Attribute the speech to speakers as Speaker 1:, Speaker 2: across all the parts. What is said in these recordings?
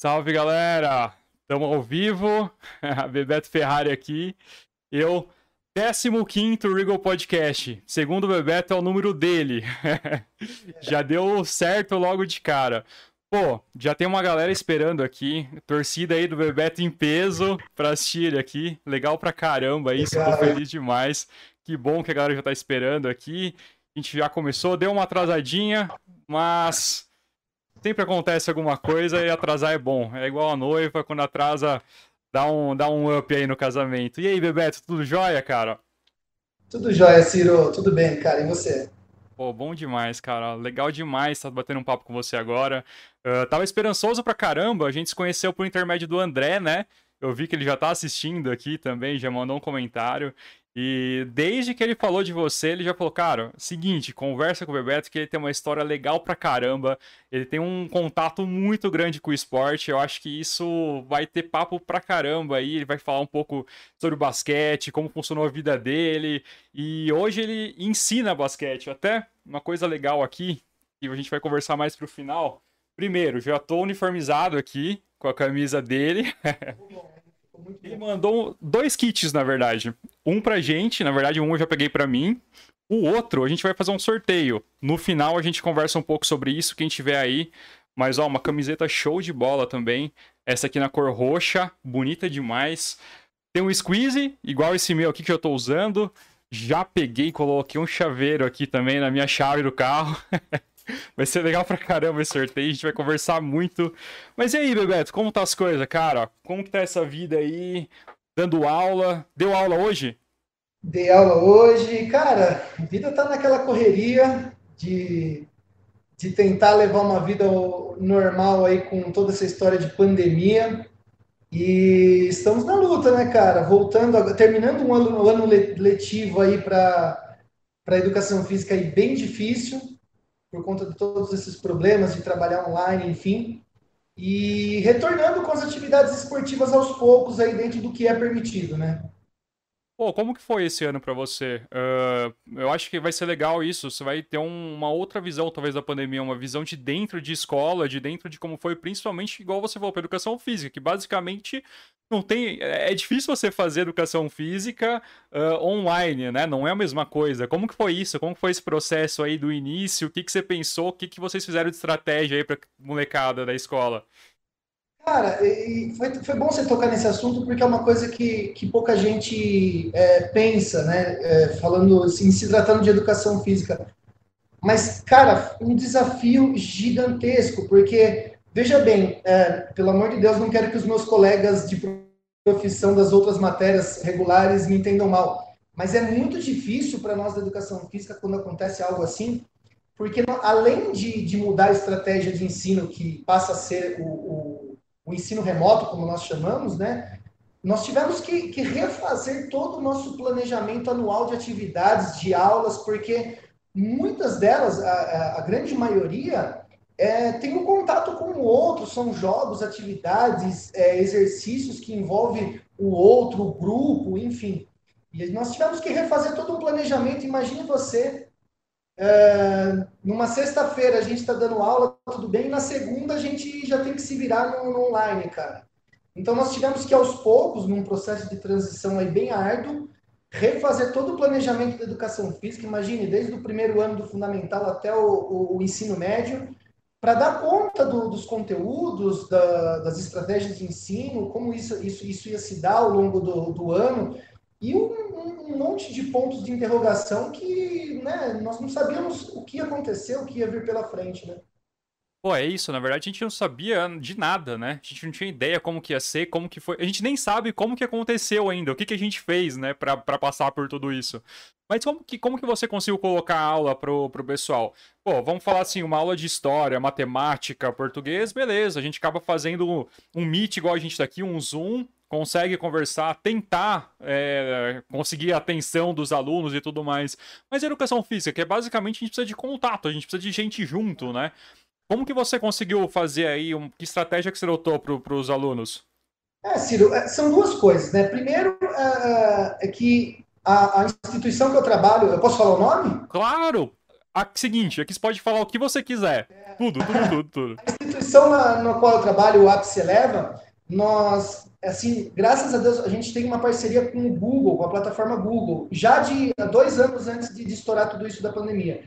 Speaker 1: Salve galera! Estamos ao vivo, Bebeto Ferrari aqui. Eu, 15 Regal Podcast. Segundo o Bebeto, é o número dele. já deu certo logo de cara. Pô, já tem uma galera esperando aqui. Torcida aí do Bebeto em peso pra assistir ele aqui. Legal pra caramba aí, estou feliz demais. Que bom que a galera já tá esperando aqui. A gente já começou, deu uma atrasadinha, mas sempre acontece alguma coisa e atrasar é bom. É igual a noiva, quando atrasa, dá um, dá um up aí no casamento. E aí, Bebeto, tudo jóia, cara?
Speaker 2: Tudo jóia, Ciro. Tudo bem, cara. E você?
Speaker 1: Pô, bom demais, cara. Legal demais estar tá batendo um papo com você agora. Uh, tava esperançoso pra caramba. A gente se conheceu por intermédio do André, né? Eu vi que ele já tá assistindo aqui também, já mandou um comentário. E desde que ele falou de você, ele já falou, cara, seguinte, conversa com o Bebeto que ele tem uma história legal pra caramba, ele tem um contato muito grande com o esporte, eu acho que isso vai ter papo pra caramba aí, ele vai falar um pouco sobre o basquete, como funcionou a vida dele, e hoje ele ensina basquete, até uma coisa legal aqui, que a gente vai conversar mais pro final, primeiro, já tô uniformizado aqui, com a camisa dele, Ele mandou dois kits, na verdade. Um pra gente, na verdade, um eu já peguei pra mim. O outro, a gente vai fazer um sorteio. No final, a gente conversa um pouco sobre isso, quem tiver aí. Mas, ó, uma camiseta show de bola também. Essa aqui na cor roxa, bonita demais. Tem um squeeze, igual esse meu aqui que eu tô usando. Já peguei, coloquei um chaveiro aqui também na minha chave do carro. Vai ser legal pra caramba esse sorteio, a gente vai conversar muito. Mas e aí, Bebeto, como tá as coisas, cara? Como que tá essa vida aí? Dando aula? Deu aula hoje?
Speaker 2: Dei aula hoje. Cara, a vida tá naquela correria de, de tentar levar uma vida normal aí com toda essa história de pandemia. E estamos na luta, né, cara? Voltando, terminando um ano, um ano letivo aí para para educação física aí bem difícil, por conta de todos esses problemas de trabalhar online, enfim. E retornando com as atividades esportivas aos poucos aí dentro do que é permitido, né?
Speaker 1: Pô, como que foi esse ano para você? Uh, eu acho que vai ser legal isso. Você vai ter um, uma outra visão, talvez, da pandemia, uma visão de dentro de escola, de dentro de como foi, principalmente igual você falou, para educação física, que basicamente não tem. É difícil você fazer educação física uh, online, né? Não é a mesma coisa. Como que foi isso? Como que foi esse processo aí do início? O que, que você pensou? O que, que vocês fizeram de estratégia aí pra molecada da escola?
Speaker 2: Cara, foi, foi bom você tocar nesse assunto porque é uma coisa que, que pouca gente é, pensa, né? É, falando assim, se tratando de educação física. Mas, cara, um desafio gigantesco, porque, veja bem, é, pelo amor de Deus, não quero que os meus colegas de profissão das outras matérias regulares me entendam mal. Mas é muito difícil para nós da educação física quando acontece algo assim, porque além de, de mudar a estratégia de ensino, que passa a ser o, o o ensino remoto, como nós chamamos, né? Nós tivemos que, que refazer todo o nosso planejamento anual de atividades, de aulas, porque muitas delas, a, a grande maioria, é, tem um contato com o outro, são jogos, atividades, é, exercícios que envolvem o outro, o grupo, enfim. E nós tivemos que refazer todo o planejamento. Imagine você é, numa sexta-feira a gente está dando aula, tá tudo bem, na segunda a gente já tem que se virar no, no, online, cara. Então nós tivemos que aos poucos, num processo de transição aí bem árduo, refazer todo o planejamento da educação física, imagine, desde o primeiro ano do fundamental até o, o, o ensino médio, para dar conta do, dos conteúdos, da, das estratégias de ensino, como isso, isso, isso ia se dar ao longo do, do ano, e um, um, monte de pontos de interrogação que né, nós não sabíamos o que ia acontecer, o que ia vir pela frente, né?
Speaker 1: Pô, é isso. Na verdade, a gente não sabia de nada, né? A gente não tinha ideia como que ia ser, como que foi. A gente nem sabe como que aconteceu ainda, o que, que a gente fez, né, pra, pra passar por tudo isso. Mas como que, como que você conseguiu colocar a aula pro, pro pessoal? Pô, vamos falar assim, uma aula de história, matemática, português, beleza. A gente acaba fazendo um, um meet igual a gente daqui, tá um Zoom, consegue conversar, tentar é, conseguir a atenção dos alunos e tudo mais. Mas a educação física, que é basicamente a gente precisa de contato, a gente precisa de gente junto, né? Como que você conseguiu fazer aí? Um, que estratégia que você adotou para os alunos?
Speaker 2: É, Ciro, é, são duas coisas, né? Primeiro, é, é, é que a, a, instituição que eu trabalho, eu posso falar o nome?
Speaker 1: Claro! A, seguinte, aqui você pode falar o que você quiser. É. Tudo, tudo,
Speaker 2: tudo, tudo. A instituição na, na qual eu trabalho, o Apps Eleva, nós é assim, graças a Deus, a gente tem uma parceria com o Google, com a plataforma Google, já de dois anos antes de, de estourar tudo isso da pandemia.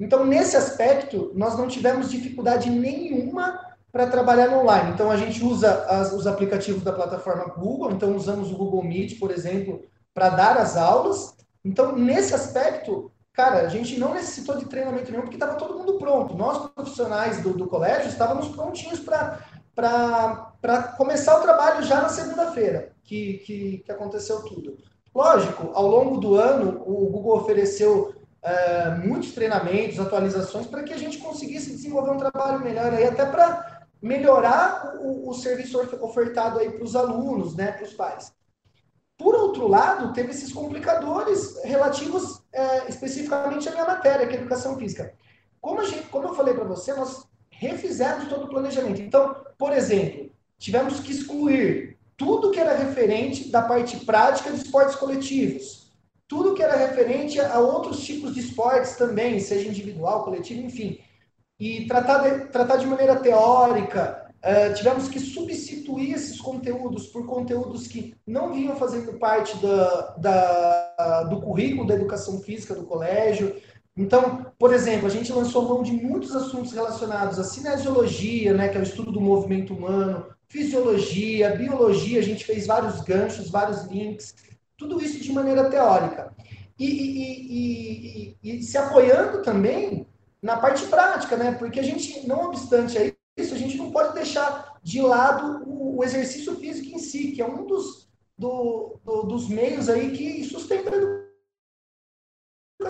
Speaker 2: Então, nesse aspecto, nós não tivemos dificuldade nenhuma para trabalhar no online. Então, a gente usa as, os aplicativos da plataforma Google, então usamos o Google Meet, por exemplo, para dar as aulas. Então, nesse aspecto, cara, a gente não necessitou de treinamento nenhum, porque estava todo mundo pronto. Nós, profissionais do, do colégio, estávamos prontinhos para para começar o trabalho já na segunda-feira, que, que, que, aconteceu tudo. Lógico, ao longo do ano, o Google ofereceu é, muitos treinamentos, atualizações, para que a gente conseguisse desenvolver um trabalho melhor aí, até para melhorar o, o serviço ofertado aí para os alunos, né, para os pais. Por outro lado, teve esses complicadores relativos é, especificamente à minha matéria, que é educação física. Como, gente, como eu falei para você, nós refizemos todo o planejamento. Então, por exemplo, tivemos que excluir tudo que era referente da parte prática de esportes coletivos, tudo que era referente a outros tipos de esportes também, seja individual, coletivo, enfim. E tratar de, tratar de maneira teórica, uh, tivemos que substituir esses conteúdos por conteúdos que não vinham fazendo parte da, da, do currículo da educação física do colégio, então, por exemplo, a gente lançou mão de muitos assuntos relacionados à cinesiologia, né, que é o estudo do movimento humano, fisiologia, biologia, a gente fez vários ganchos, vários links, tudo isso de maneira teórica. E, e, e, e se apoiando também na parte prática, né? Porque a gente, não obstante isso, a gente não pode deixar de lado o, o exercício físico em si, que é um dos, do, do, dos meios aí que sustenta a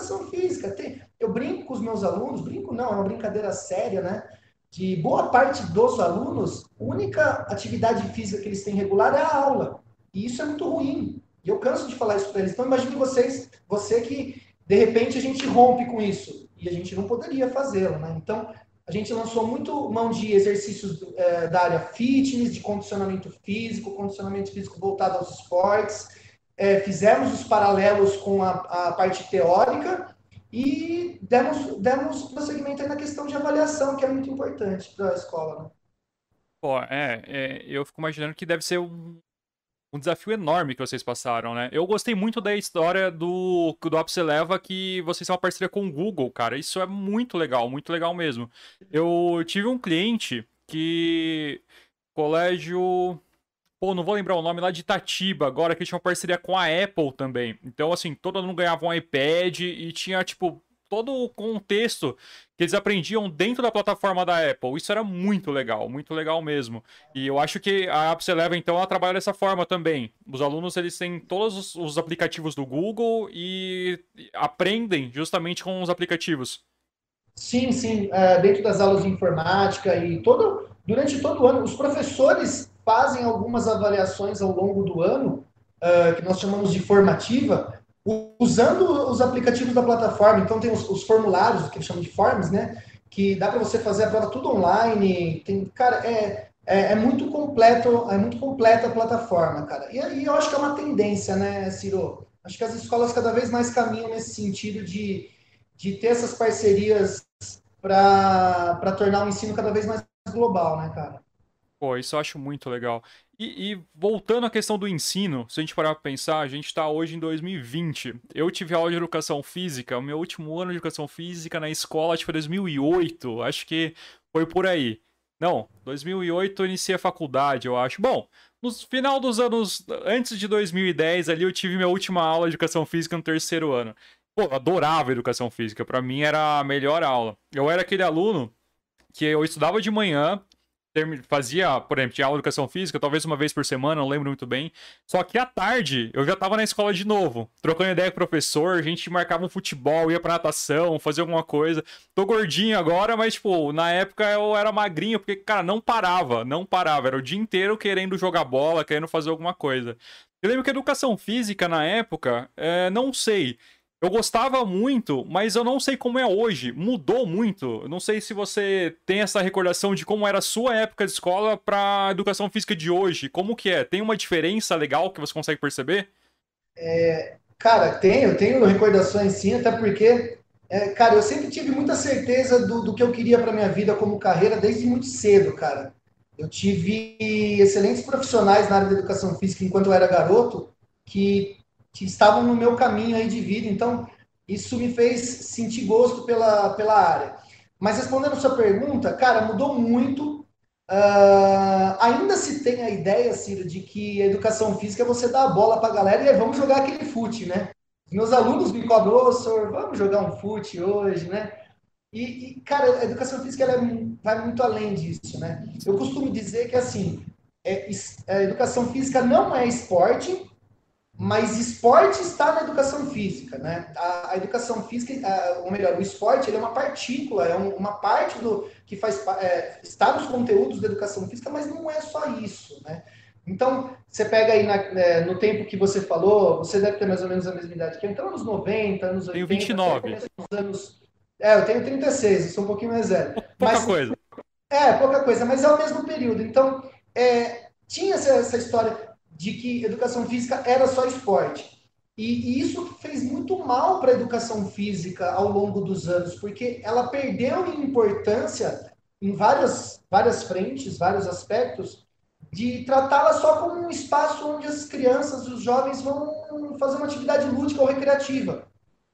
Speaker 2: educação física. Tem, eu brinco com os meus alunos, brinco não, é uma brincadeira séria, né? De boa parte dos alunos, a única atividade física que eles têm regular é a aula. E isso é muito ruim. E eu canso de falar isso para eles. Então, imagine vocês, você que, de repente, a gente rompe com isso. E a gente não poderia fazê-lo, né? Então, a gente lançou muito mão de exercícios é, da área fitness, de condicionamento físico, condicionamento físico voltado aos esportes é, fizemos os paralelos com a, a, parte teórica e demos, demos prosseguimento na questão de avaliação, que é muito importante para a escola. Né? Pô,
Speaker 1: é, é, eu fico imaginando que deve ser um, um desafio enorme que vocês passaram, né? Eu gostei muito da história do do Apps Eleva que vocês são uma parceria com o Google, cara. Isso é muito legal, muito legal mesmo. Eu tive um cliente que colégio Pô, não vou lembrar o nome lá de Tatiba, agora que tinha uma parceria com a Apple também. Então, assim, todo mundo ganhava um iPad e tinha, tipo, todo o contexto que eles aprendiam dentro da plataforma da Apple. Isso era muito legal, muito legal mesmo. E eu acho que a Apps Eleven, então, ela trabalha dessa forma também. Os alunos, eles têm todos os aplicativos do Google e aprendem justamente com os aplicativos.
Speaker 2: Sim, sim, é, dentro das aulas de informática e todo, durante todo o ano, os professores fazem algumas avaliações ao longo do ano, uh, que nós chamamos de formativa, usando os aplicativos da plataforma. Então, tem os, os formulários, que eles chamam de forms, né? Que dá para você fazer a prova tudo online. Tem, cara, é, é, é, muito completo, é muito completa a plataforma, cara. E, aí eu acho que é uma tendência, né, Ciro? Acho que as escolas cada vez mais caminham nesse sentido de, de ter essas parcerias para tornar o ensino cada vez mais global, né, cara?
Speaker 1: Pô, isso eu acho muito legal. E, e, voltando à questão do ensino, se a gente parar para pensar, a gente está hoje em 2020. Eu tive aula de educação física, o meu último ano de educação física na escola, tipo, 2008, acho que foi por aí. Não, 2008 eu iniciei a faculdade, eu acho. Bom, no final dos anos, antes de 2010 ali, eu tive minha última aula de educação física no terceiro ano. Pô, eu adorava educação física, para mim era a melhor aula. Eu era aquele aluno que eu estudava de manhã, fazia, por exemplo, tinha aula de educação física, talvez uma vez por semana, não lembro muito bem. Só que à tarde eu já tava na escola de novo, trocando ideia com o professor, a gente marcava um futebol, ia pra natação, fazia alguma coisa. Tô gordinho agora, mas, tipo, na época eu era magrinho, porque, cara, não parava, não parava. Era o dia inteiro querendo jogar bola, querendo fazer alguma coisa. Eu lembro que educação física na época, é, não sei. Eu gostava muito, mas eu não sei como é hoje. Mudou muito. Eu não sei se você tem essa recordação de como era a sua época de escola para educação física de hoje. Como que é? Tem uma diferença legal que você consegue perceber?
Speaker 2: É, cara, tenho, tenho recordações sim, até porque, é, cara, eu sempre tive muita certeza do, do que eu queria para minha vida como carreira desde muito cedo, cara. Eu tive excelentes profissionais na área da educação física enquanto eu era garoto que que estavam no meu caminho aí de vida. Então, isso me fez sentir gosto pela, pela área. Mas respondendo a sua pergunta, cara, mudou muito. Uh, ainda se tem a ideia, Ciro, de que a educação física é você dar a bola para a galera e aí é, vamos jogar aquele fute, né? Meus alunos me cobram, oh, senhor, vamos jogar um fute hoje, né? E, e cara, a educação física ela é vai muito além disso, né? Eu costumo dizer que, assim, é, a educação física não é esporte, mas esporte está na educação física, né? A, a educação física, a, ou melhor, o esporte é uma partícula, é um, uma parte do que faz é, está nos conteúdos da educação física, mas não é só isso, né? Então, você pega aí na, é, no tempo que você falou, você deve ter mais ou menos a mesma idade que
Speaker 1: eu,
Speaker 2: então anos 90, anos 80... Tenho
Speaker 1: 29. Anos...
Speaker 2: É, eu tenho 36, sou um pouquinho mais velho. Pouca
Speaker 1: mas, coisa.
Speaker 2: É, pouca coisa, mas é o mesmo período. Então, é, tinha essa, essa história de que educação física era só esporte. E, e isso fez muito mal para a educação física ao longo dos anos, porque ela perdeu em importância em várias, várias frentes, vários aspectos, de tratá-la só como um espaço onde as crianças, os jovens vão fazer uma atividade lúdica ou recreativa.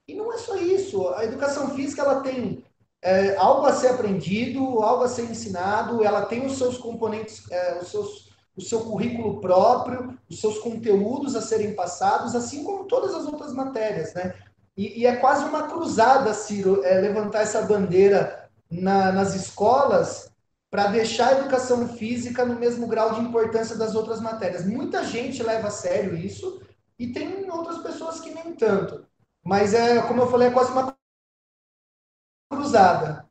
Speaker 2: E não é só isso. A educação física ela tem é, algo a ser aprendido, algo a ser ensinado, ela tem os seus componentes, é, os seus o seu currículo próprio, os seus conteúdos a serem passados, assim como todas as outras matérias, né? E, e é quase uma cruzada, Ciro, é, levantar essa bandeira na, nas escolas para deixar a educação física no mesmo grau de importância das outras matérias. Muita gente leva a sério isso e tem outras pessoas que nem tanto. Mas é, como eu falei, é quase uma cruzada.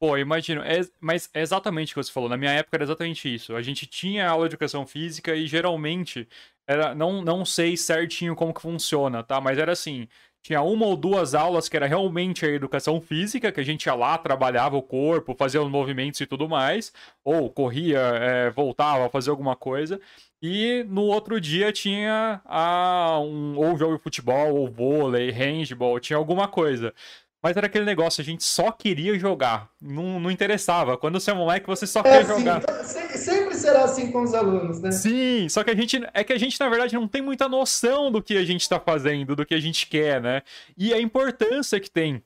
Speaker 1: Pô, imagino. É, mas é exatamente o que você falou. Na minha época era exatamente isso. A gente tinha aula de educação física e geralmente era, não, não sei certinho como que funciona, tá? Mas era assim, tinha uma ou duas aulas que era realmente a educação física, que a gente ia lá, trabalhava o corpo, fazia os movimentos e tudo mais, ou corria, é, voltava, fazia alguma coisa. E no outro dia tinha a, ah, um, ou jogo de futebol, ou vôlei, handball, tinha alguma coisa. Mas era aquele negócio, a gente só queria jogar. Não, não interessava. Quando você é moleque, você só é quer assim, jogar.
Speaker 2: Sempre será assim com os alunos, né?
Speaker 1: Sim, só que a gente. É que a gente, na verdade, não tem muita noção do que a gente está fazendo, do que a gente quer, né? E a importância que tem.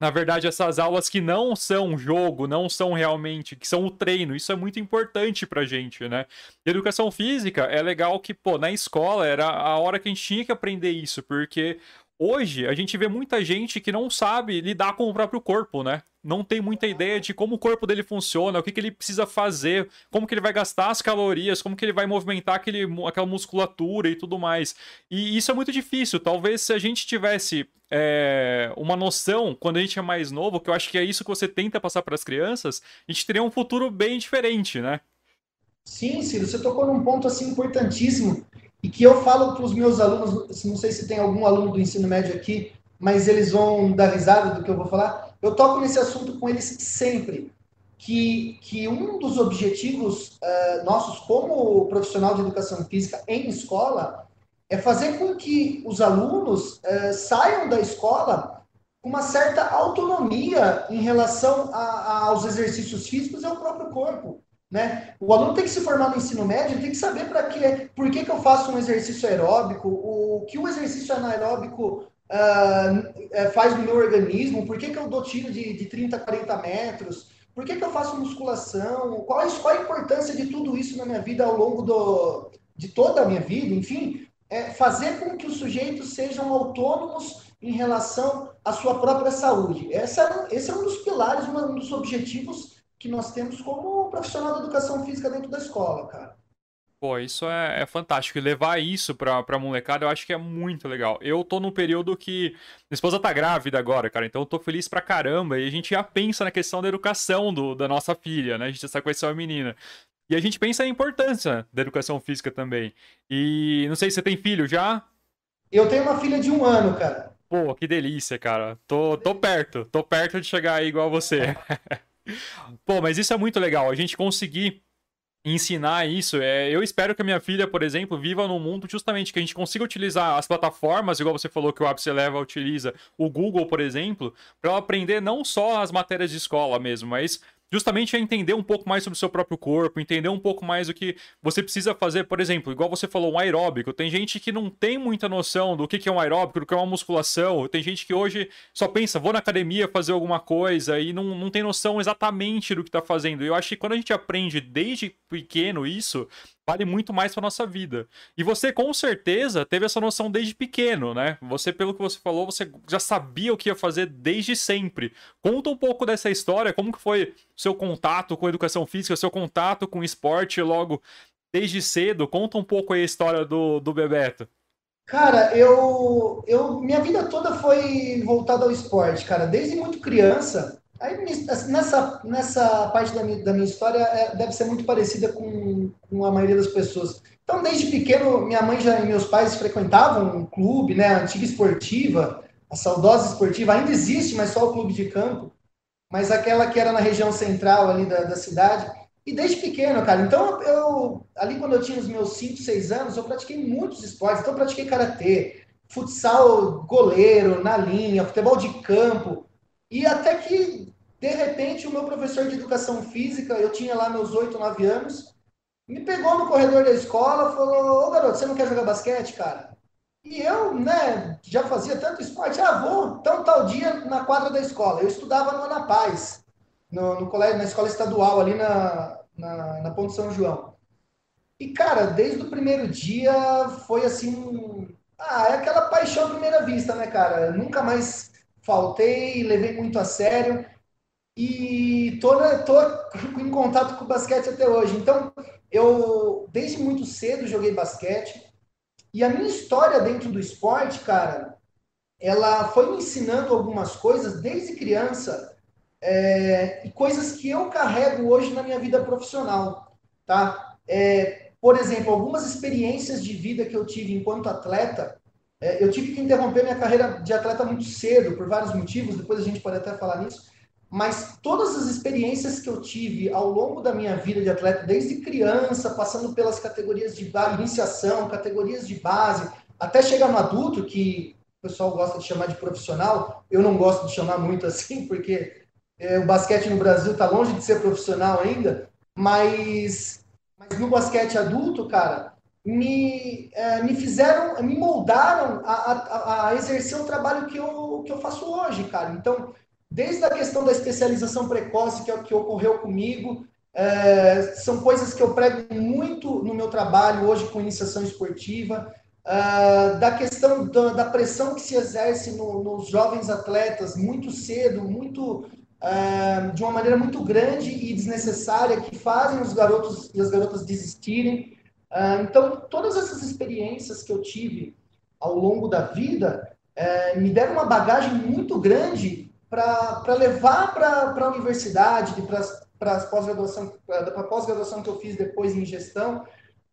Speaker 1: Na verdade, essas aulas que não são jogo, não são realmente, que são o treino, isso é muito importante pra gente, né? E educação física é legal que, pô, na escola era a hora que a gente tinha que aprender isso, porque Hoje, a gente vê muita gente que não sabe lidar com o próprio corpo, né? Não tem muita ideia de como o corpo dele funciona, o que, que ele precisa fazer, como que ele vai gastar as calorias, como que ele vai movimentar aquele, aquela musculatura e tudo mais. E isso é muito difícil. Talvez se a gente tivesse é, uma noção quando a gente é mais novo, que eu acho que é isso que você tenta passar para as crianças, a gente teria um futuro bem diferente, né?
Speaker 2: Sim, Ciro, você tocou num ponto assim importantíssimo e que eu falo para os meus alunos, assim, não sei se tem algum aluno do ensino médio aqui, mas eles vão dar risada do que eu vou falar. Eu toco nesse assunto com eles sempre, que, que um dos objetivos uh, nossos como profissional de educação física em escola é fazer com que os alunos uh, saiam da escola com uma certa autonomia em relação a, a, aos exercícios físicos e ao próprio corpo. Né? O aluno tem que se formar no ensino médio, tem que saber para que, por que, que eu faço um exercício aeróbico, o que o exercício anaeróbico uh, faz no meu organismo, por que, que eu dou tiro de, de 30, 40 metros, por que, que eu faço musculação, qual, qual a importância de tudo isso na minha vida ao longo do, de toda a minha vida, enfim, é fazer com que os sujeitos sejam autônomos em relação à sua própria saúde. Essa, é esse é um dos pilares, um dos objetivos que nós temos como profissional da educação física dentro da escola, cara.
Speaker 1: Pô, isso é, é fantástico. E levar isso pra, pra molecada eu acho que é muito legal. Eu tô num período que minha esposa tá grávida agora, cara, então eu tô feliz pra caramba. E a gente já pensa na questão da educação do, da nossa filha, né? A gente já sabe que uma menina. E a gente pensa na importância da educação física também. E não sei se você tem filho já?
Speaker 2: Eu tenho uma filha de um ano, cara.
Speaker 1: Pô, que delícia, cara. Tô, tô perto, tô perto de chegar aí igual você. Pô, mas isso é muito legal. A gente conseguir ensinar isso. É, eu espero que a minha filha, por exemplo, viva num mundo justamente que a gente consiga utilizar as plataformas, igual você falou que o Apps Eleva utiliza, o Google, por exemplo, para ela aprender não só as matérias de escola mesmo, mas justamente é entender um pouco mais sobre o seu próprio corpo, entender um pouco mais o que você precisa fazer, por exemplo, igual você falou, um aeróbico. Tem gente que não tem muita noção do que é um aeróbico, do que é uma musculação. Tem gente que hoje só pensa, vou na academia fazer alguma coisa e não, não tem noção exatamente do que está fazendo. E eu acho que quando a gente aprende desde pequeno isso, vale muito mais para nossa vida. E você com certeza teve essa noção desde pequeno, né? Você, pelo que você falou, você já sabia o que ia fazer desde sempre. Conta um pouco dessa história, como que foi seu contato com educação física, seu contato com esporte logo desde cedo. Conta um pouco aí a história do, do Bebeto.
Speaker 2: Cara, eu, eu minha vida toda foi voltada ao esporte, cara. Desde muito criança, Aí, assim, nessa, nessa parte da minha, da minha história, é, deve ser muito parecida com, com a maioria das pessoas. Então, desde pequeno, minha mãe já, e meus pais frequentavam um clube, né, a antiga esportiva, a saudosa esportiva, ainda existe, mas só o clube de campo, mas aquela que era na região central ali da, da cidade. E desde pequeno, cara, então eu, ali quando eu tinha os meus 5, 6 anos, eu pratiquei muitos esportes. Então, eu pratiquei karatê, futsal goleiro, na linha, futebol de campo. E até que de repente, o meu professor de educação física, eu tinha lá meus 8, 9 anos, me pegou no corredor da escola, falou: Ô garoto, você não quer jogar basquete, cara? E eu, né, já fazia tanto esporte, ah, vou, então tal dia na quadra da escola. Eu estudava no Anapaz, no, no colégio, na escola estadual, ali na, na, na Ponte São João. E, cara, desde o primeiro dia foi assim. Ah, é aquela paixão à primeira vista, né, cara? Eu nunca mais faltei, levei muito a sério e tô, né tô em contato com o basquete até hoje. Então, eu desde muito cedo joguei basquete e a minha história dentro do esporte, cara, ela foi me ensinando algumas coisas desde criança é, e coisas que eu carrego hoje na minha vida profissional, tá? É, por exemplo, algumas experiências de vida que eu tive enquanto atleta, é, eu tive que interromper minha carreira de atleta muito cedo por vários motivos. Depois a gente pode até falar nisso mas todas as experiências que eu tive ao longo da minha vida de atleta, desde criança, passando pelas categorias de iniciação, categorias de base, até chegar no adulto, que o pessoal gosta de chamar de profissional, eu não gosto de chamar muito assim, porque é, o basquete no Brasil está longe de ser profissional ainda, mas, mas no basquete adulto, cara, me, é, me fizeram, me moldaram a, a, a exercer o trabalho que eu, que eu faço hoje, cara. Então, Desde a questão da especialização precoce, que é o que ocorreu comigo, é, são coisas que eu prego muito no meu trabalho hoje com iniciação esportiva, é, da questão da, da, pressão que se exerce no, nos jovens atletas muito cedo, muito é, de uma maneira muito grande e desnecessária, que fazem os garotos e as garotas desistirem. É, então, todas essas experiências que eu tive ao longo da vida é, me deram uma bagagem muito grande para levar para a universidade, para a pós-graduação eh, pós que eu fiz depois em gestão.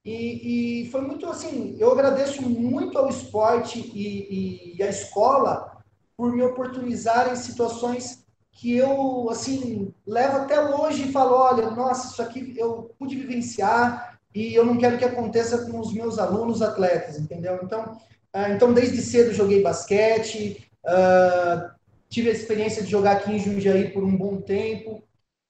Speaker 2: E, e, foi muito assim, eu agradeço muito ao esporte e, e à escola por me oportunizarem situações que eu, assim, levo até hoje e falo, olha, nossa, isso aqui eu pude vivenciar e eu não quero que aconteça com os meus alunos atletas, entendeu? Então, eh, então desde cedo joguei basquete, uh, tive a experiência de jogar aqui em Jundiaí por um bom tempo.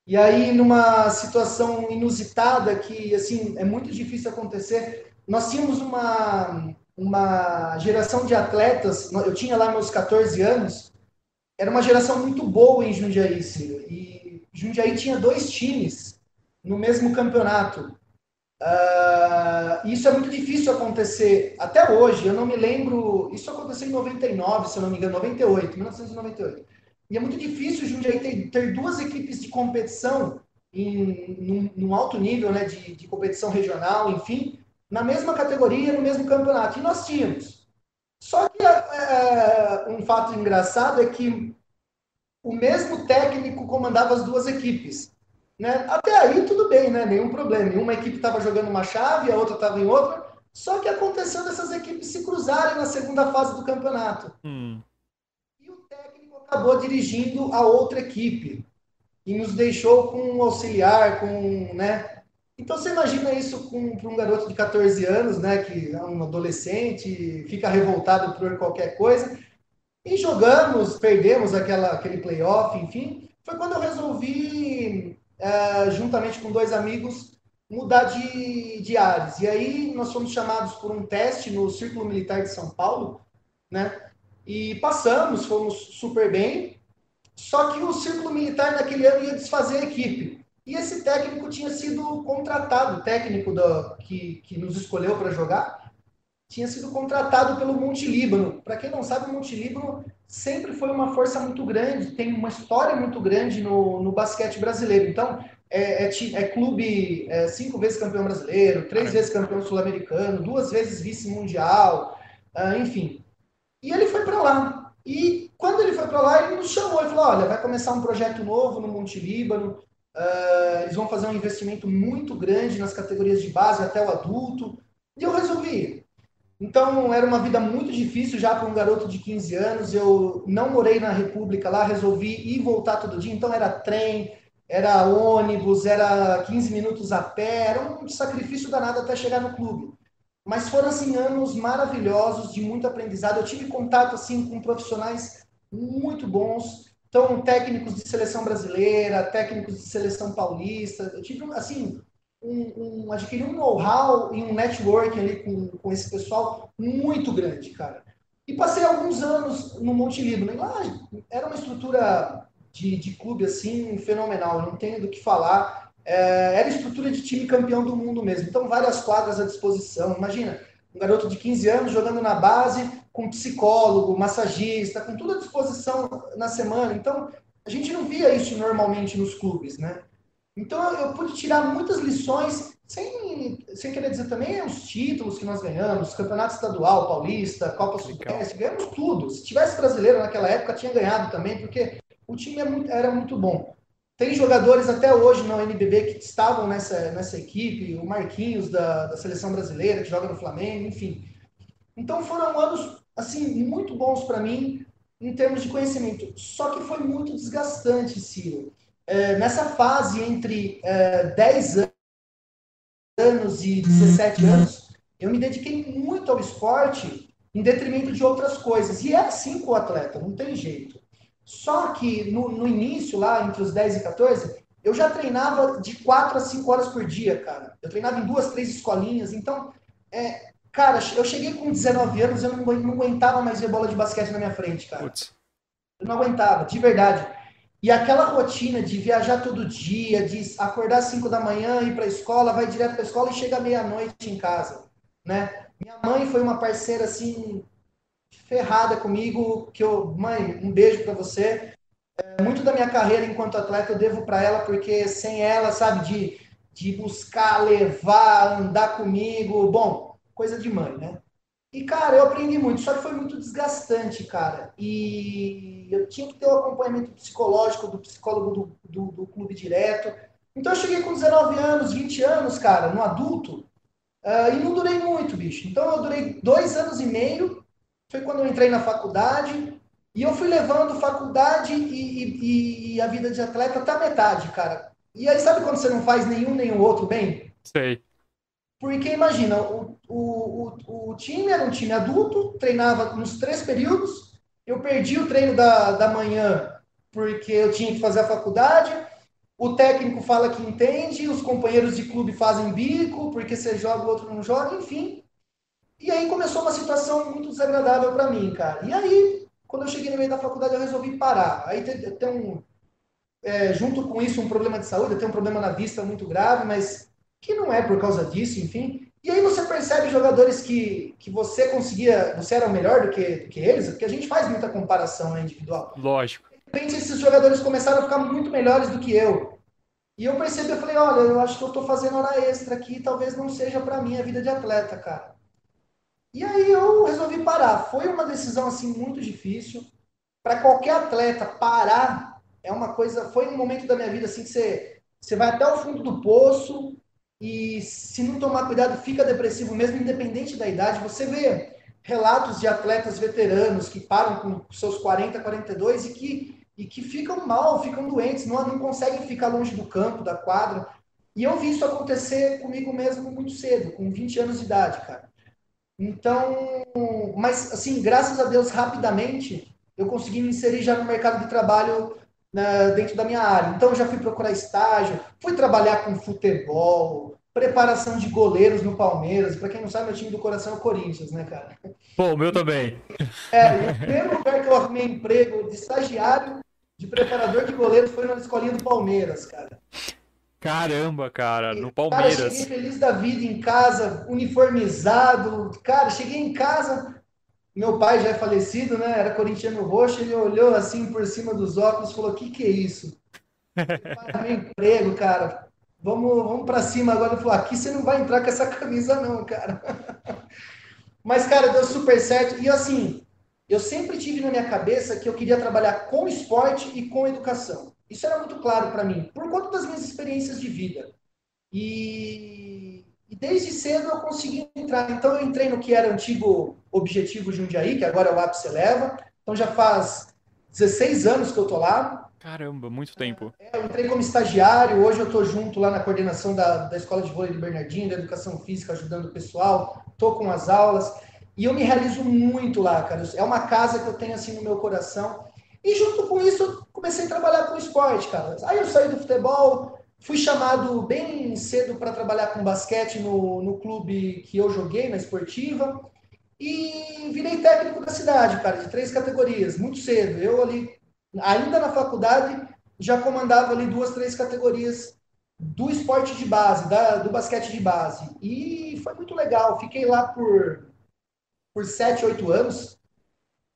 Speaker 2: E aí, numa situação inusitada que, assim, é muito difícil acontecer, nós tínhamos uma, uma geração de atletas, eu tinha lá meus 14 anos, era uma geração muito boa em Jundiaí, Ciro. E Jundiaí tinha dois times no mesmo campeonato. Uh, isso é muito difícil acontecer até hoje. Eu não me lembro. Isso aconteceu em 99, se eu não me engano, 98, 1998. E é muito difícil Jundiaí ter, ter duas equipes de competição em um alto nível, né, de, de competição regional, enfim, na mesma categoria, no mesmo campeonato. E nós tínhamos. Só que é, é um fato engraçado é que o mesmo técnico comandava as duas equipes. Né? Até aí tudo bem, né? nenhum problema. Uma equipe estava jogando uma chave, a outra estava em outra. Só que aconteceu dessas equipes se cruzarem na segunda fase do campeonato. Hum. E o técnico acabou dirigindo a outra equipe. E nos deixou com um auxiliar, com. Né? Então você imagina isso para um garoto de 14 anos, né? que é um adolescente, fica revoltado por qualquer coisa. E jogamos, perdemos aquela, aquele playoff, enfim. Foi quando eu resolvi é, juntamente com dois amigos, mudar de, de áreas. E aí nós fomos chamados por um teste no Círculo Militar de São Paulo, né? E passamos, fomos super bem. Só que o Círculo Militar naquele ano ia desfazer a equipe. E esse técnico tinha sido contratado, o técnico do que, que nos escolheu para jogar, tinha sido contratado pelo Monte Líbano. Para quem não sabe, o Monte Líbano sempre foi uma força muito grande, tem uma história muito grande no, no basquete brasileiro. Então, é, é, é clube é, cinco vezes campeão brasileiro, três uhum. vezes campeão sul-americano, duas vezes vice-mundial, ah, enfim. E ele foi para lá. E quando ele foi para lá, ele nos chamou e falou: olha, vai começar um projeto novo no Monte Líbano. Ah, eles vão fazer um investimento muito grande nas categorias de base até o adulto. E eu resolvi, então, era uma vida muito difícil já para um garoto de 15 anos. Eu não morei na República lá, resolvi ir voltar todo dia. Então, era trem, era ônibus, era 15 minutos a pé, era um sacrifício danado até chegar no clube. Mas foram, assim, anos maravilhosos, de muito aprendizado. Eu tive contato, assim, com profissionais muito bons. Então, técnicos de seleção brasileira, técnicos de seleção paulista. Eu tive, assim, um, um adquirir um know-how e um networking ali com, com esse pessoal muito grande, cara. E passei alguns anos no Monte Líbano. Lá era uma estrutura de, de clube assim fenomenal, não tenho do que falar. É, era estrutura de time campeão do mundo mesmo. Então, várias quadras à disposição. Imagina, um garoto de 15 anos jogando na base com psicólogo, massagista, com tudo à disposição na semana. Então, a gente não via isso normalmente nos clubes, né? Então eu pude tirar muitas lições, sem, sem querer dizer também é, os títulos que nós ganhamos, campeonato estadual, paulista, Copa Sudeste, ganhamos tudo. Se tivesse brasileiro naquela época, tinha ganhado também, porque o time era é muito, era muito bom. Tem jogadores até hoje na NBB que estavam nessa, nessa equipe, o Marquinhos da, da seleção brasileira, que joga no Flamengo, enfim. Então foram anos assim muito bons para mim em termos de conhecimento. Só que foi muito desgastante, Ciro. É, nessa fase entre é, 10 anos e 17 uhum. anos, eu me dediquei muito ao esporte em detrimento de outras coisas. E é assim com o atleta, não tem jeito. Só que no, no início, lá entre os 10 e 14, eu já treinava de 4 a 5 horas por dia, cara. Eu treinava em duas, três escolinhas. Então, é, cara, eu cheguei com 19 anos, eu não, não aguentava mais ver bola de basquete na minha frente, cara. Putz. Eu não aguentava, de verdade. E aquela rotina de viajar todo dia, de acordar às 5 da manhã, ir para a escola, vai direto para a escola e chega meia-noite em casa, né? Minha mãe foi uma parceira assim ferrada comigo, que eu, mãe, um beijo para você. É, muito da minha carreira enquanto atleta eu devo para ela, porque sem ela, sabe, de, de buscar, levar, andar comigo, bom, coisa de mãe, né? E, cara, eu aprendi muito, só que foi muito desgastante, cara. E eu tinha que ter o um acompanhamento psicológico do psicólogo do, do, do, clube direto. Então eu cheguei com 19 anos, 20 anos, cara, no adulto, uh, e não durei muito, bicho. Então eu durei dois anos e meio, foi quando eu entrei na faculdade, e eu fui levando faculdade e, e, e a vida de atleta até metade, cara. E aí sabe quando você não faz nenhum nem o outro bem? Sei. Porque imagina, o, o, o, o, time era um time adulto, treinava nos três períodos, eu perdi o treino da, da manhã porque eu tinha que fazer a faculdade, o técnico fala que entende, os companheiros de clube fazem bico, porque você joga, o outro não joga, enfim. E aí começou uma situação muito desagradável para mim, cara. E aí, quando eu cheguei no meio da faculdade, eu resolvi parar. Aí tem, tem um. É, junto com isso, um problema de saúde, eu tenho um problema na vista muito grave, mas que não é por causa disso, enfim. E aí você percebe jogadores que, que você conseguia, você era melhor do que, do que eles, porque a gente faz muita comparação né, individual.
Speaker 1: Lógico.
Speaker 2: De repente esses jogadores começaram a ficar muito melhores do que eu. E eu percebi, eu falei, olha, eu acho que eu tô fazendo hora extra aqui, talvez não seja para mim a vida de atleta, cara. E aí eu resolvi parar. Foi uma decisão assim muito difícil para qualquer atleta parar. É uma coisa, foi um momento da minha vida assim que você você vai até o fundo do poço, e se não tomar cuidado fica depressivo mesmo, independente da idade. Você vê relatos de atletas veteranos que param com seus 40, 42 e que, e que ficam mal, ficam doentes, não, não conseguem ficar longe do campo, da quadra. E eu vi isso acontecer comigo mesmo muito cedo, com 20 anos de idade, cara. Então, mas assim, graças a Deus, rapidamente eu consegui me inserir já no mercado de trabalho na, né, dentro da minha área. Então, já fui procurar estágio, fui trabalhar com futebol, preparação de goleiros no Palmeiras. Para quem não sabe, meu time do coração é o Corinthians, né, cara?
Speaker 1: Bom, o meu também.
Speaker 2: É, o primeiro lugar que eu arrumei emprego de estagiário, de preparador de goleiros foi na escolinha do Palmeiras, cara.
Speaker 1: Caramba, cara, no Palmeiras. Cara, cheguei
Speaker 2: feliz da vida em casa, uniformizado. Cara, cheguei em casa, meu pai já é falecido, né? Era corintiano roxo, ele olhou assim por cima dos óculos e falou: que que é isso? meu emprego, cara. Vamos, vamos para cima agora. Ele falou: aqui você não vai entrar com essa camisa, não, cara. Mas, cara, deu super certo. E assim, eu sempre tive na minha cabeça que eu queria trabalhar com esporte e com educação. Isso era muito claro para mim, por conta das minhas experiências de vida. E e desde cedo eu consegui entrar. Então eu entrei no que era antigo Objetivo Jundiaí, que agora é o ápice leva. Então já faz 16 anos que eu tô lá.
Speaker 1: Caramba, muito tempo.
Speaker 2: É, eu entrei como estagiário, hoje eu tô junto lá na coordenação da, da Escola de Vôlei de Bernardino, da Educação Física, ajudando o pessoal, tô com as aulas. E eu me realizo muito lá, cara. É uma casa que eu tenho assim no meu coração. E junto com isso, eu comecei a trabalhar com esporte, cara. Aí eu saí do futebol, Fui chamado bem cedo para trabalhar com basquete no, no clube que eu joguei, na esportiva, e virei técnico da cidade, cara, de três categorias, muito cedo. Eu ali, ainda na faculdade, já comandava ali duas, três categorias do esporte de base, da, do basquete de base. E foi muito legal. Fiquei lá por, por sete, oito anos.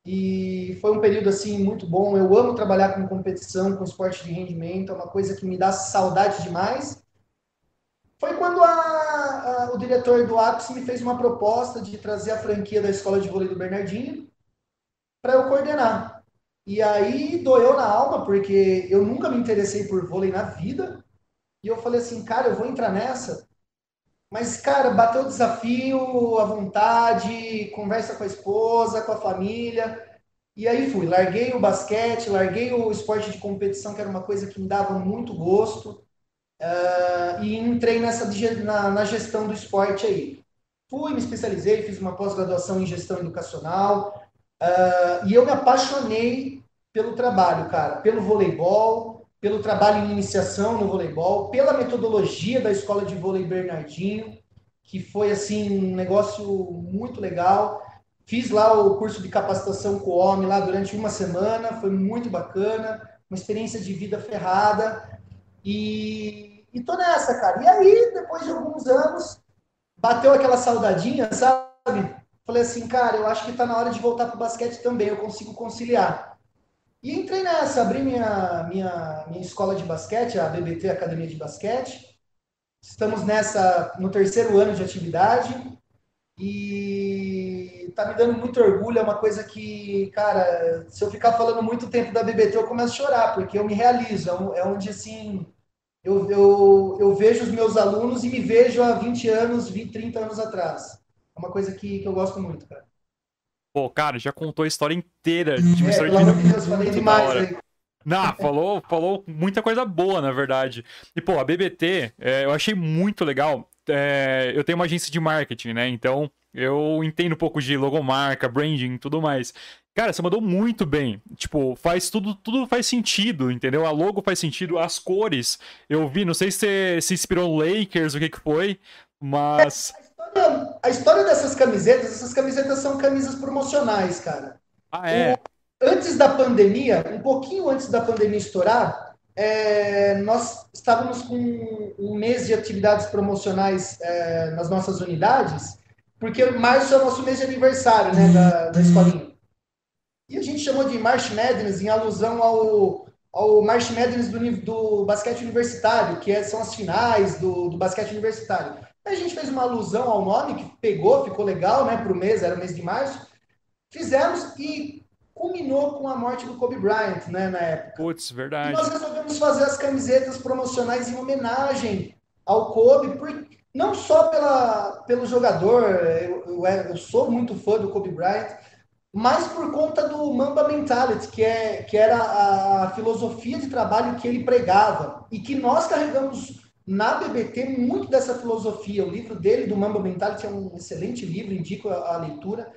Speaker 2: E foi um período assim muito bom. Eu amo trabalhar com competição, com esporte de rendimento, é uma coisa que me dá saudade demais. Foi quando a, a, o diretor do Apis me fez uma proposta de trazer a franquia da escola de vôlei do Bernardinho para eu coordenar. E aí doeu na alma, porque eu nunca me interessei por vôlei na vida. E eu falei assim, cara, eu vou entrar nessa mas, cara, bateu o desafio, à vontade, conversa com a esposa, com a família. E aí fui, larguei o basquete, larguei o esporte de competição, que era uma coisa que me dava muito gosto, uh, e entrei nessa na, na, gestão do esporte aí. Fui, me especializei, fiz uma pós-graduação em gestão educacional, uh, e eu me apaixonei pelo trabalho, cara, pelo voleibol, pelo trabalho em iniciação no voleibol, pela metodologia da escola de vôlei Bernardinho, que foi assim um negócio muito legal. Fiz lá o curso de capacitação com o homem lá durante uma semana, foi muito bacana, uma experiência de vida ferrada. E, e tô nessa, cara. E aí, depois de alguns anos, bateu aquela saudadinha, sabe? Falei assim, cara, eu acho que está na hora de voltar pro basquete também, eu consigo conciliar. E entrei nessa, abri minha, minha, minha escola de basquete, a BBT Academia de Basquete. Estamos nessa, no terceiro ano de atividade e tá me dando muito orgulho, é uma coisa que, cara, se eu ficar falando muito tempo da BBT, eu começo a chorar, porque eu me realizo, é, é onde, assim, eu, eu, eu vejo os meus alunos e me vejo há 20 anos, 20, 30 anos atrás. É uma coisa que, que eu gosto muito, cara.
Speaker 1: Pô, cara, já contou a história inteira de Missão uhum. é, Impossível. Deus, falei demais, não, falou, falou muita coisa boa, na verdade. E, pô, a BBT, é, eu achei muito legal. É, eu tenho uma agência de marketing, né? Então, eu entendo um pouco de logomarca, branding e tudo mais. Cara, você mandou muito bem. Tipo, faz tudo, tudo faz sentido, entendeu? A logo faz sentido, as cores. Eu vi, não sei se você se inspirou no Lakers, o que que foi, mas
Speaker 2: a história dessas camisetas, essas camisetas são camisas promocionais, cara. Ah, é? O, antes da pandemia, um pouquinho antes da pandemia estourar, é, nós estávamos com um mês de atividades promocionais é, nas nossas unidades, porque março é o nosso mês de aniversário, né, da, da escolinha. E a gente chamou de March Madness em alusão ao, ao March Madness do, do basquete universitário, que é, são as finais do, do basquete universitário. A gente fez uma alusão ao nome que pegou, ficou legal, né, para o mês, era o mês de março. Fizemos e culminou com a morte do Kobe Bryant, né, na época.
Speaker 1: Putz, verdade. E nós
Speaker 2: resolvemos fazer as camisetas promocionais em homenagem ao Kobe, por, não só pela, pelo jogador, eu, eu, é, eu sou muito fã do Kobe Bryant, mas por conta do Mamba Mentality, que, é, que era a filosofia de trabalho que ele pregava e que nós carregamos na BBT muito dessa filosofia, o livro dele, do Mamba Mentality, é um excelente livro, indico a, a leitura,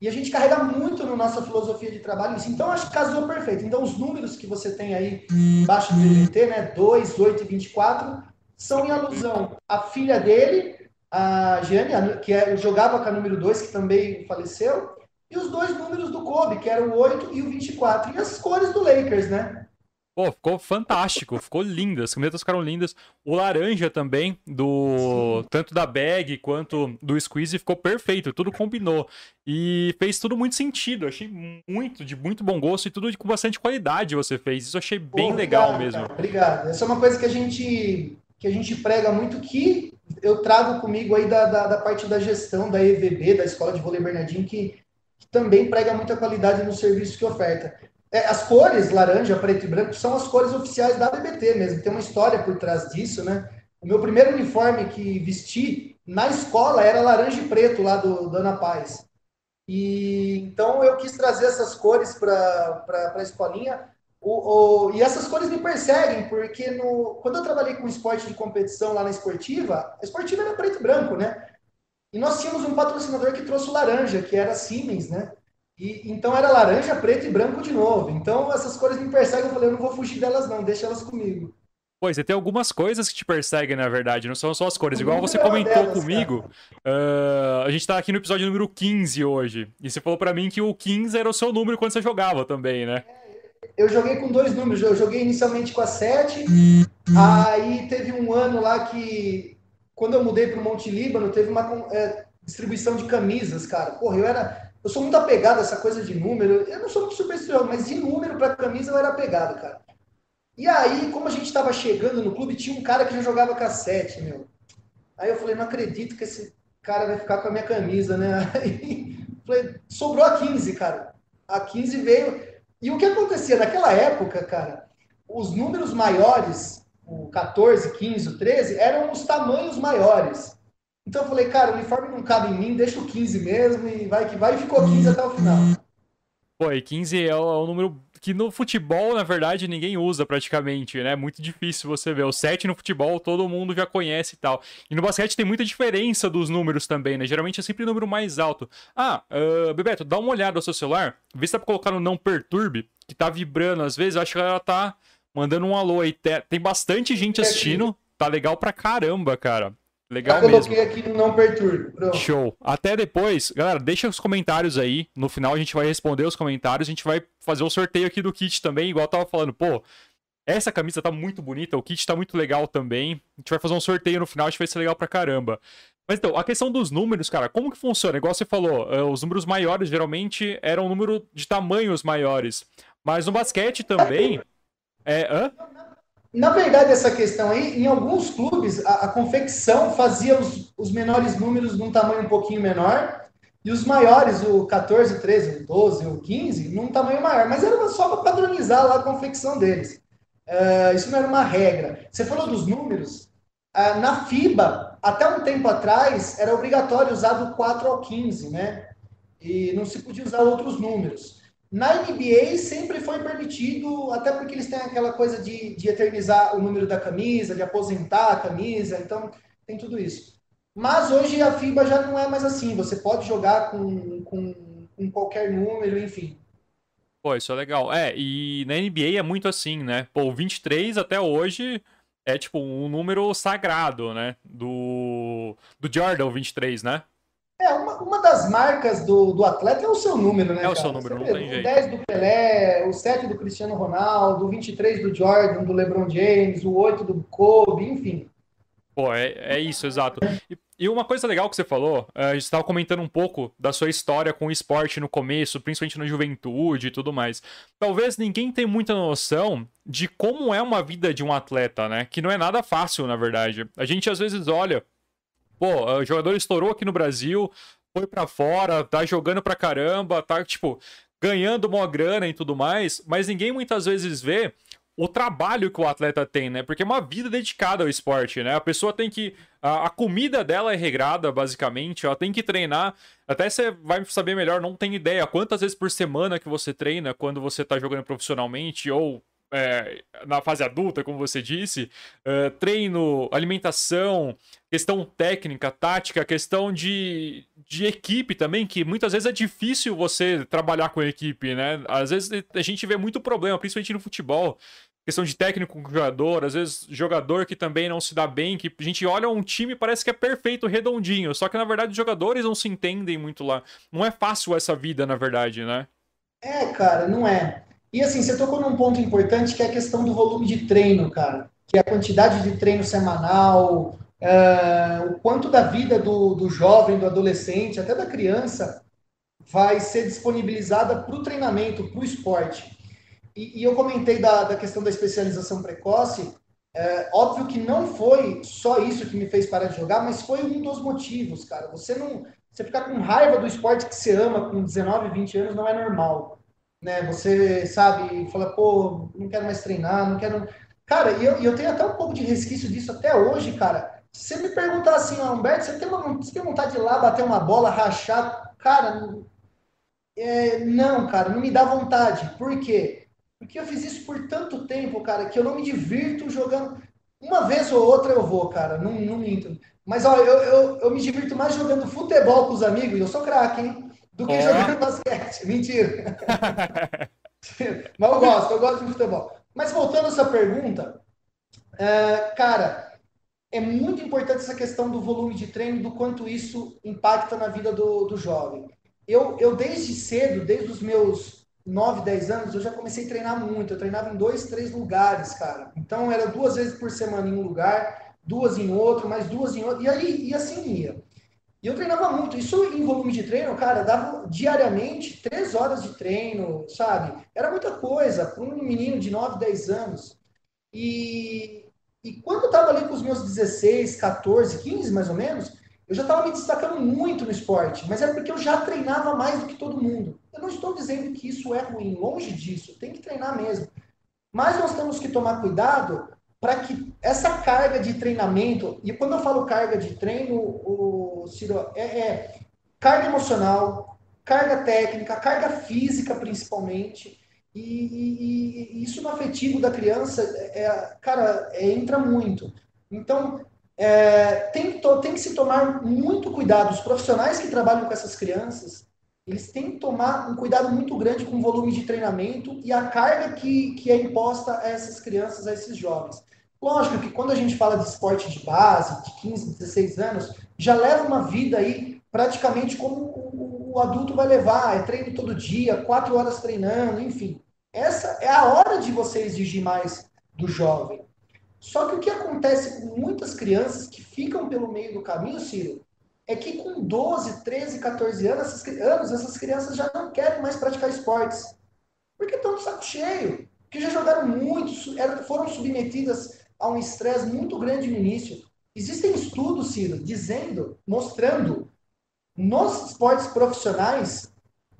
Speaker 2: e a gente carrega muito na nossa filosofia de trabalho isso. Então, acho que casou perfeito. Então, os números que você tem aí embaixo do BBT, né, 2, 8 e 24, são em alusão à filha dele, a Jane, que é, jogava com a número 2, que também faleceu, e os dois números do Kobe, que eram o 8 e o 24, e as cores do Lakers, né?
Speaker 1: Pô, ficou fantástico, ficou lindo. As camisetas ficaram lindas. O laranja também, do Sim. tanto da bag quanto do squeeze, ficou perfeito. Tudo combinou. E fez tudo muito sentido. Achei muito, de muito bom gosto e tudo com bastante qualidade você fez. Isso achei bem legal mesmo. Cara,
Speaker 2: obrigado. Essa é uma coisa que a gente, que a gente prega muito que eu trago comigo aí da, da, da parte da gestão da EVB, da Escola de Vôlei Bernardinho, que, que também prega muita qualidade no serviço que oferta. É, as cores laranja, preto e branco são as cores oficiais da ABBT mesmo. Tem uma história por trás disso, né? O meu primeiro uniforme que vesti na escola era laranja e preto lá do, do Ana Paz. E então eu quis trazer essas cores para a escolinha. O, o, e essas cores me perseguem, porque no, quando eu trabalhei com esporte de competição lá na esportiva, a esportiva era preto e branco, né? E nós tínhamos um patrocinador que trouxe laranja, que era Siemens, né? E, então era laranja, preto e branco de novo. Então essas cores me perseguem. Eu falei, eu não vou fugir delas, não, deixa elas comigo.
Speaker 1: Pois, tem algumas coisas que te perseguem, na verdade, não são só as cores. Igual você comentou delas, comigo, uh, a gente tá aqui no episódio número 15 hoje. E você falou para mim que o 15 era o seu número quando você jogava também, né?
Speaker 2: É, eu joguei com dois números. Eu joguei inicialmente com a 7. aí teve um ano lá que, quando eu mudei pro Monte Líbano, teve uma é, distribuição de camisas, cara. Porra, eu era eu sou muito apegado a essa coisa de número. Eu não sou muito supersticioso, mas de número para camisa eu era apegado, cara. E aí, como a gente estava chegando no clube, tinha um cara que já jogava cassete, meu. Aí eu falei, não acredito que esse cara vai ficar com a minha camisa, né? Aí, falei, sobrou a 15, cara. A 15 veio. E o que acontecia naquela época, cara? Os números maiores, o 14, 15, o 13, eram os tamanhos maiores. Então eu falei, cara, o uniforme não cabe em mim, deixa o 15 mesmo e vai que vai. E ficou 15 até o final. Pô,
Speaker 1: e 15
Speaker 2: é
Speaker 1: o, é o número que no futebol, na verdade, ninguém usa praticamente, né? É muito difícil você ver. O 7 no futebol todo mundo já conhece e tal. E no basquete tem muita diferença dos números também, né? Geralmente é sempre o número mais alto. Ah, uh, Bebeto, dá uma olhada no seu celular, vê se dá pra colocar no não perturbe, que tá vibrando às vezes. Eu acho que ela tá mandando um alô aí. Tem bastante gente assistindo, tá legal pra caramba, cara. Legal Eu mesmo. coloquei aqui não perturbe. Show. Até depois. Galera, deixa os comentários aí. No final a gente vai responder os comentários. A gente vai fazer o sorteio aqui do kit também, igual eu tava falando. Pô, essa camisa tá muito bonita, o kit tá muito legal também. A gente vai fazer um sorteio no final, acho que vai ser legal pra caramba. Mas então, a questão dos números, cara, como que funciona? Igual você falou, eh, os números maiores geralmente eram um número de tamanhos maiores. Mas no basquete também. É. Hã?
Speaker 2: na verdade, essa questão aí, em alguns clubes, a, a confecção fazia os, os menores números num tamanho um pouquinho menor e os maiores, o 14, o 13, o 12, o 15, num tamanho maior. Mas era só para padronizar lá a confecção deles. Uh, isso não era uma regra. Você falou dos números. Uh, na FIBA, até um tempo atrás, era obrigatório usar do 4 ao 15, né? E não se podia usar outros números. Na NBA sempre foi permitido, até porque eles têm aquela coisa de, de eternizar o número da camisa, de aposentar a camisa, então tem tudo isso. Mas hoje a FIBA já não é mais assim, você pode jogar com, com, com qualquer número, enfim.
Speaker 1: Pô, isso é legal. É, e na NBA é muito assim, né? Pô, o 23 até hoje é tipo um número sagrado, né? Do, do Jordan, o 23, né?
Speaker 2: É, uma, uma das marcas do, do atleta é o seu número, né? É
Speaker 1: cara? o seu número, Você não tem jeito. O
Speaker 2: 10 do Pelé, o 7 do Cristiano Ronaldo, o 23 do Jordan, do LeBron James, o 8 do Kobe, enfim.
Speaker 1: Pô, é, é isso, exato. E, e uma coisa legal que você falou, é, a gente estava comentando um pouco da sua história com o esporte no começo, principalmente na juventude e tudo mais. Talvez ninguém tenha muita noção de como é uma vida de um atleta, né? Que não é nada fácil, na verdade. A gente às vezes olha Pô, o jogador estourou aqui no Brasil, foi para fora, tá jogando pra caramba, tá, tipo, ganhando uma grana e tudo mais, mas ninguém muitas vezes vê o trabalho que o atleta tem, né? Porque é uma vida dedicada ao esporte, né? A pessoa tem que. A, a, comida dela é regrada, basicamente. Ela tem que treinar. Até você vai saber melhor, não tem ideia quantas vezes por semana que você treina quando você tá jogando profissionalmente ou é, na fase adulta, como você disse, é, treino, alimentação, questão técnica, tática, questão de, de equipe também, que muitas vezes é difícil você trabalhar com equipe, né? Às vezes a gente vê muito problema, principalmente no futebol. Questão de técnico com jogador, às vezes jogador que também não se dá bem, que a gente olha um time e parece que é perfeito, redondinho. Só que, na verdade, os jogadores não se entendem muito lá. Não é fácil essa vida, na verdade, né?
Speaker 2: É, cara, não é. E assim, você tocou num ponto importante que é a questão do volume de treino, cara. Que é a quantidade de treino semanal, eh, o quanto da vida do, do jovem, do adolescente, até da criança, vai ser disponibilizada para o treinamento, para o esporte. E, e, eu comentei da, da questão da especialização precoce. É, óbvio que não foi só isso que me fez parar de jogar, mas foi um dos motivos, cara. Você não. Você ficar com raiva do esporte que você ama com 19, 20 anos não é normal né? Você sabe, fala, pô, não quero mais treinar, não quero. Cara, e eu, eu tenho até um pouco de resquício disso até hoje, cara. Se você me perguntar assim, ó, Humberto, você tem, uma, você tem vontade de ir lá bater uma bola, rachar? Cara, não, é, não, cara, não me dá vontade. Por quê? Porque eu fiz isso por tanto tempo, cara, que eu não me divirto jogando. Uma vez ou outra eu vou, cara, não, não minto. Mas, ó, eu, eu, eu me divirto mais jogando futebol com os amigos, eu sou craque, hein? do que oh. jogando basquete. Mentira. Mas eu gosto, eu gosto de futebol. Mas voltando a essa pergunta, é, cara, é muito importante essa questão do volume de treino, do quanto isso impacta na vida do, do jovem. Eu, eu, desde cedo, desde os meus 9, 10 anos, eu já comecei a treinar muito. Eu treinava em dois, três lugares, cara. Então, era duas vezes por semana em um lugar, duas em outro, mais duas em outro. E, aí, e assim ia. E eu treinava muito. Isso em volume de treino, cara, dava diariamente três horas de treino, sabe? Era muita coisa para um menino de 9, 10 anos. E, e quando eu estava ali com os meus 16, 14, 15 mais ou menos, eu já estava me destacando muito no esporte, mas é porque eu já treinava mais do que todo mundo. Eu não estou dizendo que isso é ruim, longe disso, tem que treinar mesmo. Mas nós temos que tomar cuidado para que essa carga de treinamento, e quando eu falo carga de treino, o Ciro, é, é carga emocional, carga técnica, carga física principalmente, e, e, e isso no afetivo da criança, é, é, cara, é, entra muito. Então, é, tem, to, tem que se tomar muito cuidado. Os profissionais que trabalham com essas crianças, eles têm que tomar um cuidado muito grande com o volume de treinamento e a carga que, que é imposta a essas crianças, a esses jovens. Lógico que quando a gente fala de esporte de base, de 15, 16 anos, já leva uma vida aí praticamente como o adulto vai levar, é treino todo dia, quatro horas treinando, enfim. Essa é a hora de você exigir mais do jovem. Só que o que acontece com muitas crianças que ficam pelo meio do caminho, Ciro, é que com 12, 13, 14 anos essas, anos, essas crianças já não querem mais praticar esportes. Porque estão de saco cheio. Porque já jogaram muito, foram submetidas a um estresse muito grande no início. Existem estudos, Ciro, dizendo, mostrando, nos esportes profissionais,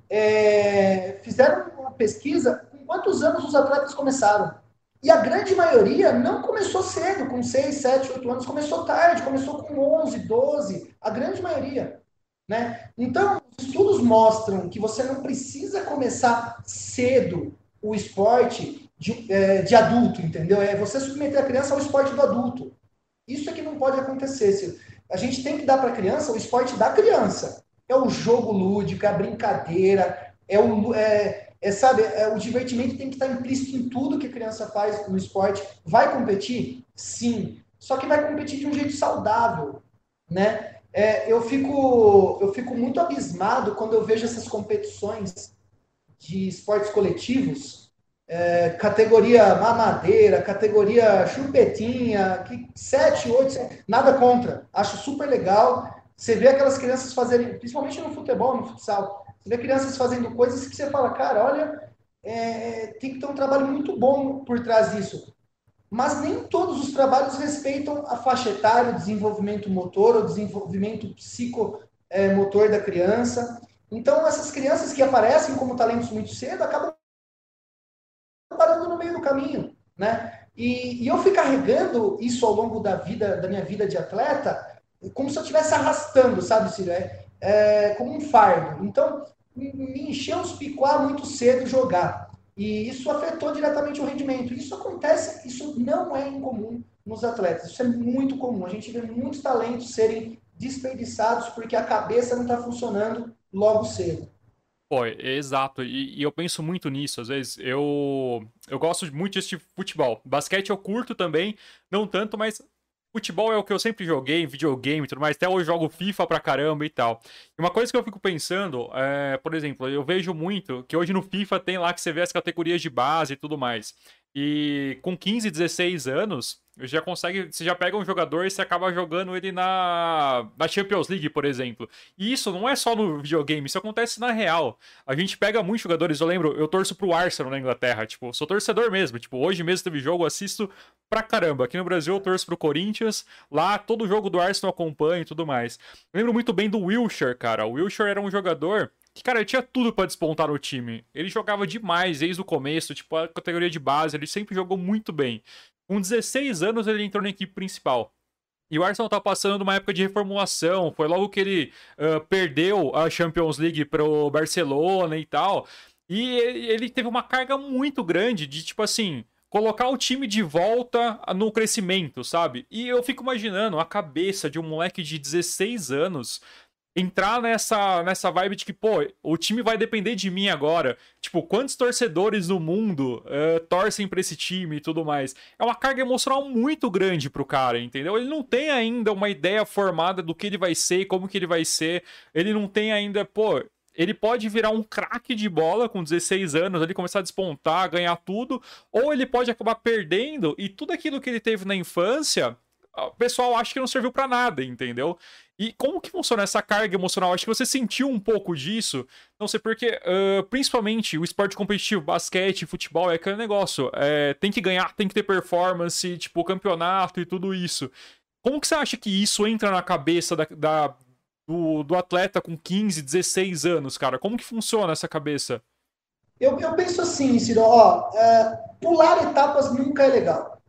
Speaker 2: é, fizeram uma pesquisa com quantos anos os atletas começaram. E a grande maioria não começou cedo, com 6, 7, 8 anos, começou tarde, começou com 11, 12, a grande maioria. Né? Então, estudos mostram que você não precisa começar cedo o esporte de, é, de adulto, entendeu? É você submeter a criança ao esporte do adulto. Isso é que não pode acontecer. A gente tem que dar para a criança o esporte da criança. É o jogo lúdico, é a brincadeira, é o, é, é, sabe, é, o divertimento tem que estar tá implícito em tudo que a criança faz no esporte. Vai competir? Sim. Só que vai competir de um jeito saudável, né? É, eu, fico, eu fico muito abismado quando eu vejo essas competições de esportes coletivos é, categoria mamadeira, categoria chupetinha, que 7, 8, nada contra. Acho super legal. Você vê aquelas crianças fazerem, principalmente no futebol, no futsal, você vê crianças fazendo coisas que você fala, cara, olha, é, é tem que ter um trabalho muito bom por trás disso. Mas nem todos os trabalhos respeitam a faixa etária, o desenvolvimento motor, o desenvolvimento psicomotor é, da criança. Então, essas crianças que aparecem como talentos muito cedo acabam no meio do caminho, né? E, e, eu fui carregando isso ao longo da vida, da minha vida de atleta, como se eu estivesse arrastando, sabe, Ciro? É, é, como um fardo. Então, me encheu os picuá muito cedo jogar. E isso afetou diretamente o rendimento. Isso acontece, isso não é incomum nos atletas. Isso é muito comum. A gente vê muitos talentos serem desperdiçados porque a cabeça não está funcionando logo cedo.
Speaker 1: Pô, exato. E, e, eu penso muito nisso. Às vezes eu eu gosto muito tipo de futebol. Basquete eu curto também, não tanto, mas futebol é o que eu sempre joguei, videogame e tudo mais. Até hoje eu jogo FIFA pra caramba e tal. E uma coisa que eu fico pensando, é, por exemplo, eu vejo muito que hoje no FIFA tem lá que você vê as categorias de base e tudo mais. E com 15, 16 anos, já consegue, você já pega um jogador e você acaba jogando ele na, na Champions League, por exemplo. E isso não é só no videogame, isso acontece na real. A gente pega muitos jogadores, eu lembro, eu torço pro Arsenal na Inglaterra, tipo, sou torcedor mesmo, tipo, hoje mesmo teve jogo, assisto pra caramba. Aqui no Brasil eu torço pro Corinthians, lá todo jogo do Arsenal acompanho e tudo mais. Eu lembro muito bem do Wilshire, cara. O Wilshire era um jogador que, cara, ele tinha tudo para despontar no time. Ele jogava demais desde o começo, tipo, a categoria de base, ele sempre jogou muito bem. Com 16 anos ele entrou na equipe principal. E o Arsenal tá passando uma época de reformulação. Foi logo que ele uh, perdeu a Champions League pro Barcelona e tal. E ele teve uma carga muito grande de tipo assim colocar o time de volta no crescimento, sabe? E eu fico imaginando a cabeça de um moleque de 16 anos entrar nessa, nessa vibe de que, pô, o time vai depender de mim agora. Tipo, quantos torcedores do mundo uh, torcem pra esse time e tudo mais? É uma carga emocional muito grande pro cara, entendeu? Ele não tem ainda uma ideia formada do que ele vai ser e como que ele vai ser. Ele não tem ainda, pô. Ele pode virar um craque de bola com 16 anos, ele começar a despontar, ganhar tudo, ou ele pode acabar perdendo e tudo aquilo que ele teve na infância o pessoal acha que não serviu para nada, entendeu? E como que funciona essa carga emocional? Acho que você sentiu um pouco disso. Não sei porque, uh, principalmente o esporte competitivo, basquete, futebol, é aquele negócio. É, tem que ganhar, tem que ter performance, tipo, campeonato e tudo isso. Como que você acha que isso entra na cabeça da, da do, do atleta com 15, 16 anos, cara? Como que funciona essa cabeça?
Speaker 2: Eu, eu penso assim, Ciro, ó, é, pular etapas nunca é legal.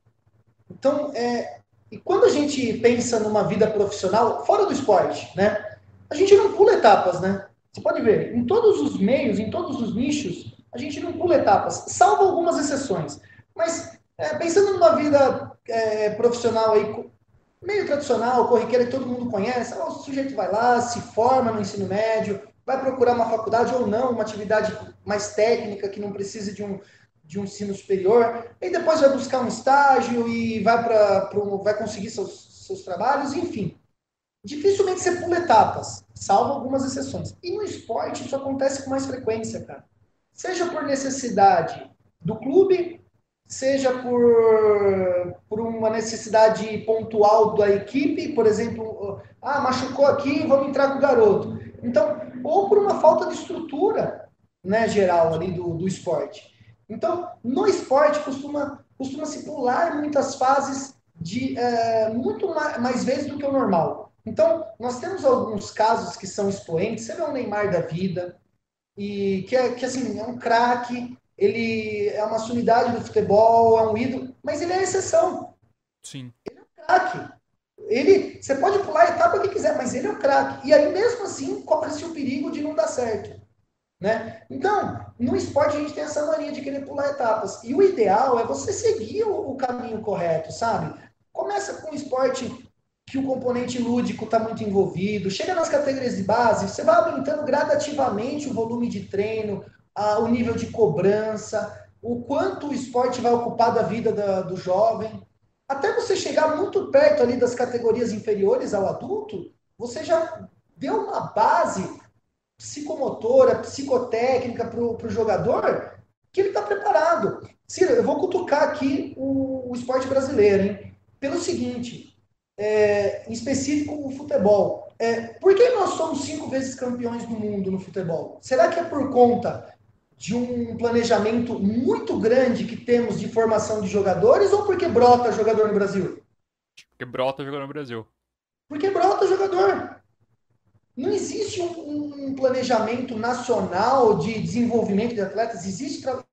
Speaker 2: Então, é, e quando a gente pensa numa vida profissional, fora do esporte, né? A gente não pula etapas, né? Você pode ver, em todos os meios, em todos os nichos, a gente não pula etapas, salvo algumas exceções. Mas é, pensando numa vida é, profissional aí, meio tradicional, corriqueira que todo mundo conhece, ah, o sujeito vai lá, se forma no ensino médio, vai procurar uma faculdade ou não, uma atividade mais técnica que não precise de um, de um ensino superior, e depois vai buscar um estágio e vai, para vai conseguir seus, seus trabalhos, enfim. Dificilmente você pula etapas, salvo algumas exceções. E no esporte isso acontece com mais frequência, cara. Seja por necessidade do clube, seja por, por uma necessidade pontual da equipe, por exemplo, ah, machucou aqui, vamos entrar com o garoto. Então, ou por uma falta de estrutura né, geral ali do, do esporte. Então, no esporte costuma, costuma se pular muitas fases de eh, muito mais, mais vezes do que o normal. Então, nós temos alguns casos que são expoentes, você vê o Neymar da vida, e que, é, que assim, é um craque, ele é uma sumidade do futebol, é um ídolo, mas ele é exceção.
Speaker 1: Sim.
Speaker 2: Ele é um craque. Ele, você pode pular a etapa que quiser, mas ele é um craque. E aí, mesmo assim, corre-se o perigo de não dar certo. Né? Então, no esporte a gente tem essa mania de querer pular etapas. E o ideal é você seguir o, caminho correto, sabe? Começa com um esporte que o componente lúdico está muito envolvido. Chega nas categorias de base, você vai aumentando gradativamente o volume de treino, a, o nível de cobrança, o quanto o esporte vai ocupar da vida da, do jovem. Até você chegar muito perto ali das categorias inferiores ao adulto, você já deu uma base psicomotora, psicotécnica para o jogador, que ele está preparado. Ciro, eu vou cutucar aqui o, o esporte brasileiro, hein? Pelo seguinte, é, em específico o futebol. É, por que nós somos cinco vezes campeões do mundo no futebol? Será que é por conta de um planejamento muito grande que temos de formação de jogadores ou porque brota jogador no Brasil?
Speaker 1: Porque brota jogador no Brasil.
Speaker 2: Porque brota jogador. Não existe um, um planejamento nacional de desenvolvimento de atletas. Existe tra...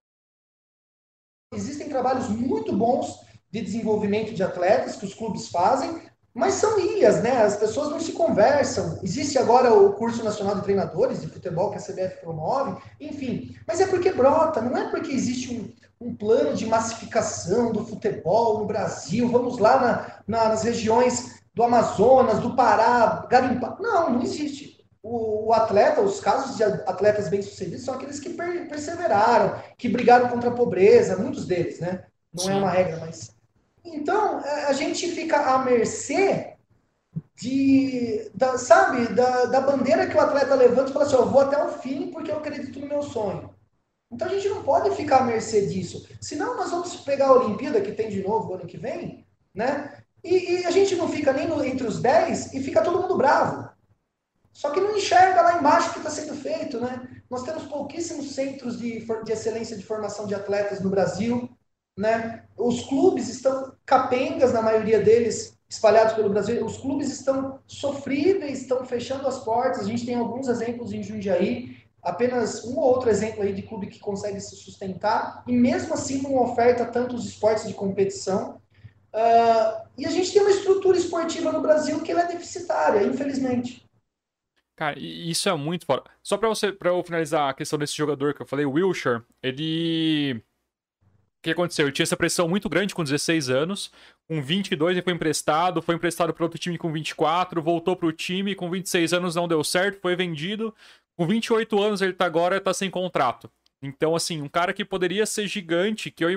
Speaker 2: Existem trabalhos muito bons de desenvolvimento de atletas que os clubes fazem, mas são ilhas, né? As pessoas não se conversam. Existe agora o curso nacional de treinadores de futebol que a CBF promove, enfim. Mas é porque brota, não é porque existe um, um plano de massificação do futebol no Brasil. Vamos lá na, na, nas regiões do Amazonas, do Pará, garimpar. Não, não existe. O, o, atleta, os casos de atletas bem-sucedidos são aqueles que per, perseveraram, que brigaram contra a pobreza, muitos deles, né? Não é Sim. é uma regra, mas. Então, é, a gente fica à mercê de, da, sabe, da, da bandeira que o atleta levanta e fala assim: eu vou até o fim porque eu acredito no meu sonho. Então a gente não pode ficar à mercê disso. Senão nós vamos pegar a Olimpíada, que tem de novo ano que vem, né? E, e a gente não fica nem no, entre os 10 e fica todo mundo bravo. Só que não enxerga lá embaixo o que está sendo feito, né? Nós temos pouquíssimos centros de, de excelência de formação de atletas no Brasil, né? Os clubes estão capengas, na maioria deles, espalhados pelo Brasil. Os clubes estão sofríveis, estão fechando as portas. A gente tem alguns exemplos em Jundiaí, apenas um ou outro exemplo aí de clube que consegue se sustentar, e mesmo assim não oferta tantos esportes de competição. Uh, e a gente tem uma estrutura esportiva no Brasil que é deficitária, infelizmente. Cara,
Speaker 1: isso é muito fora. Só para você, para eu finalizar a questão desse jogador que eu falei, o Wilshire, ele o que aconteceu? Ele tinha essa pressão muito grande com 16 anos, com 22 ele foi emprestado, foi emprestado para outro time com 24, voltou para o time, com 26 anos não deu certo, foi vendido. Com 28 anos ele está agora, está sem contrato. Então, assim, um cara que poderia ser gigante, que eu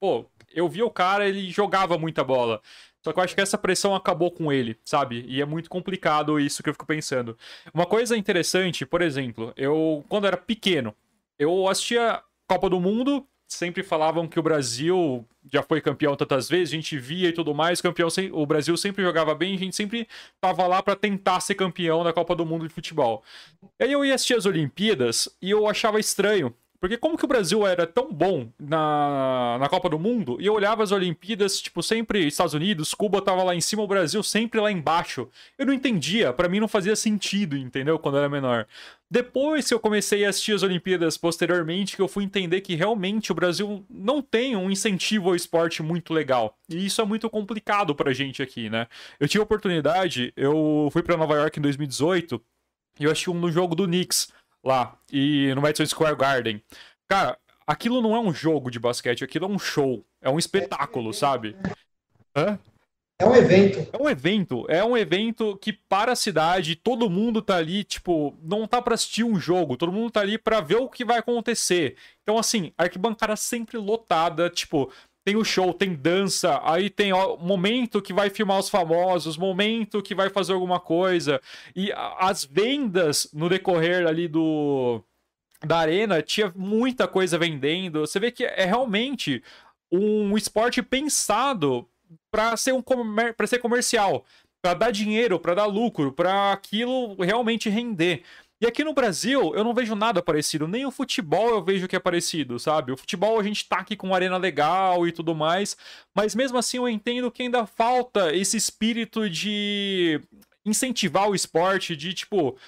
Speaker 1: pô, eu via o cara, ele jogava muita bola. Só que eu acho que essa pressão acabou com ele, sabe? E é muito complicado isso que eu fico pensando. Uma coisa interessante, por exemplo, eu quando era pequeno, eu assistia Copa do Mundo, sempre falavam que o Brasil já foi campeão tantas vezes, a gente via e tudo mais, campeão, o Brasil sempre jogava bem, a gente sempre tava lá para tentar ser campeão da Copa do Mundo de futebol. E aí eu ia assistir as Olimpíadas e eu achava estranho porque como que o Brasil era tão bom na, na Copa do Mundo e eu olhava as Olimpíadas, tipo, sempre Estados Unidos, Cuba tava lá em cima, o Brasil sempre lá embaixo. Eu não entendia, para mim não fazia sentido, entendeu? Quando eu era menor. Depois que eu comecei a assistir as Olimpíadas posteriormente, que eu fui entender que realmente o Brasil não tem um incentivo ao esporte muito legal. E isso é muito complicado pra gente aqui, né? Eu tive a oportunidade, eu fui para Nova York em 2018 e eu achei um no jogo do Knicks lá e no Madison Square Garden. Cara, aquilo não é um jogo de basquete, aquilo é um show, é um espetáculo, sabe? Hã?
Speaker 2: É um evento.
Speaker 1: É um evento. É um evento que para a cidade, todo mundo tá ali, tipo, não tá para assistir um jogo, todo mundo tá ali para ver o que vai acontecer. Então, assim, a arquibancada sempre lotada, tipo, tem o show, tem dança, aí tem o momento que vai filmar os famosos, momento que vai fazer alguma coisa. E as vendas no decorrer ali do da arena tinha muita coisa vendendo. Você vê que é realmente um esporte pensado para ser um comer... para ser comercial, para dar dinheiro, para dar lucro, para aquilo realmente render. E aqui no Brasil, eu não vejo nada parecido. Nem o futebol eu vejo que é parecido, sabe? O futebol a gente tá aqui com arena legal e tudo mais. Mas mesmo assim eu entendo que ainda falta esse espírito de incentivar o esporte, de tipo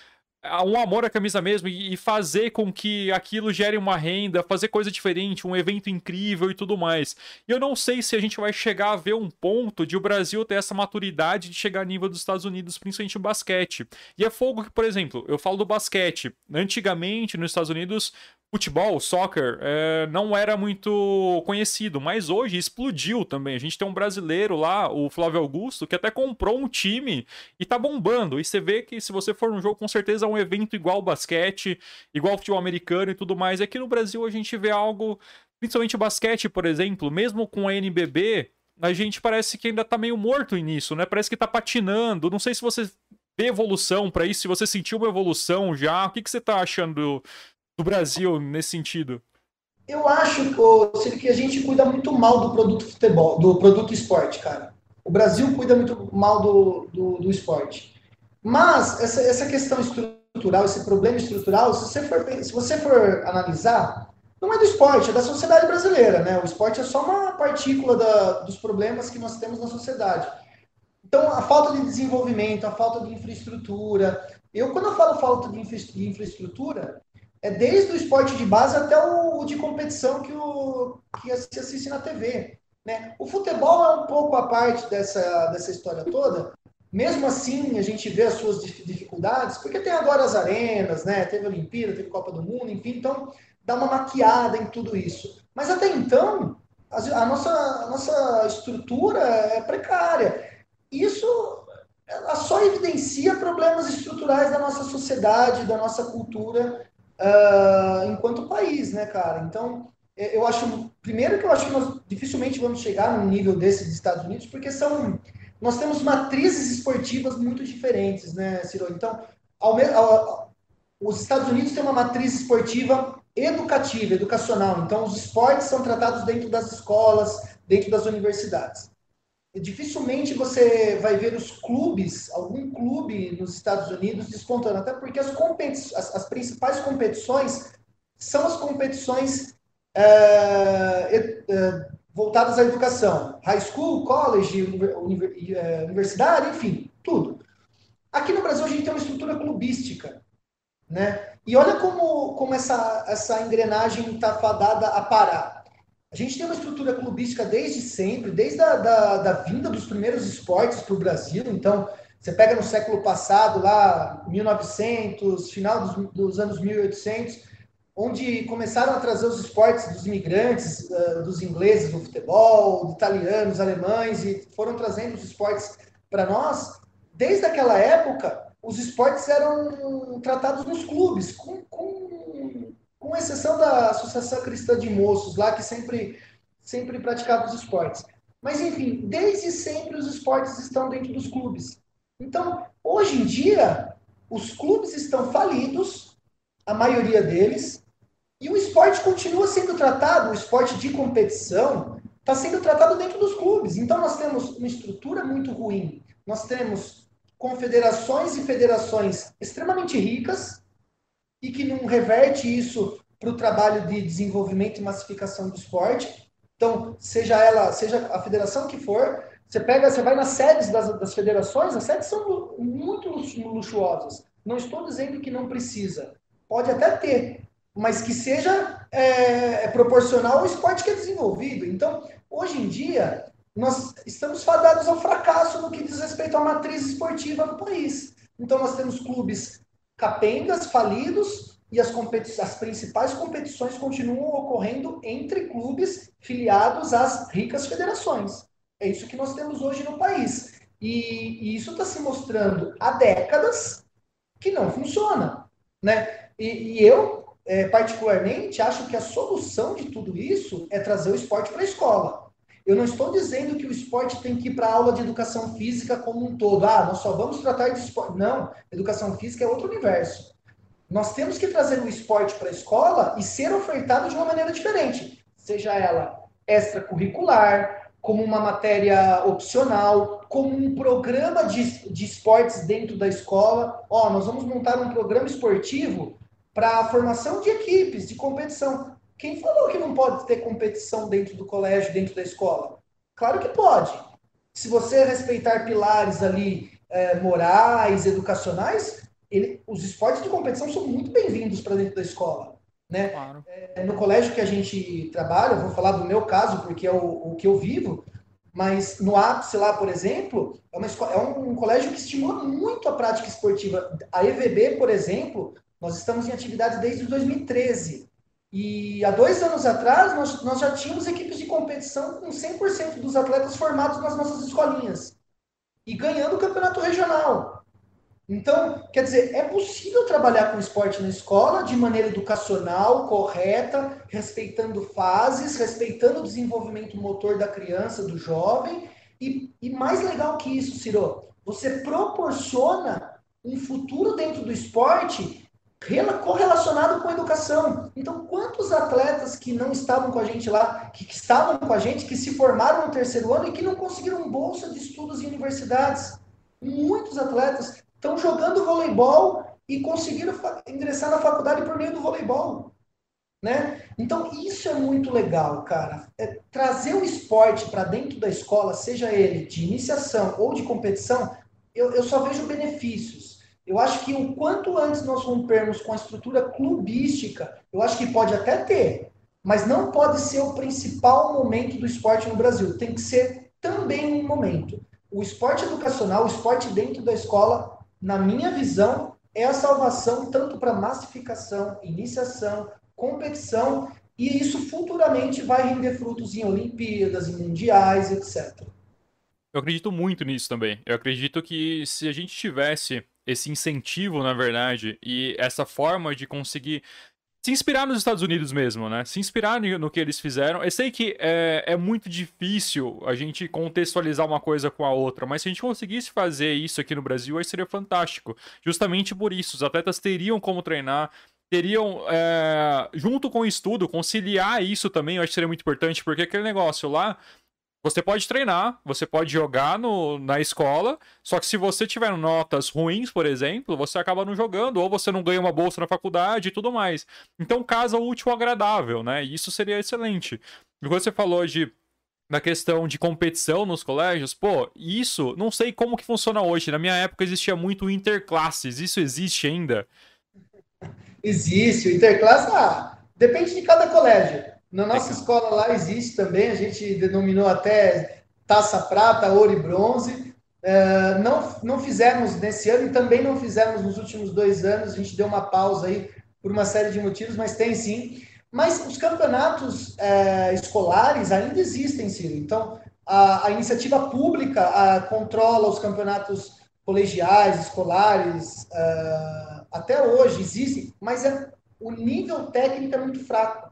Speaker 1: um amor à camisa mesmo e fazer com que aquilo gere uma renda, fazer coisa diferente, um evento incrível e tudo mais. E eu não sei se a gente vai chegar a ver um ponto de o Brasil ter essa maturidade de chegar a nível dos Estados Unidos, principalmente no basquete. E é fogo que, por exemplo, eu falo do basquete. Antigamente, nos Estados Unidos, futebol, soccer, é, não era muito conhecido, mas hoje explodiu também. A gente tem um brasileiro lá, o Flávio Augusto, que até comprou um time e tá bombando. E você vê que se você for um jogo, com certeza é um evento igual basquete, igual futebol americano e tudo mais. aqui é no Brasil a gente vê algo, principalmente basquete, por exemplo, mesmo com a NBB. A gente parece que ainda tá meio morto nisso, né? Parece que tá patinando. Não sei se você vê evolução para isso, se você sentiu uma evolução já. O que, que você tá achando
Speaker 2: do
Speaker 1: Brasil nesse sentido?
Speaker 2: Eu acho, que a gente cuida muito mal do produto futebol, do produto esporte, cara. O Brasil cuida muito mal do, do, do esporte. Mas essa, essa questão estrutural, esse problema estrutural, se você, for, se você for analisar, não é do esporte, é da sociedade brasileira, né? O esporte é só uma partícula da, dos problemas que nós temos na sociedade. Então, a falta de desenvolvimento, a falta de infraestrutura. Eu, quando eu falo falta de infraestrutura, é desde o esporte de base até o, de competição que, o, que se assiste na TV. Né? O futebol é um pouco a parte dessa, dessa história toda. Mesmo assim, a gente vê as suas dificuldades, porque tem agora as arenas, né? teve a Olimpíada, teve a Copa do Mundo, enfim, então dá uma maquiada em tudo isso. Mas até então, a, nossa, a nossa estrutura é precária. Isso ela só evidencia problemas estruturais da nossa sociedade, da nossa cultura ah, enquanto país, né, cara? Então, é, eu acho, primeiro que eu acho que nós dificilmente vamos chegar num nível desse dos Estados Unidos, porque são, nós temos matrizes esportivas muito diferentes, né, Ciro? Então, ao, ao, os Estados Unidos têm uma matriz esportiva educativa, educacional. Então, os esportes são tratados dentro das escolas, dentro das universidades dificilmente você vai ver os clubes, algum clube nos Estados Unidos descontando até porque as, as, as principais competições são as competições é, é, é voltadas à educação, high school, college, é, universidade, enfim, tudo. Aqui no Brasil a gente tem uma estrutura clubística, né? E olha como, como essa, essa engrenagem está fadada a parar a gente tem uma estrutura clubística desde sempre, desde a da, da vinda dos primeiros esportes para o Brasil. Então, você pega no século passado, lá 1900, final dos, dos anos 1800, onde começaram a trazer os esportes dos imigrantes, eh, dos ingleses, do futebol, dos italianos, alemães, e foram trazendo os esportes para nós. Desde aquela época, os esportes eram tratados nos clubes, com, com com exceção da Associação Cristã de Moços lá, que sempre, sempre praticava os esportes. Mas, enfim, desde sempre os esportes estão dentro dos clubes. Então, hoje em dia, os clubes estão falidos, a maioria deles, e o esporte continua sendo tratado, o esporte de competição, está sendo tratado dentro dos clubes. Então, nós temos uma estrutura muito ruim. Nós temos confederações e federações extremamente ricas e que não reverte isso para o trabalho de desenvolvimento e massificação do esporte. Então, seja ela, seja a federação que for, você pega, você vai nas sedes das, das federações, as sedes são muito luxuosas. Não estou dizendo que não precisa. Pode até ter, mas que seja é, é proporcional ao esporte que é desenvolvido. Então, hoje em dia, nós estamos fadados ao fracasso no que diz respeito à matriz esportiva do país. Então, nós temos clubes capengas, falidos, e as, as principais competições continuam ocorrendo entre clubes filiados às ricas federações. É isso que nós temos hoje no país. E, e isso está se mostrando há décadas que não funciona. Né? E, e eu, é, particularmente, acho que a solução de tudo isso é trazer o esporte para a escola. Eu não estou dizendo que o esporte tem que ir para a aula de educação física como um todo. Ah, nós só vamos tratar de esporte. Não, educação física é outro universo. Nós temos que trazer o esporte para a escola e ser ofertado de uma maneira diferente, seja ela extracurricular, como uma matéria opcional, como um programa de, de esportes dentro da escola. Ó, nós vamos montar um programa esportivo para a formação de equipes, de competição. Quem falou que não pode ter competição dentro do colégio, dentro da escola? Claro que pode. Se você respeitar pilares ali é, morais, educacionais, ele, os esportes de competição são muito bem-vindos para dentro da escola. Né? Claro. É, no colégio que a gente trabalha, eu vou falar do meu caso, porque é o, o que eu vivo, mas no ápice lá, por exemplo, é, escola, é um, um, colégio que estimula muito a prática esportiva. A EVB, por exemplo, nós estamos em atividade desde 2013. E há dois anos atrás, nós, nós já tínhamos equipes de competição com 100% dos atletas formados nas nossas escolinhas. E ganhando o campeonato regional. Então, quer dizer, é possível trabalhar com esporte na escola de maneira educacional, correta, respeitando fases, respeitando o desenvolvimento motor da criança, do jovem. E, e mais legal que isso, Ciro, você proporciona um futuro dentro do esporte correlacionado com a educação. Então, quantos atletas que não estavam com a gente lá, que, que estavam com a gente, que se formaram no terceiro ano e que não conseguiram bolsa de estudos em universidades? Muitos atletas estão jogando voleibol e conseguiram ingressar na faculdade por meio do voleibol. Né? Então, isso é muito legal, cara. É trazer o esporte para dentro da escola, seja ele de iniciação ou de competição, eu, eu só vejo benefícios. Eu acho que o quanto antes nós rompermos com a estrutura clubística, eu acho que pode até ter, mas não pode ser o principal momento do esporte no Brasil. Tem que ser também um momento. O esporte educacional, o esporte dentro da escola, na minha visão, é a salvação tanto para massificação, iniciação, competição, e isso futuramente vai render frutos em Olimpíadas, em Mundiais, etc.
Speaker 1: Eu acredito muito nisso também. Eu acredito que se a gente tivesse esse incentivo, na verdade, e essa forma de conseguir se inspirar nos Estados Unidos mesmo, né? Se inspirar no que eles fizeram. Eu sei que é, é, muito difícil a gente contextualizar uma coisa com a outra, mas se a gente conseguisse fazer isso aqui no Brasil, aí seria fantástico. Justamente por isso, os atletas teriam como treinar, teriam, é, junto com o estudo, conciliar isso também, eu acho que seria muito importante, porque aquele negócio lá você pode treinar, você pode jogar no, na escola, só que se você tiver notas ruins, por exemplo, você acaba não jogando, ou você não ganha uma bolsa na faculdade e tudo mais. Então, casa útil agradável, né? isso seria excelente. E você falou de na questão de competição nos colégios, pô, isso não sei como que funciona hoje. Na minha época existia muito interclasses, isso existe ainda?
Speaker 2: Existe, o interclasse, ah, depende de cada colégio. Na é nossa escola lá existe também, a gente denominou até taça prata, ouro e bronze. Uh, não, não fizemos nesse ano e também não fizemos nos últimos dois anos, a gente deu uma pausa aí por uma série de motivos, mas tem sim. Mas os campeonatos uh, escolares ainda existem, sim. Então, a, a iniciativa pública controla os campeonatos colegiais, escolares, uh, até hoje existem, mas é, o nível técnico é muito fraco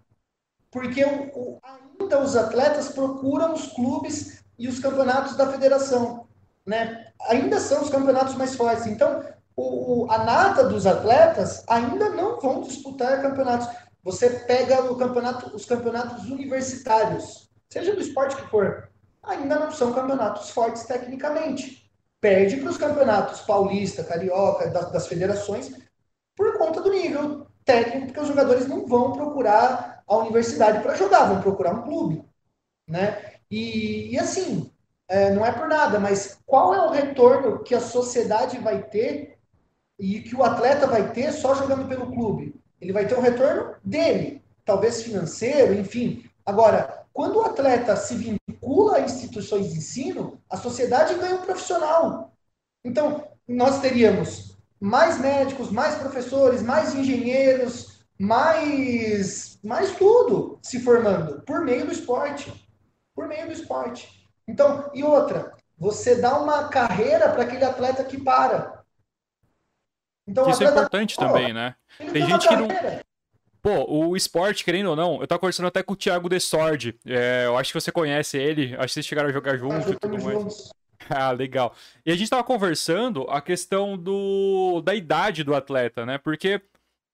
Speaker 2: porque o, o, ainda os atletas procuram os clubes e os campeonatos da federação, né? Ainda são os campeonatos mais fortes. Então, o, a nata dos atletas ainda não vão disputar campeonatos. Você pega o campeonato, os campeonatos universitários, seja do esporte que for, ainda não são campeonatos fortes tecnicamente. Perde para os campeonatos paulista, carioca, das federações, por conta do nível técnico, porque os jogadores não vão procurar a universidade para jogar, vão procurar um clube, né? E, e assim, é, não é por nada, mas qual é o retorno que a sociedade vai ter e que o atleta vai ter só jogando pelo clube? Ele vai ter um retorno dele, talvez financeiro, enfim. Agora, quando o atleta se vincula a instituições de ensino, a sociedade ganha um profissional. Então, nós teríamos mais médicos, mais professores, mais engenheiros, mais, mais tudo se formando por meio do esporte. Por meio do esporte. Então, e outra, você dá uma carreira para aquele atleta que para.
Speaker 1: Então, Isso é importante pô, também, né? Tem gente que não. Pô, o esporte, querendo ou não, eu tava conversando até com o Thiago Desord É, eu acho que você conhece ele, acho que vocês chegaram a jogar ah, junto e tudo mais. Juntos. Ah, legal. E a gente tava conversando a questão do da idade do atleta, né? Porque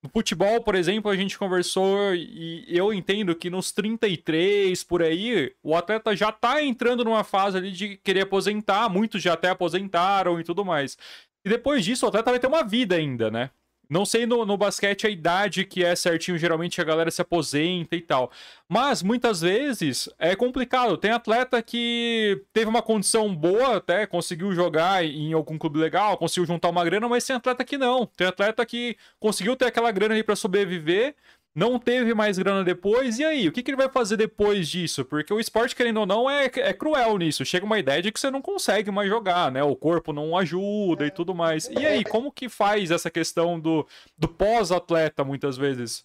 Speaker 1: no futebol, por exemplo, a gente conversou e eu entendo que nos 33 por aí, o atleta já tá entrando numa fase ali de querer aposentar, muitos já até aposentaram e tudo mais. E depois disso, o atleta vai ter uma vida ainda, né? Não sei no, no basquete a idade que é certinho, geralmente a galera se aposenta e tal. Mas muitas vezes é complicado. Tem atleta que teve uma condição boa, até conseguiu jogar em algum clube legal, conseguiu juntar uma grana, mas tem atleta que não. Tem atleta que conseguiu ter aquela grana ali para sobreviver não teve mais grana depois, e aí? O que, que ele vai fazer depois disso? Porque o esporte, querendo ou não, é, é cruel nisso. Chega uma ideia de que você não consegue mais jogar, né? O corpo não ajuda e tudo mais. E aí, como que faz essa questão do, do pós-atleta, muitas vezes?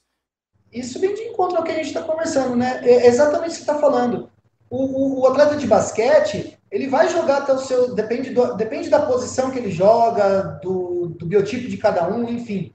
Speaker 2: Isso vem de encontro ao que a gente está conversando, né? É, é exatamente o que você está falando. O, o, o, atleta de basquete, ele vai jogar até o seu. Depende, do, depende da posição que ele joga, do, do biotipo de cada um, enfim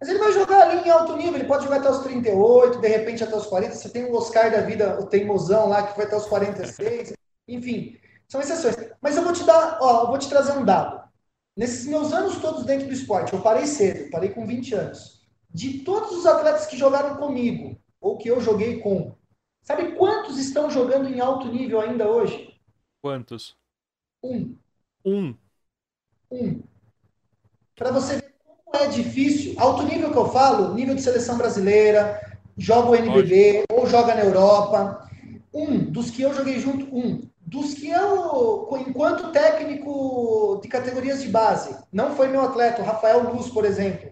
Speaker 2: mas ele vai jogar ali em alto nível, ele pode jogar até os 38, de repente até os 40. Você tem o Oscar da vida, o Teimosão lá, que foi até os 46. Enfim, são exceções. Mas eu vou te dar, ó, eu vou te trazer um dado. Nesses meus anos todos dentro do esporte, eu parei cedo, parei com 20 anos. De todos os atletas que jogaram comigo, ou que eu joguei com, sabe quantos estão jogando em alto nível ainda hoje?
Speaker 1: Quantos?
Speaker 2: Um.
Speaker 1: Um.
Speaker 2: Um. Para você ver é difícil, alto nível que eu falo, nível de seleção brasileira, joga o NBB ou joga na Europa. Um dos que eu joguei junto, um dos que eu, enquanto técnico de categorias de base, não foi meu atleta, o Rafael Luz, por exemplo.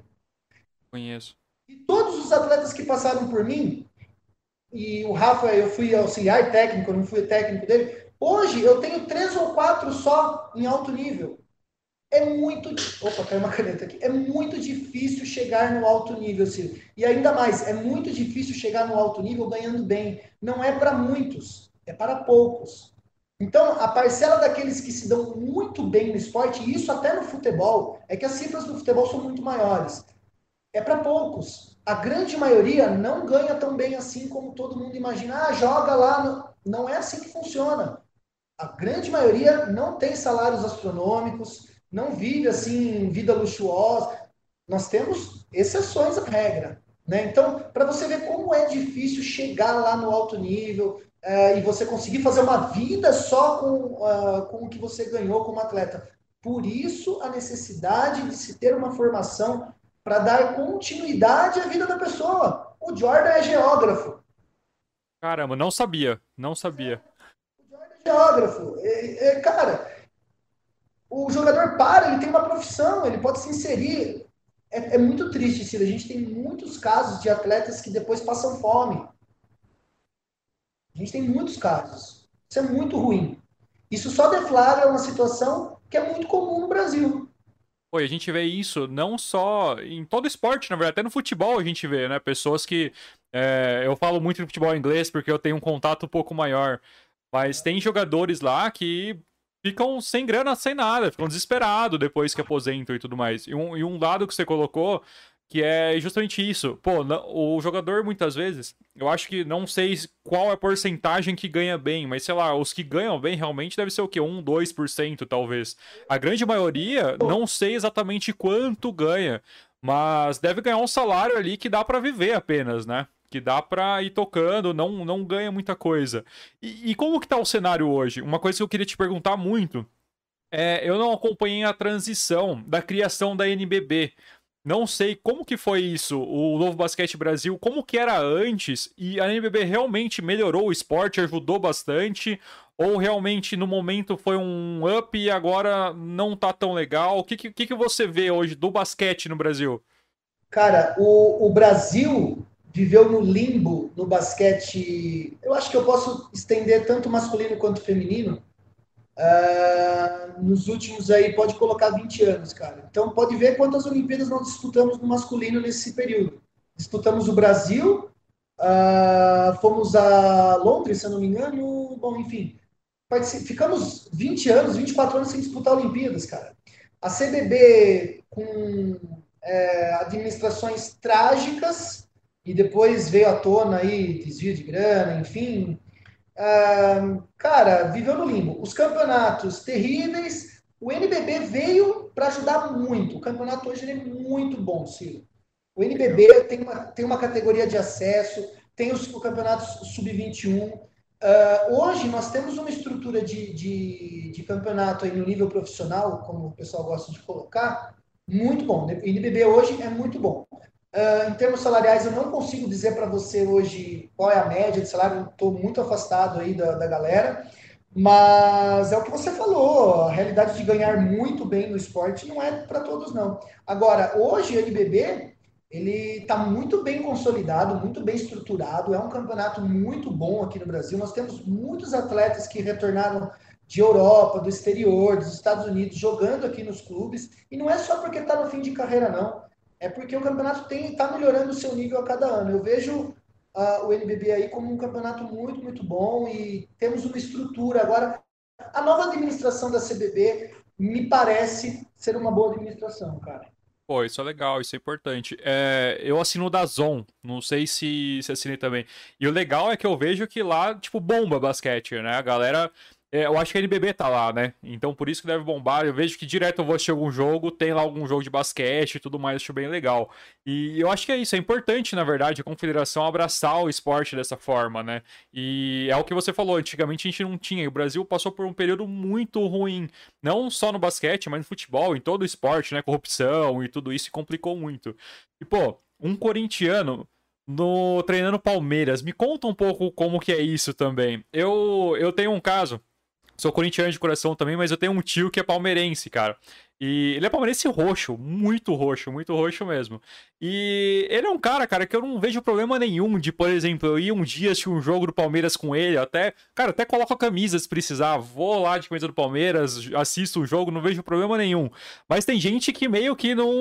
Speaker 1: Conheço.
Speaker 2: E todos os atletas que passaram por mim, e o Rafa, eu fui auxiliar técnico, não fui técnico dele. Hoje eu tenho três ou quatro só em alto nível é muito. Opa, caiu uma caneta aqui. É muito difícil chegar no alto nível, Ciro. E ainda mais, é muito difícil chegar no alto nível ganhando bem. Não é para muitos, é para poucos. Então, a parcela daqueles que se dão muito bem no esporte, e isso até no futebol, é que as cifras do futebol são muito maiores. É para poucos. A grande maioria não ganha tão bem assim como todo mundo imagina. Ah, joga lá. Não é assim que funciona. A grande maioria não tem salários astronômicos, não vive assim vida luxuosa. Nós temos exceções à regra, né? Então, para você ver como é difícil chegar lá no alto nível é, e você conseguir fazer uma vida só com, uh, com o que você ganhou como atleta. Por isso, a necessidade de se ter uma formação para dar continuidade à vida da pessoa. O Jordan é geógrafo.
Speaker 1: Caramba, não sabia, não sabia.
Speaker 2: O Jordan é geógrafo. É, é, cara, o jogador para, ele tem uma profissão, ele pode se inserir. É, é muito triste, Cida. A gente tem muitos casos de atletas que depois passam fome. A gente tem muitos casos. Isso é muito ruim. Isso só deflagra uma situação que é muito comum no Brasil.
Speaker 1: Pô, a gente vê isso não só em todo esporte, na verdade, até no futebol a gente vê, né? Pessoas que. É, eu falo muito de futebol inglês porque eu tenho um contato um pouco maior. Mas tem jogadores lá que ficam sem grana, sem nada, ficam desesperados depois que aposentam e tudo mais. E um, e um lado que você colocou que é justamente isso. Pô, o jogador muitas vezes, eu acho que não sei qual é a porcentagem que ganha bem, mas sei lá, os que ganham bem realmente deve ser o quê? 1, 2% talvez. A grande maioria, não sei exatamente quanto ganha, mas deve ganhar um salário ali que dá para viver apenas, né? que dá pra ir tocando, não, não ganha muita coisa. E, e como que tá o cenário hoje? Uma coisa que eu queria te perguntar muito. É, eu não acompanhei a transição da criação da NBB. Não sei como que foi isso, o Novo Basquete Brasil, como que era antes, e a NBB realmente melhorou o esporte, ajudou bastante, ou realmente no momento foi um up e agora não tá tão legal? O que, que, que você vê hoje do basquete no Brasil?
Speaker 2: Cara, o, o Brasil, viveu no limbo no basquete. Eu acho que eu posso estender tanto masculino quanto feminino. Uh, nos últimos aí, pode colocar 20 anos, cara. Então, pode ver quantas Olimpíadas nós disputamos no masculino nesse período. Disputamos o Brasil, uh, fomos a Londres, se eu não me engano. Bom, enfim, ficamos 20 anos, 24 anos sem disputar Olimpíadas, cara. A CBB com é, administrações trágicas, e depois veio à tona aí desvio de grana, enfim. cara, viveu no limbo. Os campeonatos terríveis, o NBB veio para ajudar muito. O campeonato hoje é muito bom, Ciro. O NBB tem uma, tem uma categoria de acesso, tem os, campeonatos sub-21. Uh, hoje nós temos uma estrutura de, de, de, campeonato aí no nível profissional, como o pessoal gosta de colocar, muito bom. O NBB hoje é muito bom. Uh, em termos salariais, eu não consigo dizer para você hoje qual é a média de salário, estou muito afastado aí da, da galera, mas é o que você falou, a realidade de ganhar muito bem no esporte não é para todos, não. Agora, hoje, o NBB, ele está muito bem consolidado, muito bem estruturado, é um campeonato muito bom aqui no Brasil, nós temos muitos atletas que retornaram de Europa, do exterior, dos Estados Unidos, jogando aqui nos clubes, e não é só porque está no fim de carreira, não é porque o campeonato está melhorando o seu nível a cada ano. Eu vejo uh, o NBB aí como um campeonato muito, muito bom e temos uma estrutura. Agora, a nova administração da CBB me parece ser uma boa administração, cara.
Speaker 1: Pô, isso é legal, isso é importante. É, eu assino da Zon, não sei se, se assinei também. E o legal é que eu vejo que lá, tipo, bomba basquete, né? A galera é, eu acho que a NBB tá lá, né? Então por isso que deve bombar. Eu vejo que direto eu vou assistir algum jogo, tem lá algum jogo de basquete e tudo mais, acho bem legal. E eu acho que é isso, é importante, na verdade, a confederação abraçar o esporte dessa forma, né? E é o que você falou, antigamente a gente não tinha. E o Brasil passou por um período muito ruim, não só no basquete, mas no futebol, em todo o esporte, né? Corrupção e tudo isso complicou muito. E pô, um corintiano no treinando Palmeiras. Me conta um pouco como que é isso também. Eu eu tenho um caso Sou corintiano de coração também, mas eu tenho um tio que é palmeirense, cara. E ele é palmeirense roxo, muito roxo, muito roxo mesmo. E ele é um cara, cara, que eu não vejo problema nenhum de, por exemplo, eu ir um dia assistir um jogo do Palmeiras com ele, até, cara, até coloco a camisa se precisar, vou lá de camisa do Palmeiras, assisto o jogo, não vejo problema nenhum. Mas tem gente que meio que não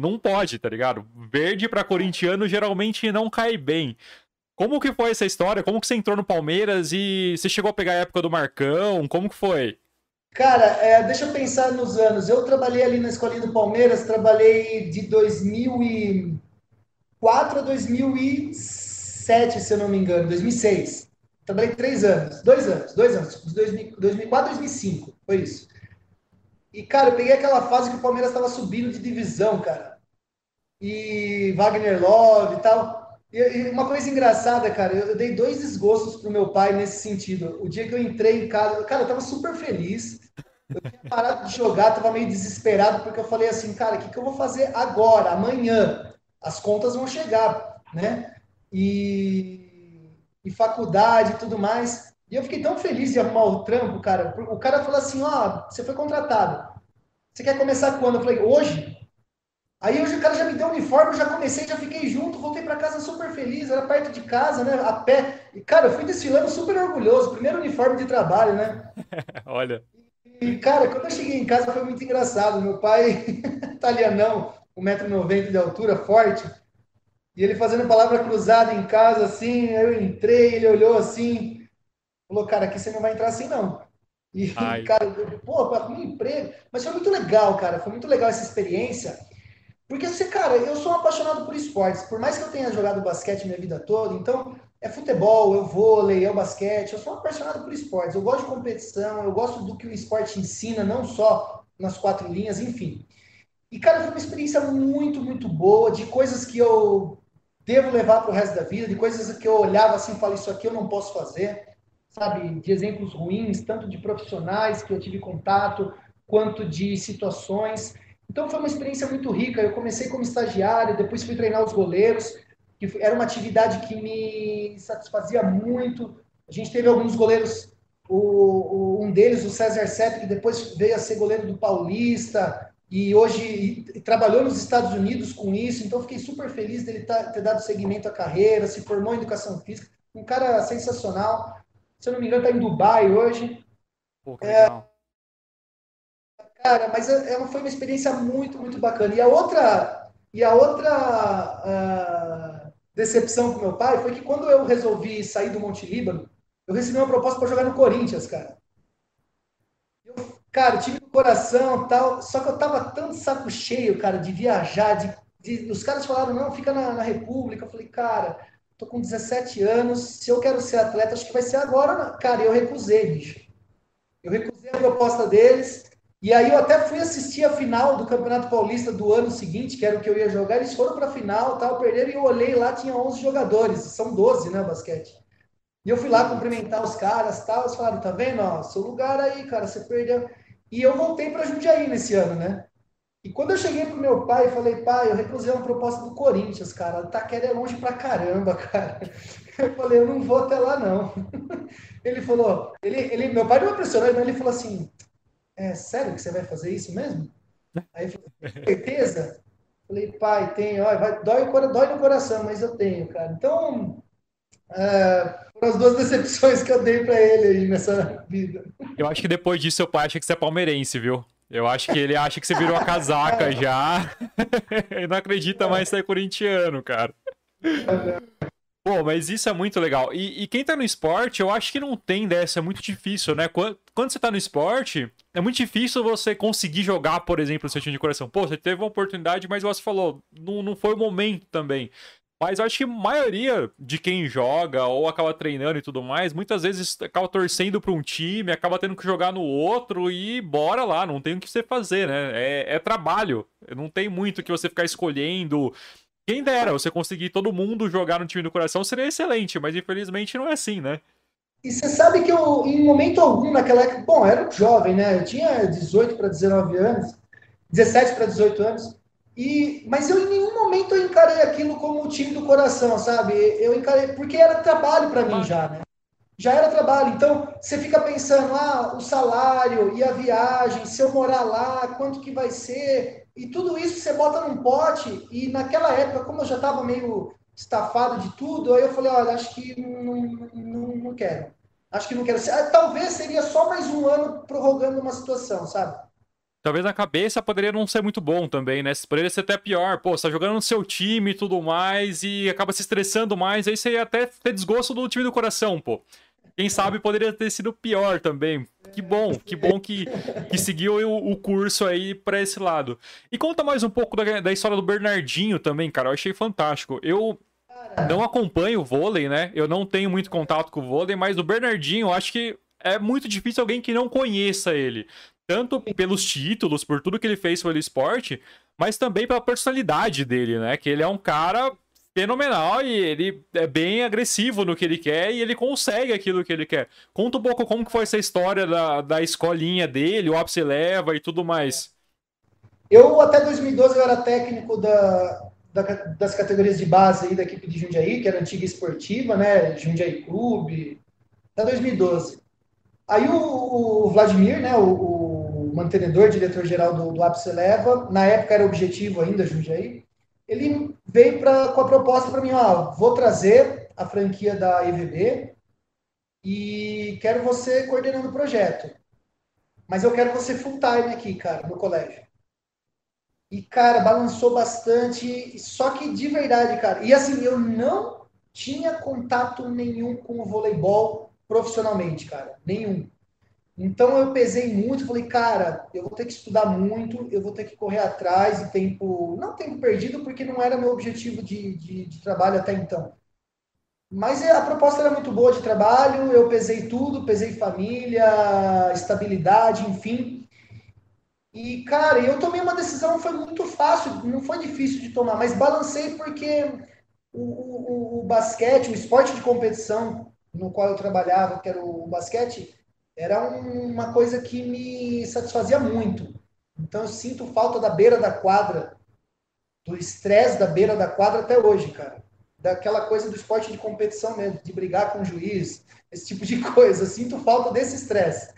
Speaker 1: não pode, tá ligado? Verde para corintiano geralmente não cai bem. Como que foi essa história? Como que você entrou no Palmeiras e você chegou a pegar a época do Marcão? Como que foi?
Speaker 2: Cara, é, deixa eu pensar nos anos. Eu trabalhei ali na escolinha do Palmeiras, trabalhei de 2004 a 2007, se eu não me engano, 2006. Trabalhei três anos, dois anos, dois anos, 2004 a 2005, foi isso. E, cara, eu peguei aquela fase que o Palmeiras estava subindo de divisão, cara. E Wagner Love e tal. E uma coisa engraçada, cara, eu dei dois desgostos pro meu pai nesse sentido. O dia que eu entrei em casa, cara, eu tava super feliz. Eu tinha parado de jogar, tava meio desesperado, porque eu falei assim, cara, o que, que eu vou fazer agora, amanhã? As contas vão chegar, né? E, e faculdade e tudo mais. E eu fiquei tão feliz de arrumar o trampo, cara. O cara falou assim, ó, oh, você foi contratado. Você quer começar quando? Eu falei, hoje? Aí hoje o cara já me deu o uniforme, já comecei, já fiquei junto, voltei para casa super feliz, era perto de casa, né, a pé. E cara, eu fui desfilando super orgulhoso, primeiro uniforme de trabalho, né?
Speaker 1: Olha.
Speaker 2: E cara, quando eu cheguei em casa foi muito engraçado. Meu pai, italianão, tá 1,90m de altura, forte, e ele fazendo palavra cruzada em casa assim, eu entrei, ele olhou assim, falou: "Cara, aqui você não vai entrar assim não". E Ai. cara, eu, pô, para um emprego. Mas foi muito legal, cara, foi muito legal essa experiência porque, cara, eu sou um apaixonado por esportes. Por mais que eu tenha jogado basquete minha vida toda, então é futebol, eu vôlei, é o basquete. Eu sou um apaixonado por esportes. Eu gosto de competição, eu gosto do que o esporte ensina, não só nas quatro linhas, enfim. E, cara, foi uma experiência muito, muito boa, de coisas que eu devo levar para o resto da vida, de coisas que eu olhava assim e falei, isso aqui eu não posso fazer, sabe? De exemplos ruins, tanto de profissionais que eu tive contato, quanto de situações. Então foi uma experiência muito rica. Eu comecei como estagiário, depois fui treinar os goleiros, que era uma atividade que me satisfazia muito. A gente teve alguns goleiros, o, o, um deles, o César Sete, que depois veio a ser goleiro do Paulista e hoje e, e trabalhou nos Estados Unidos com isso. Então fiquei super feliz dele tá, ter dado seguimento à carreira, se formou em educação física. Um cara sensacional. Se eu não me engano, está em Dubai hoje. Pô, é, Cara, mas ela é, é foi uma experiência muito, muito bacana. E a outra, e a outra uh, decepção com meu pai foi que quando eu resolvi sair do Monte Líbano, eu recebi uma proposta para jogar no Corinthians, cara. Eu, cara, tive o coração tal, só que eu tava tão saco cheio, cara, de viajar, de, de os caras falaram, não, fica na, na República. Eu falei, cara, tô com 17 anos, se eu quero ser atleta, acho que vai ser agora. Cara, eu recusei, bicho. Eu recusei a proposta deles, e aí eu até fui assistir a final do Campeonato Paulista do ano seguinte, que era o que eu ia jogar, eles foram para a final, tal, perderam, e eu olhei lá, tinha 11 jogadores, são 12, né, basquete. E eu fui lá cumprimentar os caras, tal, eles falaram, tá vendo, ó, seu lugar aí, cara, você perdeu. E eu voltei para Jundiaí nesse ano, né? E quando eu cheguei pro meu pai e falei, pai, eu recusei uma proposta do Corinthians, cara, o Taquera é longe pra caramba, cara. Eu falei, eu não vou até lá, não. Ele falou, ele, ele, meu pai não me impressionou, mas ele falou assim, é sério que você vai fazer isso mesmo? Né? Aí eu falei, certeza? Falei, pai, tenho, ó, vai, dói, dói no coração, mas eu tenho, cara. Então, é, foram as duas decepções que eu dei para ele aí nessa vida.
Speaker 1: Eu acho que depois disso seu pai acha que você é palmeirense, viu? Eu acho que ele acha que você virou a casaca já. ele não acredita mais ser é corintiano, cara. É Pô, mas isso é muito legal. E, e, quem tá no esporte, eu acho que não tem dessa, é muito difícil, né? Quando, quando, você tá no esporte, é muito difícil você conseguir jogar, por exemplo, o seu time de coração. Pô, você teve uma oportunidade, mas você falou, não, não foi o momento também. Mas eu acho que a maioria de quem joga ou acaba treinando e tudo mais, muitas vezes acaba torcendo pra um time, acaba tendo que jogar no outro e bora lá, não tem o que você fazer, né? É, é trabalho, não tem muito que você ficar escolhendo quem dera, você conseguir todo mundo jogar no time do coração seria excelente, mas infelizmente não é assim, né?
Speaker 2: E você sabe que eu, em momento algum, naquela época, bom, eu era jovem, né? Eu tinha 18 para 19 anos, 17 para 18 anos, e, mas eu em nenhum momento eu encarei aquilo como o time do coração, sabe? Eu encarei, porque era trabalho para mim já, né? Já era trabalho. Então, você fica pensando, ah, o salário e a viagem, se eu morar lá, quanto que vai ser? E tudo isso você bota num pote, e naquela época, como eu já estava meio estafado de tudo, aí eu falei, olha, acho que não, não, não quero. Acho que não quero. Ah, talvez seria só mais um ano prorrogando uma situação, sabe?
Speaker 1: Talvez na cabeça poderia não ser muito bom também, né? Poderia ser até pior. Pô, você tá jogando no seu time e tudo mais e acaba se estressando mais. Aí você ia até ter desgosto do time do coração, pô. Quem sabe poderia ter sido pior também. Que bom, que bom que, que seguiu o, o curso aí para esse lado. E conta mais um pouco da, da história do Bernardinho também, cara. Eu achei fantástico. Eu não acompanho o vôlei, né? Eu não tenho muito contato com o vôlei, mas o Bernardinho, acho que é muito difícil alguém que não conheça ele. Tanto pelos títulos, por tudo que ele fez pelo esporte, mas também pela personalidade dele, né? Que ele é um cara fenomenal e ele é bem agressivo no que ele quer e ele consegue aquilo que ele quer. Conta um pouco como que foi essa história da, da escolinha dele, o ápice leva e tudo mais.
Speaker 2: Eu, até 2012, eu era técnico da, da, das categorias de base aí da equipe de Jundiaí, que era antiga esportiva, né? Jundiaí Clube, até 2012. Aí o, o Vladimir, né, o, o mantenedor, diretor-geral do, do Ápice Leva, na época era objetivo ainda, Jundiaí, ele veio pra, com a proposta para mim, ó, vou trazer a franquia da EVB e quero você coordenando o projeto. Mas eu quero você full time aqui, cara, no colégio. E, cara, balançou bastante, só que de verdade, cara. E assim, eu não tinha contato nenhum com o voleibol profissionalmente, cara. Nenhum. Então eu pesei muito, falei, cara, eu vou ter que estudar muito, eu vou ter que correr atrás e tempo. Não tempo perdido, porque não era meu objetivo de, de, de trabalho até então. Mas a proposta era muito boa de trabalho, eu pesei tudo, pesei família, estabilidade, enfim. E, cara, eu tomei uma decisão, foi muito fácil, não foi difícil de tomar, mas balancei porque o, o, o basquete, o esporte de competição no qual eu trabalhava, que era o basquete, era uma coisa que me satisfazia muito. Então eu sinto falta da beira da quadra, do estresse da beira da quadra até hoje, cara. Daquela coisa do esporte de competição mesmo, de brigar com o juiz, esse tipo de coisa. Eu sinto falta desse estresse.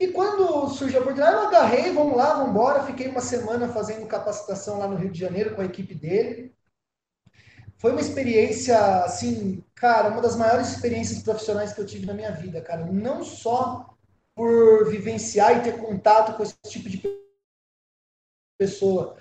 Speaker 2: E quando surgiu a oportunidade, eu agarrei, vamos lá, vamos embora. Fiquei uma semana fazendo capacitação lá no Rio de Janeiro com a equipe dele. Foi uma experiência, assim, cara, uma das maiores experiências profissionais que eu tive na minha vida, cara. Não só por vivenciar e ter contato com esse tipo de pessoa,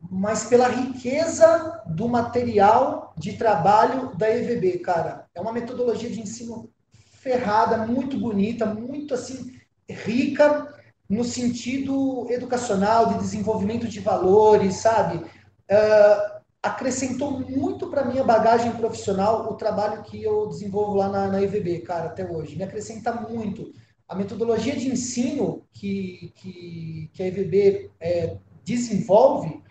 Speaker 2: mas pela riqueza do material de trabalho da EVB, cara. É uma metodologia de ensino ferrada, muito bonita, muito assim rica no sentido educacional de desenvolvimento de valores, sabe? Uh, acrescentou muito para minha bagagem profissional o trabalho que eu desenvolvo lá na, na IVB, cara, até hoje. Me acrescenta muito. A metodologia de ensino que, que, que a IVB é, desenvolve,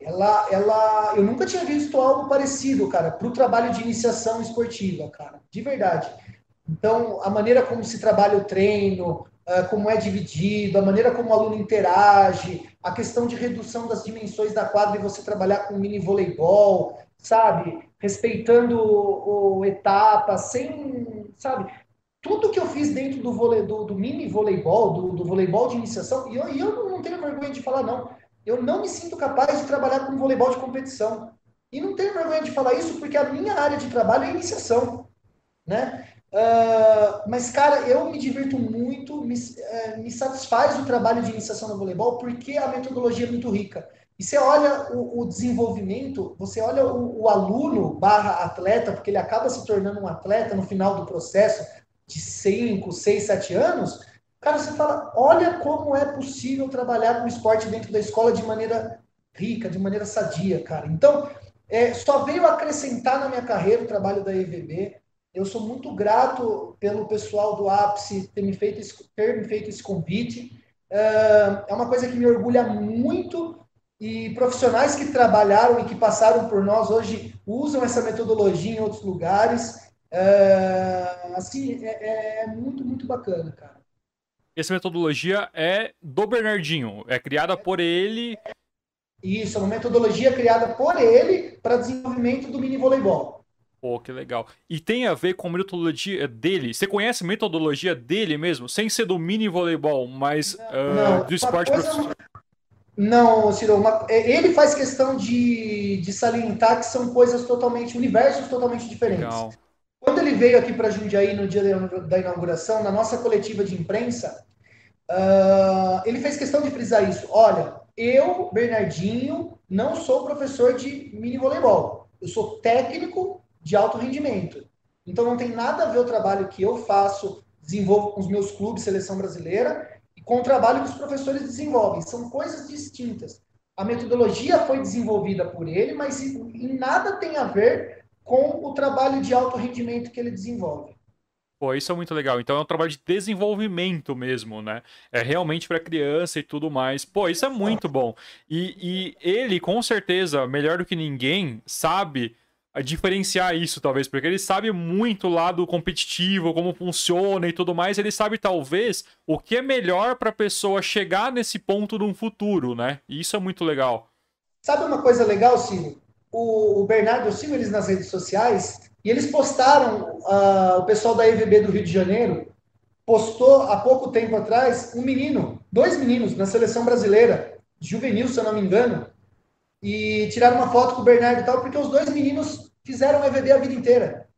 Speaker 2: ela, ela, eu nunca tinha visto algo parecido, cara, para o trabalho de iniciação esportiva, cara, de verdade. Então, a maneira como se trabalha o treino, ah, como é dividido, a maneira como o aluno interage, a questão de redução das dimensões da quadra e você trabalhar com mini voleibol, sabe? Respeitando o, o sem, sabe? Tudo que eu fiz dentro do, vole, do, do mini voleibol, do, do, voleibol de iniciação, e eu, e eu não tenho vergonha de falar, não. Eu não me sinto capaz de trabalhar com voleibol de competição. E não tenho vergonha de falar isso porque a minha área de trabalho é iniciação. Né? Ah, mas, cara, eu me divirto muito, me, uh, me, satisfaz o trabalho de iniciação no voleibol, porque a metodologia é muito rica. E você olha o, o desenvolvimento, você olha o, o, aluno barra atleta, porque ele acaba se tornando um atleta no final do processo de 5, 6, 7 anos, cara, você fala, olha como é possível trabalhar com esporte dentro da escola de maneira rica, de maneira sadia, cara. Então, é, só veio acrescentar na minha carreira o trabalho da EVB, eu sou muito grato pelo pessoal do ápice ter me feito esse, ter me feito esse convite. Ah, é uma coisa que me orgulha muito e profissionais que trabalharam e que passaram por nós hoje usam essa metodologia em outros lugares. Ah, assim, é, assim, é, é, muito, muito bacana, cara.
Speaker 1: Essa metodologia é do Bernardinho, é criada por ele.
Speaker 2: Isso, é uma metodologia criada por ele para desenvolvimento do mini voleibol.
Speaker 1: Pô, que legal. E tem a ver com a metodologia dele. Você conhece a metodologia dele mesmo? Sem ser do mini voleibol, mas não, uh, não. do esporte coisa... profissional.
Speaker 2: Não, Ciro, uma... É, ele faz questão de, de salientar que são coisas totalmente, universos totalmente diferentes. Legal. Quando ele veio aqui para Jundiaí no dia da inauguração, na nossa coletiva de imprensa, uh, ele fez questão de frisar isso. Olha, eu, Bernardinho, não sou professor de mini voleibol. Eu sou técnico de alto rendimento. Então não tem nada a ver o trabalho que eu faço, desenvolvo com os meus clubes, seleção brasileira, e com o trabalho que os professores desenvolvem. São coisas distintas. A metodologia foi desenvolvida por ele, mas em nada tem a ver com o trabalho de alto rendimento que ele desenvolve.
Speaker 1: Pô, isso é muito legal. Então é um trabalho de desenvolvimento mesmo, né? É realmente para criança e tudo mais. Pô, isso é muito bom. E, e ele, com certeza, melhor do que ninguém, sabe diferenciar isso, talvez, porque ele sabe muito lá lado competitivo, como funciona e tudo mais. Ele sabe, talvez, o que é melhor para a pessoa chegar nesse ponto no futuro, né? E isso é muito legal.
Speaker 2: Sabe uma coisa legal, Silvio? O, o Bernardo, eu sigo eles nas redes sociais e eles postaram, uh, o pessoal da EVB do Rio de Janeiro postou há pouco tempo atrás um menino, dois meninos na seleção brasileira, juvenil, se eu não me engano, e tiraram uma foto com o Bernardo e tal, porque os dois meninos fizeram EVD a vida inteira.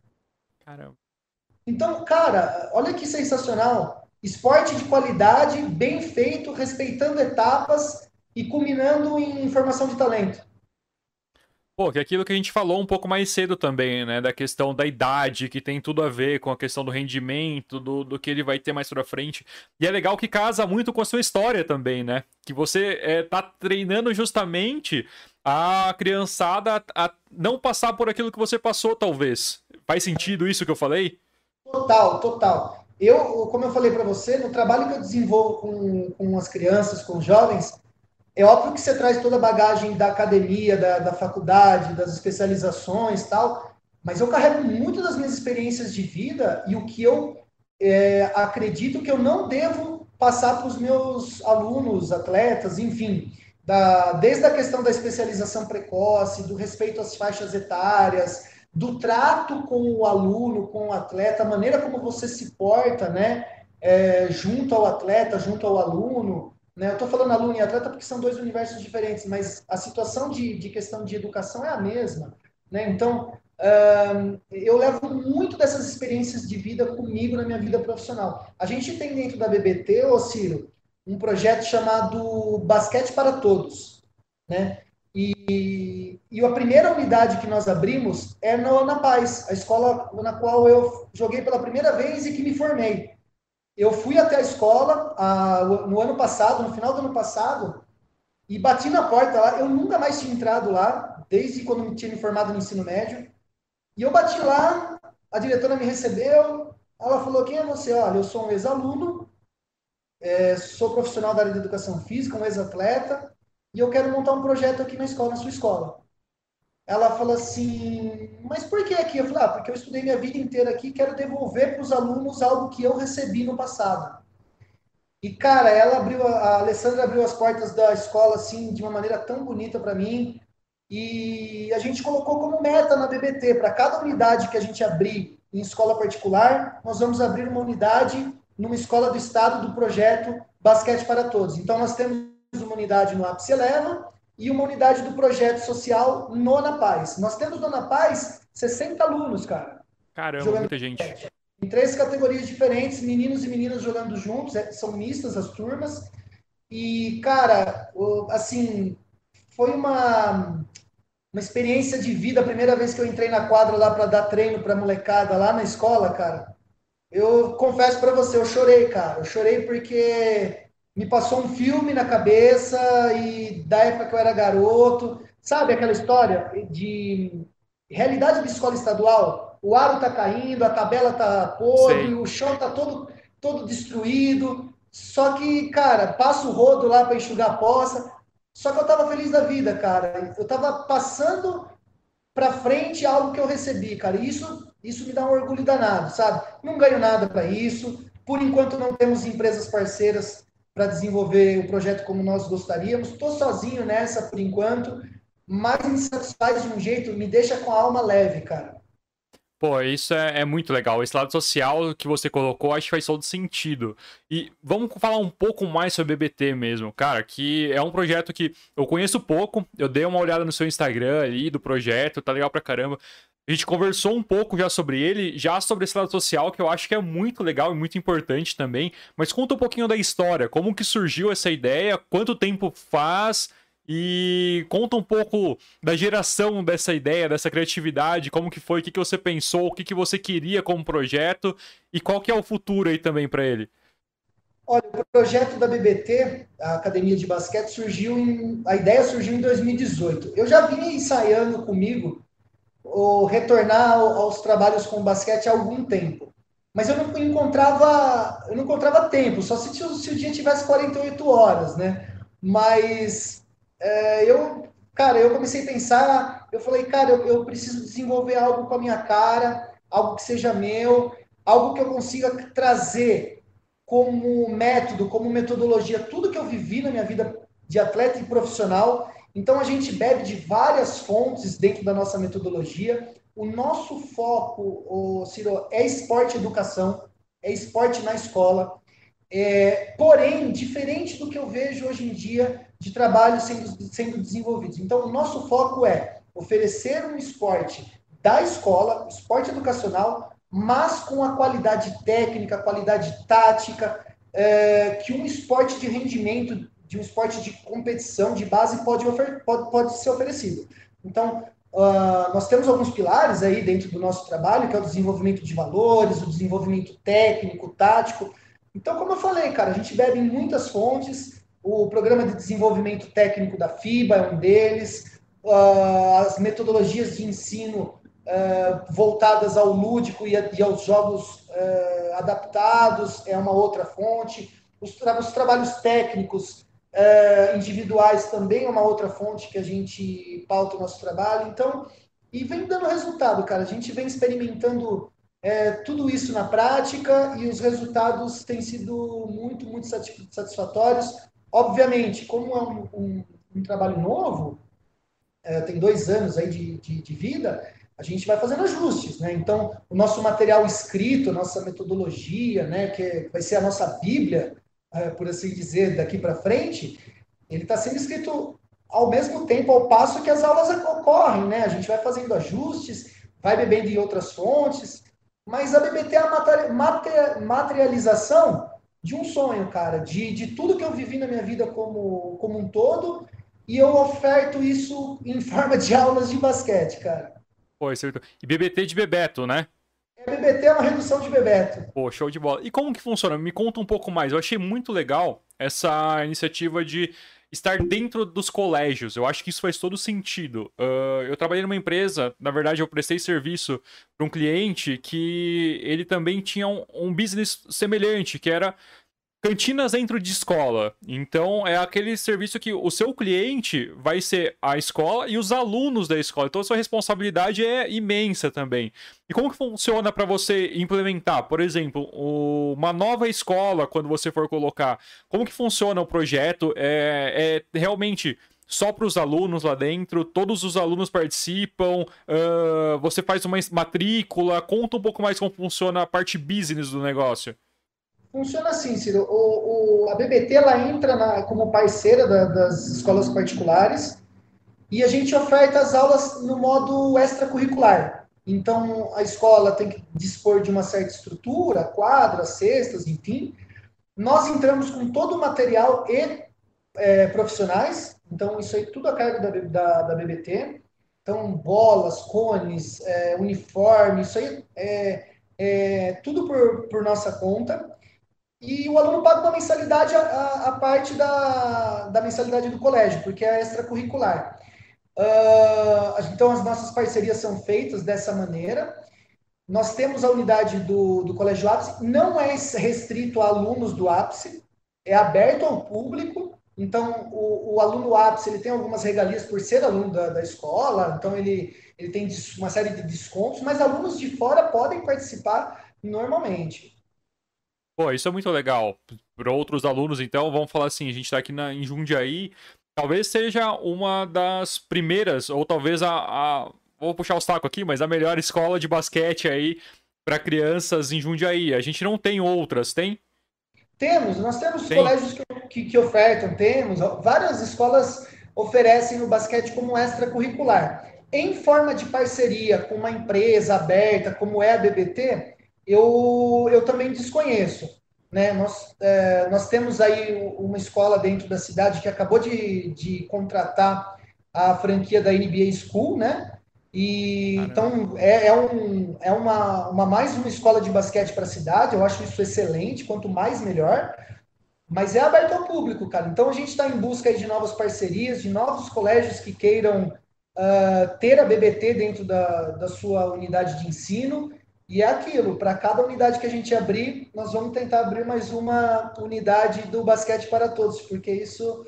Speaker 2: Caramba. Então, cara, olha que sensacional. Esporte de qualidade, bem feito, respeitando etapas e culminando em formação de talento.
Speaker 1: Pô, que é aquilo que a gente falou um pouco mais cedo também, né? Da questão da idade, que tem tudo a ver com a questão do rendimento, do, do que ele vai ter mais pra frente. E é legal que casa muito com a sua história também, né? Que você é, tá treinando justamente a criançada a não passar por aquilo que você passou, talvez. Faz sentido isso que eu falei?
Speaker 2: Total, total. Eu, como eu falei para você, no trabalho que eu desenvolvo com, com as crianças, com os jovens, é óbvio que você traz toda a bagagem da academia, da, da faculdade, das especializações tal, mas eu carrego muito das minhas experiências de vida e o que eu é, acredito que eu não devo passar para os meus alunos, atletas, enfim da, desde a questão da especialização precoce, do respeito às faixas etárias, do trato com o aluno, com o atleta, a maneira como você se porta, né, é, junto ao atleta, junto ao aluno. Né? Eu estou falando aluno e atleta porque são dois universos diferentes, mas a situação de, de questão de educação é a mesma. Né? Então, eu levo muito dessas experiências de vida comigo na minha vida profissional. A gente tem dentro da BBT, ô Ciro, um projeto chamado Basquete para Todos, né? E, e a primeira unidade que nós abrimos é na Ana Paz, a escola na qual eu joguei pela primeira vez e que me formei. Eu fui até a escola a, no ano passado, no final do ano passado, e bati na porta lá. Eu nunca mais tinha entrado lá, desde quando me tinha me formado no ensino médio. E eu bati lá, a diretora me recebeu, ela falou: Quem é você? Olha, eu sou um ex-aluno é, sou profissional da área de educação física, um ex-atleta, e eu quero montar um projeto aqui na escola, na sua escola. Ela falou assim, mas por que aqui? Eu falei, ah, porque eu estudei minha vida inteira aqui e quero devolver para os alunos algo que eu recebi no passado. E, cara, ela abriu, a Alessandra abriu as portas da escola, assim, de uma maneira tão bonita para mim. E a gente colocou como meta na BBT, para cada unidade que a gente abrir em escola particular, nós vamos abrir uma unidade numa escola do estado do projeto Basquete para Todos. Então, nós temos uma unidade no Ápice Eleva e uma unidade do projeto social Nona Paz. Nós temos Nona Paz 60 alunos, cara.
Speaker 1: Caramba, jogando muita gente.
Speaker 2: Em três categorias diferentes, meninos e meninas jogando juntos, é, são mistas as turmas. E, cara, assim, foi uma, uma experiência de vida. A primeira vez que eu entrei na quadra lá para dar treino para molecada lá na escola, cara, eu confesso para você, eu chorei, cara. Eu chorei porque me passou um filme na cabeça e da época que eu era garoto. Sabe aquela história de realidade de escola estadual? O aro tá caindo, a tabela tá podre, Sim. o chão tá todo, todo destruído. Só que, cara, passa o rodo lá para enxugar a poça. Só que eu tava feliz da vida, cara. Eu tava passando para frente algo que eu recebi, cara. E isso isso me dá um orgulho danado, sabe? Não ganho nada para isso. Por enquanto, não temos empresas parceiras para desenvolver o projeto como nós gostaríamos. Estou sozinho nessa por enquanto, mas me satisfaz de um jeito, me deixa com a alma leve, cara.
Speaker 1: Pô, isso é, é, muito legal. Esse lado social que você colocou, acho que faz todo sentido. E vamos falar um pouco mais sobre BBT mesmo, cara, que é um projeto que eu conheço pouco, eu dei uma olhada no seu Instagram ali do projeto, tá legal pra caramba. A gente conversou um pouco já sobre ele, já sobre esse lado social, que eu acho que é muito legal e muito importante também. Mas conta um pouquinho da história, como que surgiu essa ideia, quanto tempo faz e conta um pouco da geração dessa ideia, dessa criatividade, como que foi, o que, que você pensou, o que, que você queria como projeto e qual que é o futuro aí também para ele.
Speaker 2: Olha, o projeto da BBT, a Academia de Basquete, surgiu em, a ideia surgiu em 2018. Eu já vinha ensaiando comigo ou retornar aos trabalhos com basquete há algum tempo. Mas eu não encontrava, eu não encontrava tempo, só se, se o dia tivesse 48 horas, né? Mas é, eu, cara, eu comecei a pensar, eu falei, cara, eu, eu preciso desenvolver algo com a minha cara, algo que seja meu, algo que eu consiga trazer como método, como metodologia, tudo que eu vivi na minha vida de atleta e profissional então a gente bebe de várias fontes dentro da nossa metodologia. O nosso foco, o Ciro, é esporte educação, é esporte na escola. É, porém, diferente do que eu vejo hoje em dia de trabalhos sendo, sendo desenvolvidos. Então, o nosso foco é oferecer um esporte da escola, esporte educacional, mas com a qualidade técnica, qualidade tática, é, que um esporte de rendimento de um esporte de competição de base pode, pode, pode ser oferecido. Então, uh, nós temos alguns pilares aí dentro do nosso trabalho, que é o desenvolvimento de valores, o desenvolvimento técnico, tático. Então, como eu falei, cara, a gente bebe em muitas fontes. O programa de desenvolvimento técnico da FIBA é um deles. Uh, as metodologias de ensino uh, voltadas ao lúdico e, a, e aos jogos adaptados é uma outra fonte. Os, tra os trabalhos técnicos Uh, individuais também é uma outra fonte que a gente pauta o nosso trabalho. Então, e vem dando resultado, cara. A gente vem experimentando é, tudo isso na prática e os resultados têm sido muito, muito satisfatórios. Obviamente, como é um, um, um trabalho novo, é, tem dois anos aí de, de, de vida, a gente vai fazendo ajustes, né? Então, o nosso material escrito, nossa metodologia, né, que é, vai ser a nossa Bíblia, é, por assim dizer, daqui para frente, ele está sendo escrito ao mesmo tempo, ao passo que as aulas ocorrem, né? A gente vai fazendo ajustes, vai bebendo em outras fontes, mas a BBT é a materialização de um sonho, cara, de, de tudo que eu vivi na minha vida como, como um todo, e eu oferto isso em forma de aulas de basquete, cara.
Speaker 1: Pô, é... E BBT de Bebeto, né?
Speaker 2: É BBT é uma redução de Bebeto. Pô,
Speaker 1: show de bola. E como que funciona? Me conta um pouco mais. Eu achei muito legal essa iniciativa de estar dentro dos colégios. Eu acho que isso faz todo sentido. Uh, eu trabalhei numa empresa, na verdade, eu prestei serviço para um cliente que ele também tinha um, um business semelhante, que era Cantinas dentro de escola. Então, é aquele serviço que o seu cliente vai ser a escola e os alunos da escola. Então, a sua responsabilidade é imensa também. E como que funciona para você implementar, por exemplo, uma nova escola quando você for colocar? Como que funciona o projeto? é, é realmente só para os alunos lá dentro, todos os alunos participam, uh, você faz uma matrícula, conta um pouco mais como funciona a parte business do negócio.
Speaker 2: Funciona assim, Ciro. O, o, a BBT ela entra na, como parceira da, das escolas particulares e a gente oferta as aulas no modo extracurricular. Então, a escola tem que dispor de uma certa estrutura, quadras, cestas, enfim. Nós entramos com todo o material e é, profissionais, então isso aí tudo a cargo da, da, da BBT. Então, bolas, cones, é, uniforme, isso aí é, é tudo por, por nossa conta. E o aluno paga uma mensalidade a, a, a parte da, da mensalidade do colégio, porque é extracurricular. Uh, então, as nossas parcerias são feitas dessa maneira. Nós temos a unidade do, do Colégio Ápice, não é restrito a alunos do Ápice, é aberto ao público. Então, o, o aluno ápice ele tem algumas regalias por ser aluno da, da escola, então ele, ele tem uma série de descontos, mas alunos de fora podem participar normalmente.
Speaker 1: Pô, isso é muito legal. Para outros alunos, então, vamos falar assim: a gente está aqui na, em Jundiaí, talvez seja uma das primeiras, ou talvez a, a. Vou puxar o saco aqui, mas a melhor escola de basquete aí para crianças em Jundiaí. A gente não tem outras, tem?
Speaker 2: Temos, nós temos tem. colégios que, que, que ofertam, temos. Várias escolas oferecem o basquete como extracurricular. Em forma de parceria com uma empresa aberta, como é a BBT, eu, eu também desconheço. Né? Nós, é, nós temos aí uma escola dentro da cidade que acabou de, de contratar a franquia da NBA School, né? E Caramba. então é, é, um, é uma, uma mais uma escola de basquete para a cidade. Eu acho isso excelente, quanto mais melhor. Mas é aberto ao público, cara. Então a gente está em busca de novas parcerias, de novos colégios que queiram uh, ter a BBT dentro da, da sua unidade de ensino. E é aquilo, para cada unidade que a gente abrir, nós vamos tentar abrir mais uma unidade do basquete para todos, porque isso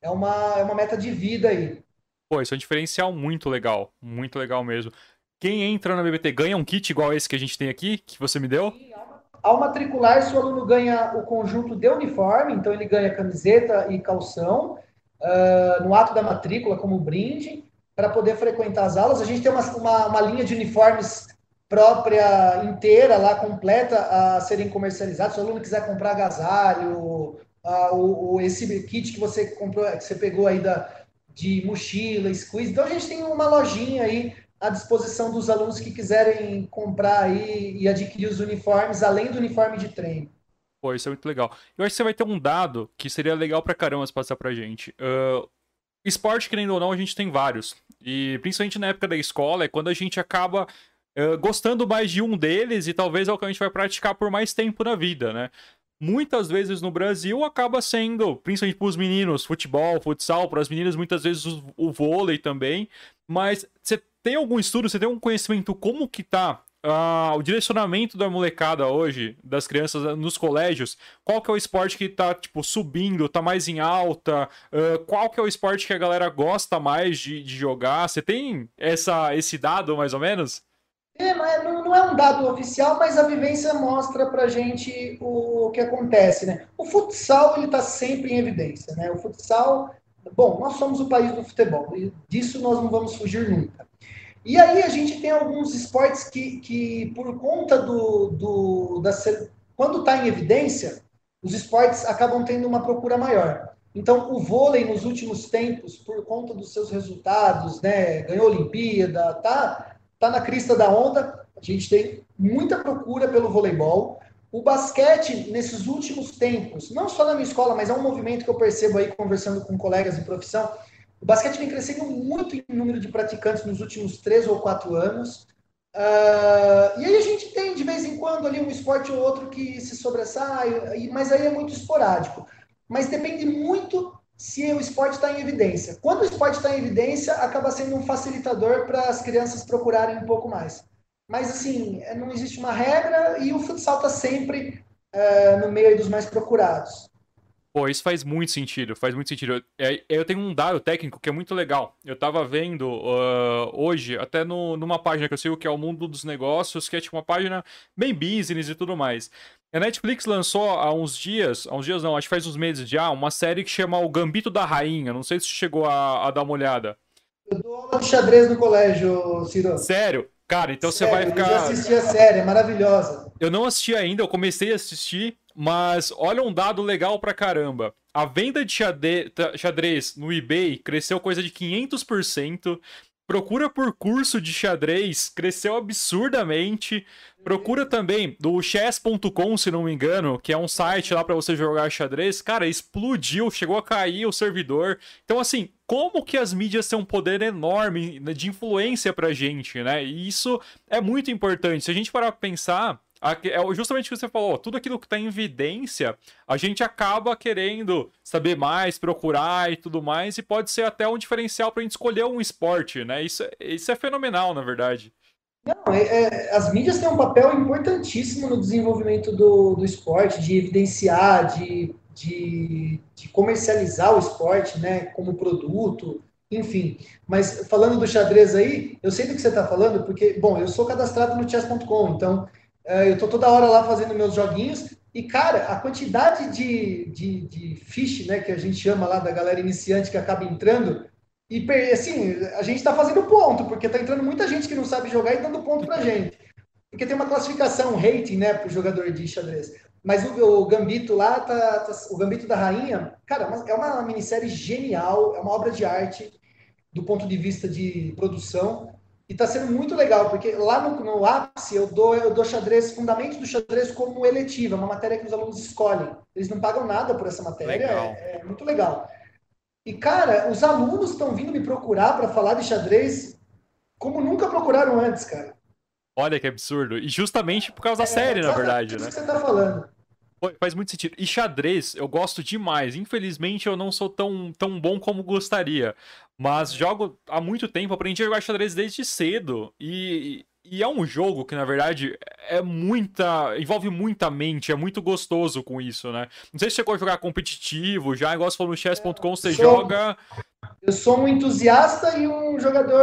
Speaker 2: é uma, é uma meta de vida aí.
Speaker 1: Pô, isso é um diferencial muito legal, muito legal mesmo. Quem entra na BBT ganha um kit igual esse que a gente tem aqui, que você me deu? Sim, é
Speaker 2: ao matricular, seu aluno ganha o conjunto de uniforme, então ele ganha camiseta e calção uh, no ato da matrícula como brinde para poder frequentar as aulas. A gente tem uma, uma, uma linha de uniformes própria, inteira lá, completa, a serem comercializados. Se o aluno quiser comprar agasalho, a, o, o, esse kit que você comprou, que você pegou aí da, de mochila, squeeze. Então a gente tem uma lojinha aí à disposição dos alunos que quiserem comprar aí e adquirir os uniformes, além do uniforme de treino.
Speaker 1: Pô, isso é muito legal. Eu acho que você vai ter um dado que seria legal pra caramba se passar pra gente. Uh, esporte, querendo ou não, a gente tem vários. E principalmente na época da escola, é quando a gente acaba eh, gostando mais de um deles e talvez é o que a gente vai praticar por mais tempo na vida, né? Muitas vezes no Brasil acaba sendo, principalmente para os meninos, futebol, futsal, para as meninas muitas vezes o, o vôlei também. Mas você tem algum estudo, você tem algum conhecimento como que tá ah, o direcionamento da molecada hoje, das crianças ah, nos colégios, qual que é o esporte que tá, tipo, subindo, tá mais em alta, uh, qual que é o esporte que a galera gosta mais de, de jogar? Você tem essa, esse dado, mais ou menos?
Speaker 2: É, não, é, não, é, um dado oficial, mas a vivência mostra para gente o, o, que acontece, né? O futsal ele está sempre em evidência, né? O futsal, bom, nós somos o país do futebol e disso nós não vamos fugir nunca. E aí a gente tem alguns esportes que, que por conta do, do da quando está em evidência, os esportes acabam tendo uma procura maior. Então, o vôlei nos últimos tempos, por conta dos seus resultados, né, ganhou a Olimpíada, tá? está na crista da onda, a gente tem muita procura pelo voleibol. O basquete, nesses últimos tempos, não só na minha escola, mas é um movimento que eu percebo aí conversando com colegas de profissão, o basquete vem crescendo muito em número de praticantes nos últimos três ou quatro anos. Uh, e aí a gente tem de vez em quando ali um esporte ou outro que se sobressai, mas aí é muito esporádico. Mas depende muito se o esporte está em evidência. Quando o esporte está em evidência, acaba sendo um facilitador para as crianças procurarem um pouco mais. Mas, assim, é, não existe uma regra e o futsal está sempre uh, no meio dos mais procurados.
Speaker 1: Pô, isso faz muito sentido, faz muito sentido. Eu, é, eu tenho um dado técnico que é muito legal. Eu tava vendo uh, hoje, até no, numa página que eu sigo, que é o Mundo dos Negócios, que é tipo uma página bem business e tudo mais. A Netflix lançou há uns dias, há uns dias não, acho que faz uns meses já, uma série que chama O Gambito da Rainha. Não sei se chegou a, a dar uma olhada.
Speaker 2: Eu dou aula de xadrez no colégio,
Speaker 1: Ciro. Sério? Cara, então Sério, você vai ficar. Eu
Speaker 2: já assisti a série, é maravilhosa.
Speaker 1: Eu não assisti ainda, eu comecei a assistir, mas olha um dado legal pra caramba. A venda de xadrez no eBay cresceu coisa de 500%. Procura por curso de xadrez cresceu absurdamente. Procura também do chess.com, se não me engano, que é um site lá para você jogar xadrez. Cara, explodiu, chegou a cair o servidor. Então, assim, como que as mídias têm um poder enorme de influência pra gente, né? E isso é muito importante. Se a gente parar pra pensar, é justamente o que você falou, tudo aquilo que está em evidência, a gente acaba querendo saber mais, procurar e tudo mais, e pode ser até um diferencial para a gente escolher um esporte, né? Isso, é, isso é fenomenal, na verdade.
Speaker 2: Não, é, é, as mídias têm um papel importantíssimo no desenvolvimento do, do esporte, de evidenciar, de, de, de comercializar o esporte né, como produto, enfim. Mas falando do xadrez aí, eu sei do que você está falando, porque, bom, eu sou cadastrado no chess.com, então é, eu estou toda hora lá fazendo meus joguinhos. E, cara, a quantidade de, de, de fish, né, que a gente chama lá da galera iniciante que acaba entrando, e assim, a gente está fazendo ponto, porque está entrando muita gente que não sabe jogar e dando ponto para gente. Porque tem uma classificação, um rating, né, para o jogador de xadrez. Mas o, o Gambito lá, tá, tá, o Gambito da Rainha, cara, é uma é minissérie genial, é uma obra de arte do ponto de vista de produção. E está sendo muito legal, porque lá no, no ápice eu dou, eu dou xadrez, fundamento do xadrez como eletiva, uma matéria que os alunos escolhem. Eles não pagam nada por essa matéria, é, é muito legal. E, cara, os alunos estão vindo me procurar para falar de xadrez como nunca procuraram antes, cara.
Speaker 1: Olha que absurdo. E justamente por causa da é, série, na verdade, né? É
Speaker 2: isso que você tá falando.
Speaker 1: Faz muito sentido. E xadrez, eu gosto demais. Infelizmente, eu não sou tão, tão bom como gostaria. Mas jogo há muito tempo, aprendi a jogar xadrez desde cedo. E, e é um jogo que, na verdade, é muita. envolve muita mente, é muito gostoso com isso, né? Não sei se você chegou a jogar competitivo, já, igual você falou no chess.com, você sou, joga.
Speaker 2: Eu sou um entusiasta e um jogador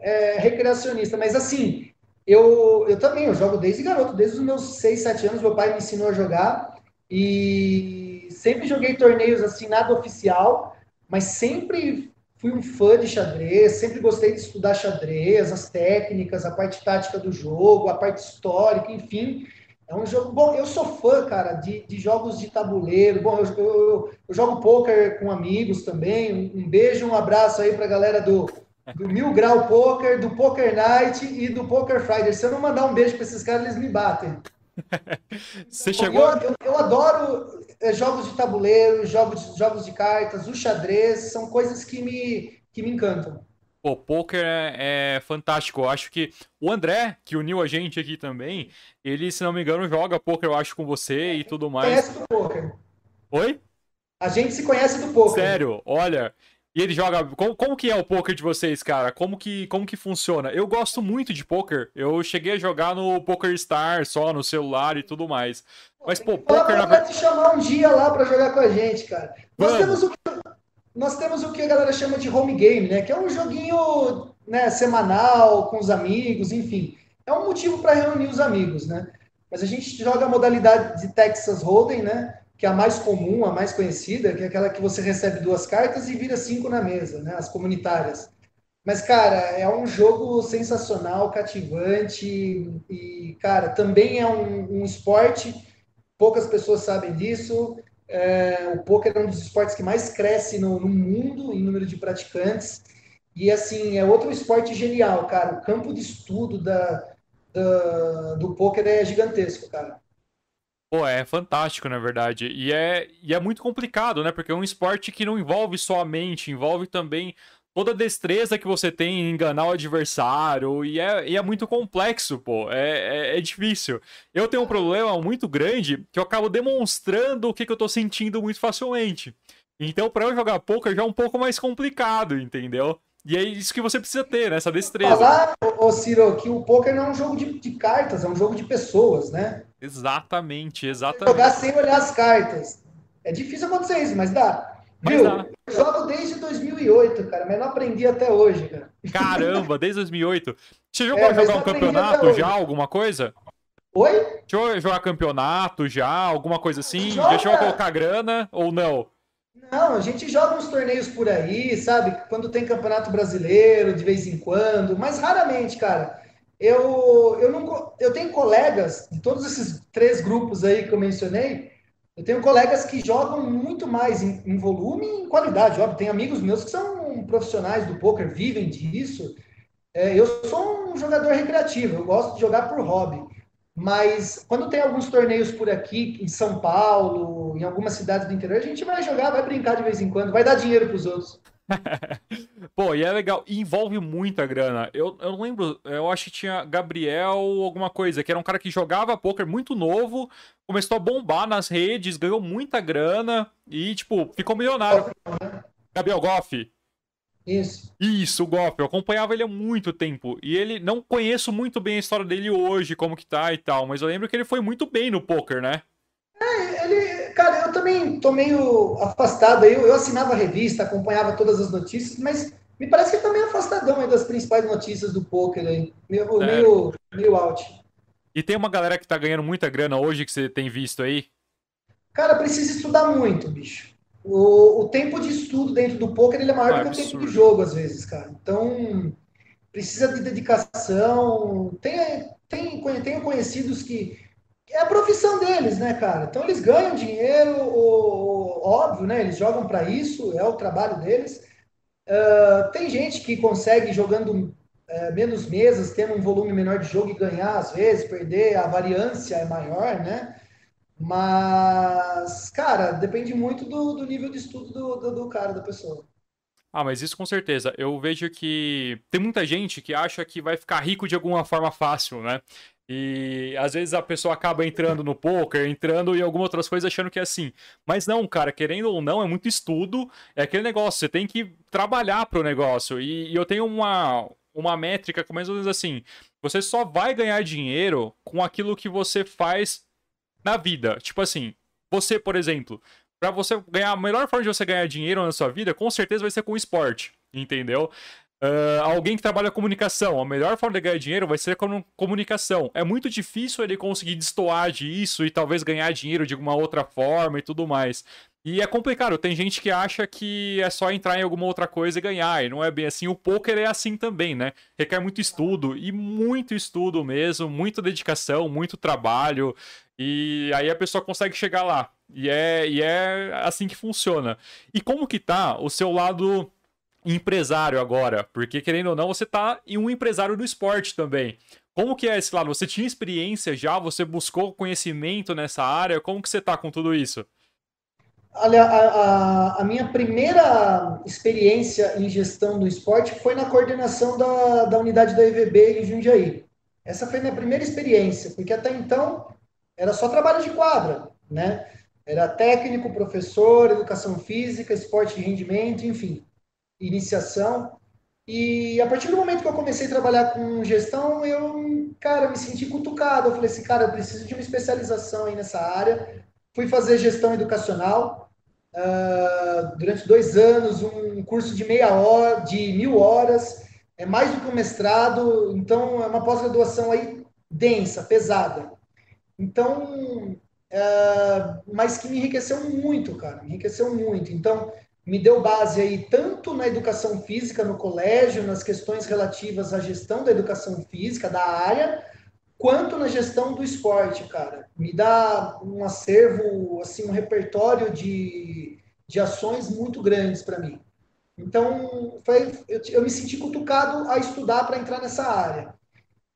Speaker 2: é, recreacionista, mas assim, eu, eu também, eu jogo desde garoto, desde os meus 6, 7 anos, meu pai me ensinou a jogar. E sempre joguei torneios assim, nada oficial, mas sempre fui um fã de xadrez, sempre gostei de estudar xadrez, as técnicas, a parte tática do jogo, a parte histórica, enfim. É um jogo. Bom, eu sou fã, cara, de, de jogos de tabuleiro. Bom, eu, eu, eu jogo poker com amigos também. Um, beijo, um abraço aí para a galera do, do Mil Grau Poker, do Poker Night e do Poker Friday. Se eu não mandar um beijo para esses caras, eles me batem. Você chegou. Eu, eu, eu adoro. É, jogos de tabuleiro, jogos, jogos de cartas, o xadrez, são coisas que me, que me encantam.
Speaker 1: Pô, poker é, é, fantástico. Eu acho que o André, que uniu a gente aqui também, ele, se não me engano, joga poker, eu acho, com você e tudo mais. Conhece
Speaker 2: do poker.
Speaker 1: Oi?
Speaker 2: A gente se conhece do poker.
Speaker 1: Sério, olha, e ele joga. Como, como, que é o poker de vocês, cara? Como que, como que funciona? Eu gosto muito de poker. Eu cheguei a jogar no Poker Star só, no celular e tudo mais. Mas, pô, poker na verdade.
Speaker 2: te chamar um dia lá para jogar com a gente, cara. Nós temos, o que, nós temos o que a galera chama de home game, né? Que é um joguinho né, semanal, com os amigos, enfim. É um motivo para reunir os amigos, né? Mas a gente joga a modalidade de Texas Hold'em, né? que é a mais comum, a mais conhecida, que é aquela que você recebe duas cartas e vira cinco na mesa, né? As comunitárias. Mas, cara, é um jogo sensacional, cativante e, cara, também é um, um esporte, poucas pessoas sabem disso. É, o poker é um dos esportes que mais cresce no, no mundo em número de praticantes. E, assim, é outro esporte genial, cara. O campo de estudo da, da do poker é gigantesco, cara.
Speaker 1: Pô, é fantástico, na verdade. E é, e é muito complicado, né? Porque é um esporte que não envolve só a mente, envolve também toda a destreza que você tem em enganar o adversário. E é, e é muito complexo, pô. É, é, é, difícil. Eu tenho um problema muito grande que eu acabo demonstrando o que, que eu tô sentindo muito facilmente. Então, para eu jogar poker já é um pouco mais complicado, entendeu? E é isso que você precisa ter, né? Essa destreza. Falar,
Speaker 2: ô Ciro, que o poker não é um jogo de, de cartas, é um jogo de pessoas, né?
Speaker 1: Exatamente, exatamente.
Speaker 2: Jogar sem olhar as cartas. É difícil acontecer isso, mas dá.
Speaker 1: Mas Viu? Dá.
Speaker 2: Eu jogo desde 2008, cara, mas não aprendi até hoje, cara.
Speaker 1: Caramba, desde 2008. Você jogou é, jogar um campeonato já, alguma coisa?
Speaker 2: Oi? Deixa
Speaker 1: eu jogar campeonato já, alguma coisa assim? Joga. Deixa eu colocar grana ou não?
Speaker 2: Não, a gente joga uns torneios por aí, sabe? Quando tem campeonato brasileiro, de vez em quando, mas raramente, cara. Eu, eu, não, eu tenho colegas de todos esses três grupos aí que eu mencionei. Eu tenho colegas que jogam muito mais em, em volume e em qualidade. Óbvio, tem amigos meus que são profissionais do poker, vivem disso. É, eu sou um jogador recreativo, eu gosto de jogar por hobby. Mas quando tem alguns torneios por aqui, em São Paulo, em algumas cidades do interior, a gente vai jogar, vai brincar de vez em quando, vai dar dinheiro pros outros.
Speaker 1: Pô, e é legal, e envolve muita grana. Eu, eu lembro, eu acho que tinha Gabriel alguma coisa, que era um cara que jogava poker muito novo, começou a bombar nas redes, ganhou muita grana e, tipo, ficou milionário. Né? Gabriel Goff.
Speaker 2: Esse.
Speaker 1: Isso, o golpe. Eu acompanhava ele há muito tempo. E ele não conheço muito bem a história dele hoje, como que tá e tal, mas eu lembro que ele foi muito bem no poker, né?
Speaker 2: É, ele, cara, eu também tô meio afastado aí. Eu, eu assinava a revista, acompanhava todas as notícias, mas me parece que ele tá meio afastadão aí das principais notícias do poker aí. Meio, é. meio, meio out.
Speaker 1: E tem uma galera que tá ganhando muita grana hoje que você tem visto aí?
Speaker 2: Cara, precisa estudar muito, bicho. O, o tempo de estudo dentro do poker ele é maior do é que o tempo de jogo, às vezes, cara. Então, precisa de dedicação. Tem, tem, tenho conhecidos que. É a profissão deles, né, cara? Então eles ganham dinheiro, o, óbvio, né? Eles jogam para isso, é o trabalho deles. Uh, tem gente que consegue jogando é, menos mesas, tendo um volume menor de jogo e ganhar às vezes, perder, a variância é maior, né? Mas, cara, depende muito do, do nível de estudo do, do, do cara, da pessoa.
Speaker 1: Ah, mas isso com certeza. Eu vejo que tem muita gente que acha que vai ficar rico de alguma forma fácil, né? E às vezes a pessoa acaba entrando no poker, entrando em algumas outras coisas, achando que é assim. Mas não, cara, querendo ou não, é muito estudo, é aquele negócio, você tem que trabalhar pro negócio. E, e eu tenho uma, uma métrica, é mais ou menos assim: você só vai ganhar dinheiro com aquilo que você faz na vida. Tipo assim, você, por exemplo, para você ganhar, a melhor forma de você ganhar dinheiro na sua vida, com certeza vai ser com esporte, entendeu? Uh, alguém que trabalha comunicação, a melhor forma de ganhar dinheiro vai ser com comunicação. É muito difícil ele conseguir destoar disso e talvez ganhar dinheiro de alguma outra forma e tudo mais. E é complicado, tem gente que acha que é só entrar em alguma outra coisa e ganhar, e não é bem assim. O poker é assim também, né? Requer muito estudo, e muito estudo mesmo, muita dedicação, muito trabalho, e aí a pessoa consegue chegar lá. E é, e é assim que funciona. E como que tá o seu lado empresário agora? Porque, querendo ou não, você tá em um empresário do esporte também. Como que é esse lado? Você tinha experiência já? Você buscou conhecimento nessa área? Como que você tá com tudo isso?
Speaker 2: a, a, a, minha primeira experiência em gestão do esporte foi na coordenação da, da unidade da EVB em Jundiaí. Essa foi minha primeira experiência, porque até então era só trabalho de quadra, né? Era técnico, professor, educação física, esporte de rendimento, enfim, iniciação. E a partir do momento que eu comecei a trabalhar com gestão, eu, cara, me senti cutucado. Eu falei assim, cara, eu preciso de uma especialização aí nessa área. Fui fazer gestão educacional, uh, durante dois anos, um curso de meia hora, de mil horas, é mais do que um mestrado, então é uma pós-graduação aí densa, pesada. Então, uh, mas que me enriqueceu muito, cara, me enriqueceu muito. Então, me deu base aí tanto na educação física no colégio, nas questões relativas à gestão da educação física da área, quanto na gestão do esporte, cara. Me dá um acervo, assim, um repertório de, de ações muito grandes para mim. Então, foi, eu, eu, me senti cutucado a estudar para entrar nessa área.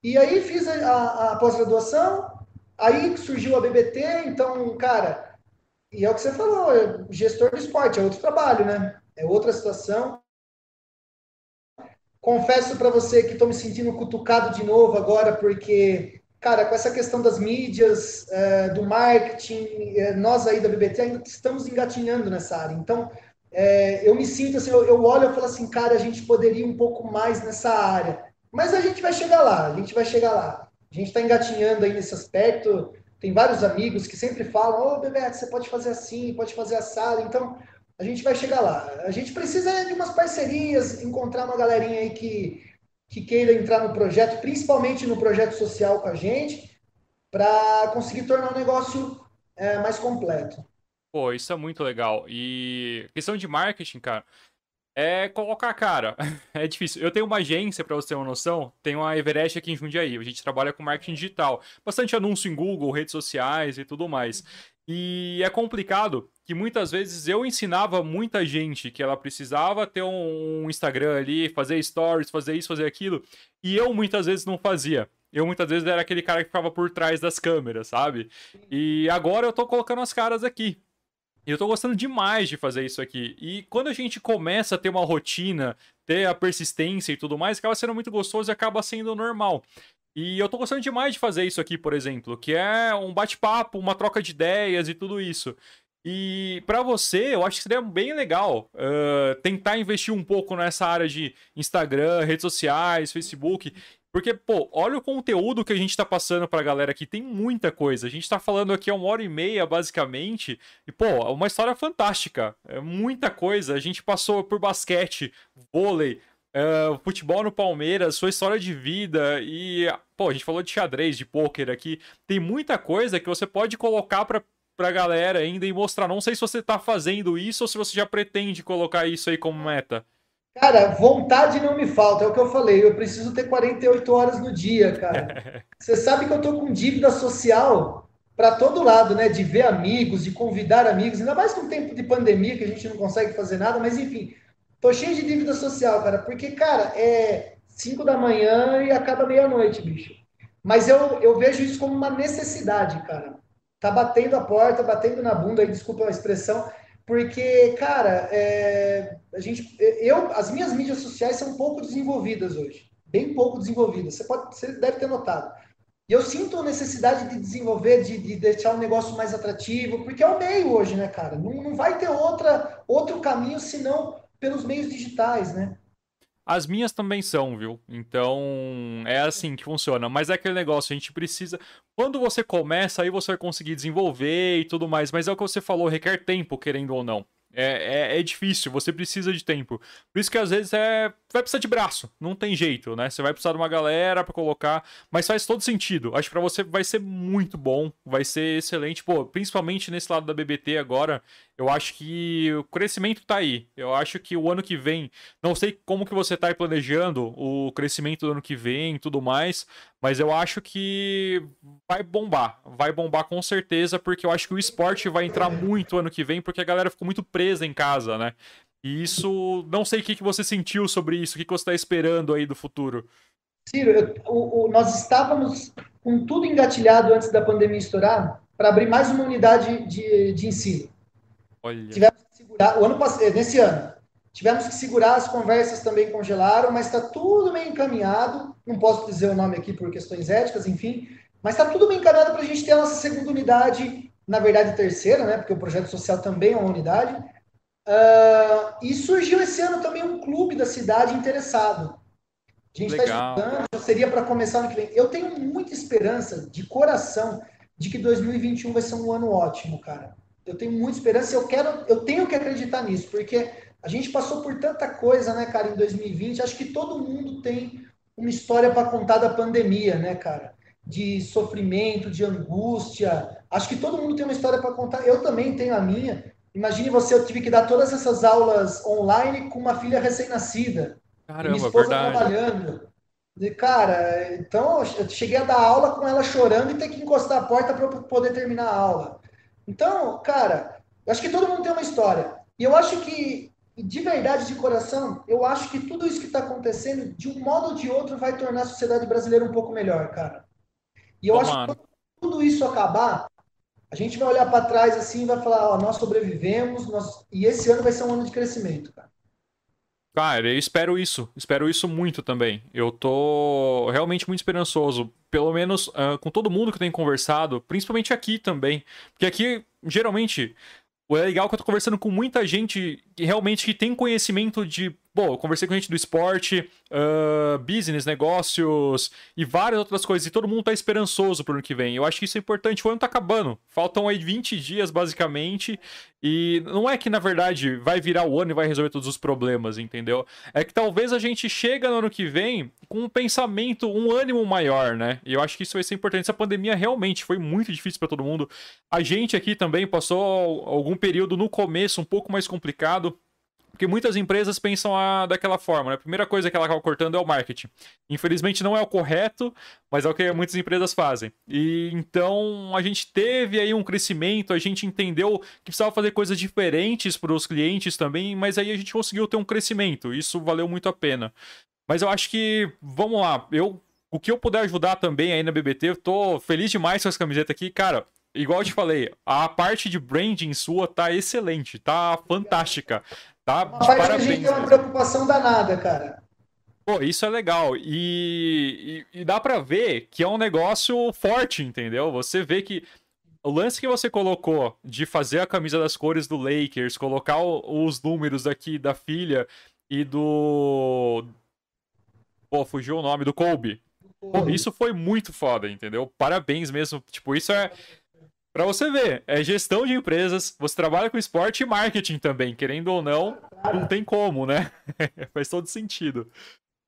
Speaker 2: E aí fiz a, a, a pós-graduação, aí surgiu a BBT, então, cara, e é o que você falou, é gestor do esporte, é outro trabalho, né? É outra situação, Confesso para você que estou me sentindo cutucado de novo agora, porque, cara, com essa questão das mídias, é, do marketing, é, nós aí da BBT ainda estamos engatinhando nessa área. Então, é, eu me sinto assim, eu, eu olho e falo assim, cara, a gente poderia ir um pouco mais nessa área. Mas a gente vai chegar lá, a gente vai chegar lá. A gente está engatinhando aí nesse aspecto. Tem vários amigos que sempre falam, ô oh, Bebeto, você pode fazer assim, pode fazer assado. Então, a gente vai chegar lá. A gente precisa de umas parcerias, encontrar uma galerinha aí que, que queira entrar no projeto, principalmente no projeto social com a gente, para conseguir tornar o negócio é, mais completo.
Speaker 1: Pô, isso é muito legal. E questão de marketing, cara, é colocar a cara. É difícil. Eu tenho uma agência, para você ter uma noção, tem uma Everest aqui em Jundiaí. A gente trabalha com marketing digital. Bastante anúncio em Google, redes sociais e tudo mais. Uhum. E é complicado que muitas vezes eu ensinava muita gente que ela precisava ter um Instagram ali, fazer stories, fazer isso, fazer aquilo, e eu muitas vezes não fazia. Eu muitas vezes era aquele cara que ficava por trás das câmeras, sabe? E agora eu tô colocando as caras aqui. E eu tô gostando demais de fazer isso aqui. E quando a gente começa a ter uma rotina, ter a persistência e tudo mais, acaba sendo muito gostoso e acaba sendo normal. E eu tô gostando demais de fazer isso aqui, por exemplo, que é um bate-papo, uma troca de ideias e tudo isso. E para você, eu acho que seria bem legal uh, tentar investir um pouco nessa área de Instagram, redes sociais, Facebook. Porque, pô, olha o conteúdo que a gente tá passando pra galera aqui. Tem muita coisa. A gente tá falando aqui há uma hora e meia, basicamente. E, pô, é uma história fantástica. É muita coisa. A gente passou por basquete, vôlei, Uh, futebol no Palmeiras, sua história de vida e. Pô, a gente falou de xadrez, de pôquer aqui. Tem muita coisa que você pode colocar para pra galera ainda e mostrar. Não sei se você tá fazendo isso ou se você já pretende colocar isso aí como meta.
Speaker 2: Cara, vontade não me falta, é o que eu falei. Eu preciso ter 48 horas no dia, cara. você sabe que eu tô com dívida social para todo lado, né? De ver amigos, de convidar amigos, ainda mais num tempo de pandemia que a gente não consegue fazer nada, mas enfim, tô cheio de dívida social, cara, porque, cara, é 5 da manhã e acaba meia-noite, bicho. Mas eu, eu vejo isso como uma necessidade, cara tá batendo a porta, batendo na bunda, aí, desculpa a expressão, porque, cara, é, a gente, eu, as minhas mídias sociais são pouco desenvolvidas hoje, bem pouco desenvolvidas. Você, pode, você deve ter notado. E eu sinto a necessidade de desenvolver, de, de deixar o um negócio mais atrativo, porque é o meio hoje, né, cara? Não, não vai ter outra, outro caminho senão pelos meios digitais, né?
Speaker 1: As minhas também são, viu? Então é assim que funciona. Mas é aquele negócio, a gente precisa. Quando você começa, aí você vai conseguir desenvolver e tudo mais. Mas é o que você falou, requer tempo, querendo ou não. É, é, é, difícil, você precisa de tempo. Por isso que às vezes é. Vai precisar de braço, não tem jeito, né? Você vai precisar de uma galera para colocar, mas faz todo sentido. Acho que pra você vai ser muito bom, vai ser excelente. Pô, principalmente nesse lado da BBT agora, eu acho que o crescimento tá aí. Eu acho que o ano que vem, não sei como que você tá planejando o crescimento do ano que vem e tudo mais, mas eu acho que vai bombar. Vai bombar com certeza, porque eu acho que o esporte vai entrar muito ano que vem, porque a galera ficou muito presa em casa, né? E isso, não sei o que, que você sentiu sobre isso, o que, que você está esperando aí do futuro.
Speaker 2: Ciro, eu, o, o, nós estávamos com tudo engatilhado antes da pandemia estourar para abrir mais uma unidade de, de ensino. Olha. Tivemos que segurar, o ano passado, eh, nesse ano, tivemos que segurar, as conversas também congelaram, mas está tudo meio encaminhado. Não posso dizer o nome aqui por questões éticas, enfim, mas está tudo meio encaminhado para a gente ter a nossa segunda unidade, na verdade terceira, né? Porque o projeto social também é uma unidade. Uh, e surgiu esse ano também um clube da cidade interessado. A gente está estudando, seria para começar no que vem. Eu tenho muita esperança, de coração, de que 2021 vai ser um ano ótimo, cara eu tenho muita esperança e eu quero, eu tenho que acreditar nisso, porque a gente passou por tanta coisa, né, cara, em 2020. Acho que todo mundo tem uma história para contar da pandemia, né, cara? De sofrimento, de angústia. Acho que todo mundo tem uma história para contar. Eu também tenho a minha. Imagine você, eu tive que dar todas essas aulas online com uma filha recém-nascida. Caramba, minha esposa verdade. trabalhando. E, cara, então eu cheguei a dar aula com ela chorando e ter que encostar a porta para poder terminar a aula. Então, cara, eu acho que todo mundo tem uma história. E eu acho que, de verdade, de coração, eu acho que tudo isso que está acontecendo, de um modo ou de outro, vai tornar a sociedade brasileira um pouco melhor, cara. E eu Tomara. acho que quando tudo isso acabar, a gente vai olhar para trás assim e vai falar, ó, nós sobrevivemos, nós... e esse ano vai ser um ano de crescimento, cara.
Speaker 1: Cara, eu espero isso. Espero isso muito também. Eu tô realmente muito esperançoso. Pelo menos uh, com todo mundo que eu tenho conversado, principalmente aqui também. Porque aqui, geralmente, o é legal é que eu tô conversando com muita gente que realmente que tem conhecimento de Bom, eu conversei com gente do esporte, uh, business, negócios e várias outras coisas. E todo mundo tá esperançoso pro ano que vem. Eu acho que isso é importante. O ano tá acabando. Faltam aí 20 dias, basicamente. E não é que, na verdade, vai virar o ano e vai resolver todos os problemas, entendeu? É que talvez a gente chega no ano que vem com um pensamento, um ânimo maior, né? E eu acho que isso vai ser importante. Essa pandemia realmente foi muito difícil para todo mundo. A gente aqui também passou algum período no começo um pouco mais complicado porque muitas empresas pensam a, daquela forma, né? A primeira coisa que ela acaba cortando é o marketing. Infelizmente não é o correto, mas é o que muitas empresas fazem. E então a gente teve aí um crescimento, a gente entendeu que precisava fazer coisas diferentes para os clientes também, mas aí a gente conseguiu ter um crescimento. Isso valeu muito a pena. Mas eu acho que, vamos lá, eu o que eu puder ajudar também aí na BBT, eu tô feliz demais com essa camiseta aqui, cara. Igual eu te falei, a parte de branding sua tá excelente, tá fantástica.
Speaker 2: Tá?
Speaker 1: parabéns,
Speaker 2: que a gente
Speaker 1: tem
Speaker 2: uma preocupação danada, cara. Pô,
Speaker 1: isso é legal. E, e, e dá para ver que é um negócio forte, entendeu? Você vê que o lance que você colocou de fazer a camisa das cores do Lakers, colocar o, os números aqui da filha e do. Pô, fugiu o nome, do Kobe. Pô, isso foi muito foda, entendeu? Parabéns mesmo. Tipo, isso é, para você ver, é gestão de empresas, você trabalha com esporte e marketing também, querendo ou não, não tem como, né? Faz todo sentido.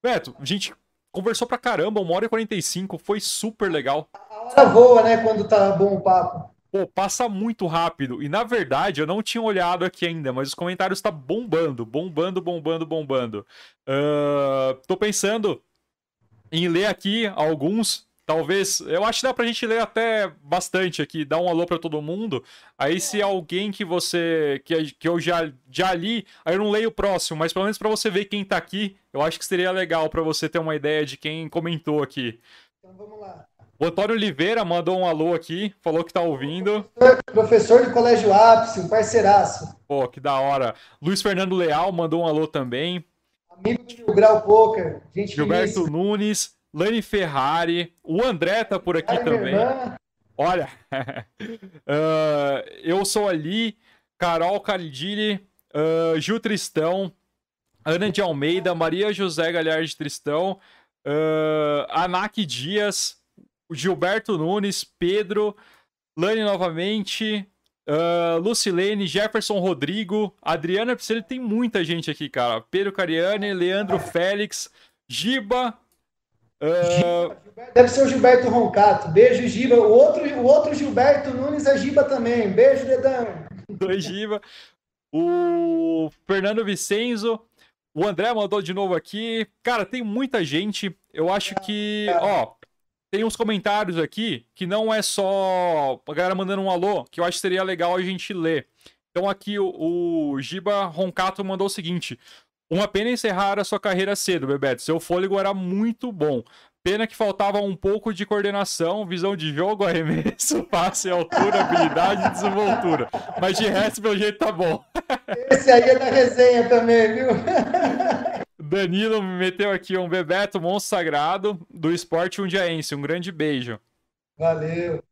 Speaker 1: Beto, a gente conversou pra caramba, uma hora e 45, foi super legal. A
Speaker 2: tá hora voa, né, quando tá bom o papo.
Speaker 1: Pô, passa muito rápido. E na verdade, eu não tinha olhado aqui ainda, mas os comentários tá bombando, bombando, bombando, bombando. Uh, tô pensando em ler aqui alguns Talvez, eu acho que dá pra gente ler até bastante aqui, dar um alô pra todo mundo. Aí se é. alguém que você, que, que eu já, já li, aí eu não leio o próximo, mas pelo menos pra você ver quem tá aqui, eu acho que seria legal pra você ter uma ideia de quem comentou aqui. Então vamos lá. O Antônio Oliveira mandou um alô aqui, falou que tá ouvindo.
Speaker 2: Professor, de do Colégio Ápice, um parceiraço.
Speaker 1: Pô, que da hora. Luiz Fernando Leal mandou um alô também.
Speaker 2: Amigo
Speaker 1: do Grau Poker, gente Gilberto feliz. Nunes. Lani Ferrari, o André tá por aqui é também. Verdade? Olha, uh, eu sou ali, Carol Cardilli, uh, ah, Gil Tristão, Ana de Almeida, Maria José Galhardo de Tristão, uh, Anak Dias, Gilberto Nunes, Pedro, Lani novamente, uh, Lucilene, Jefferson Rodrigo, Adriana Pisseli, tem muita gente aqui, cara. Pedro Cariani, Leandro Félix, Giba,
Speaker 2: Uh... Deve ser o Gilberto Roncato. Beijo, Giba. O outro, o outro Gilberto Nunes é Giba também. Beijo, Dedão. Dois
Speaker 1: Giba. O Fernando Vicenzo. O André mandou de novo aqui. Cara, tem muita gente. Eu acho que. É. Ó, tem uns comentários aqui que não é só a galera mandando um alô, que eu acho que seria legal a gente ler. Então aqui o, o Giba Roncato mandou o seguinte: uma pena encerrar a sua carreira cedo, Bebeto. Seu fôlego era muito bom. Pena que faltava um pouco de coordenação, visão de jogo, arremesso, passe, altura, habilidade e desenvoltura. Mas de resto, meu jeito, tá bom.
Speaker 2: Esse aí é da resenha também, viu?
Speaker 1: Danilo me meteu aqui um Bebeto, monstro sagrado do esporte undiaense. Um grande beijo.
Speaker 2: Valeu.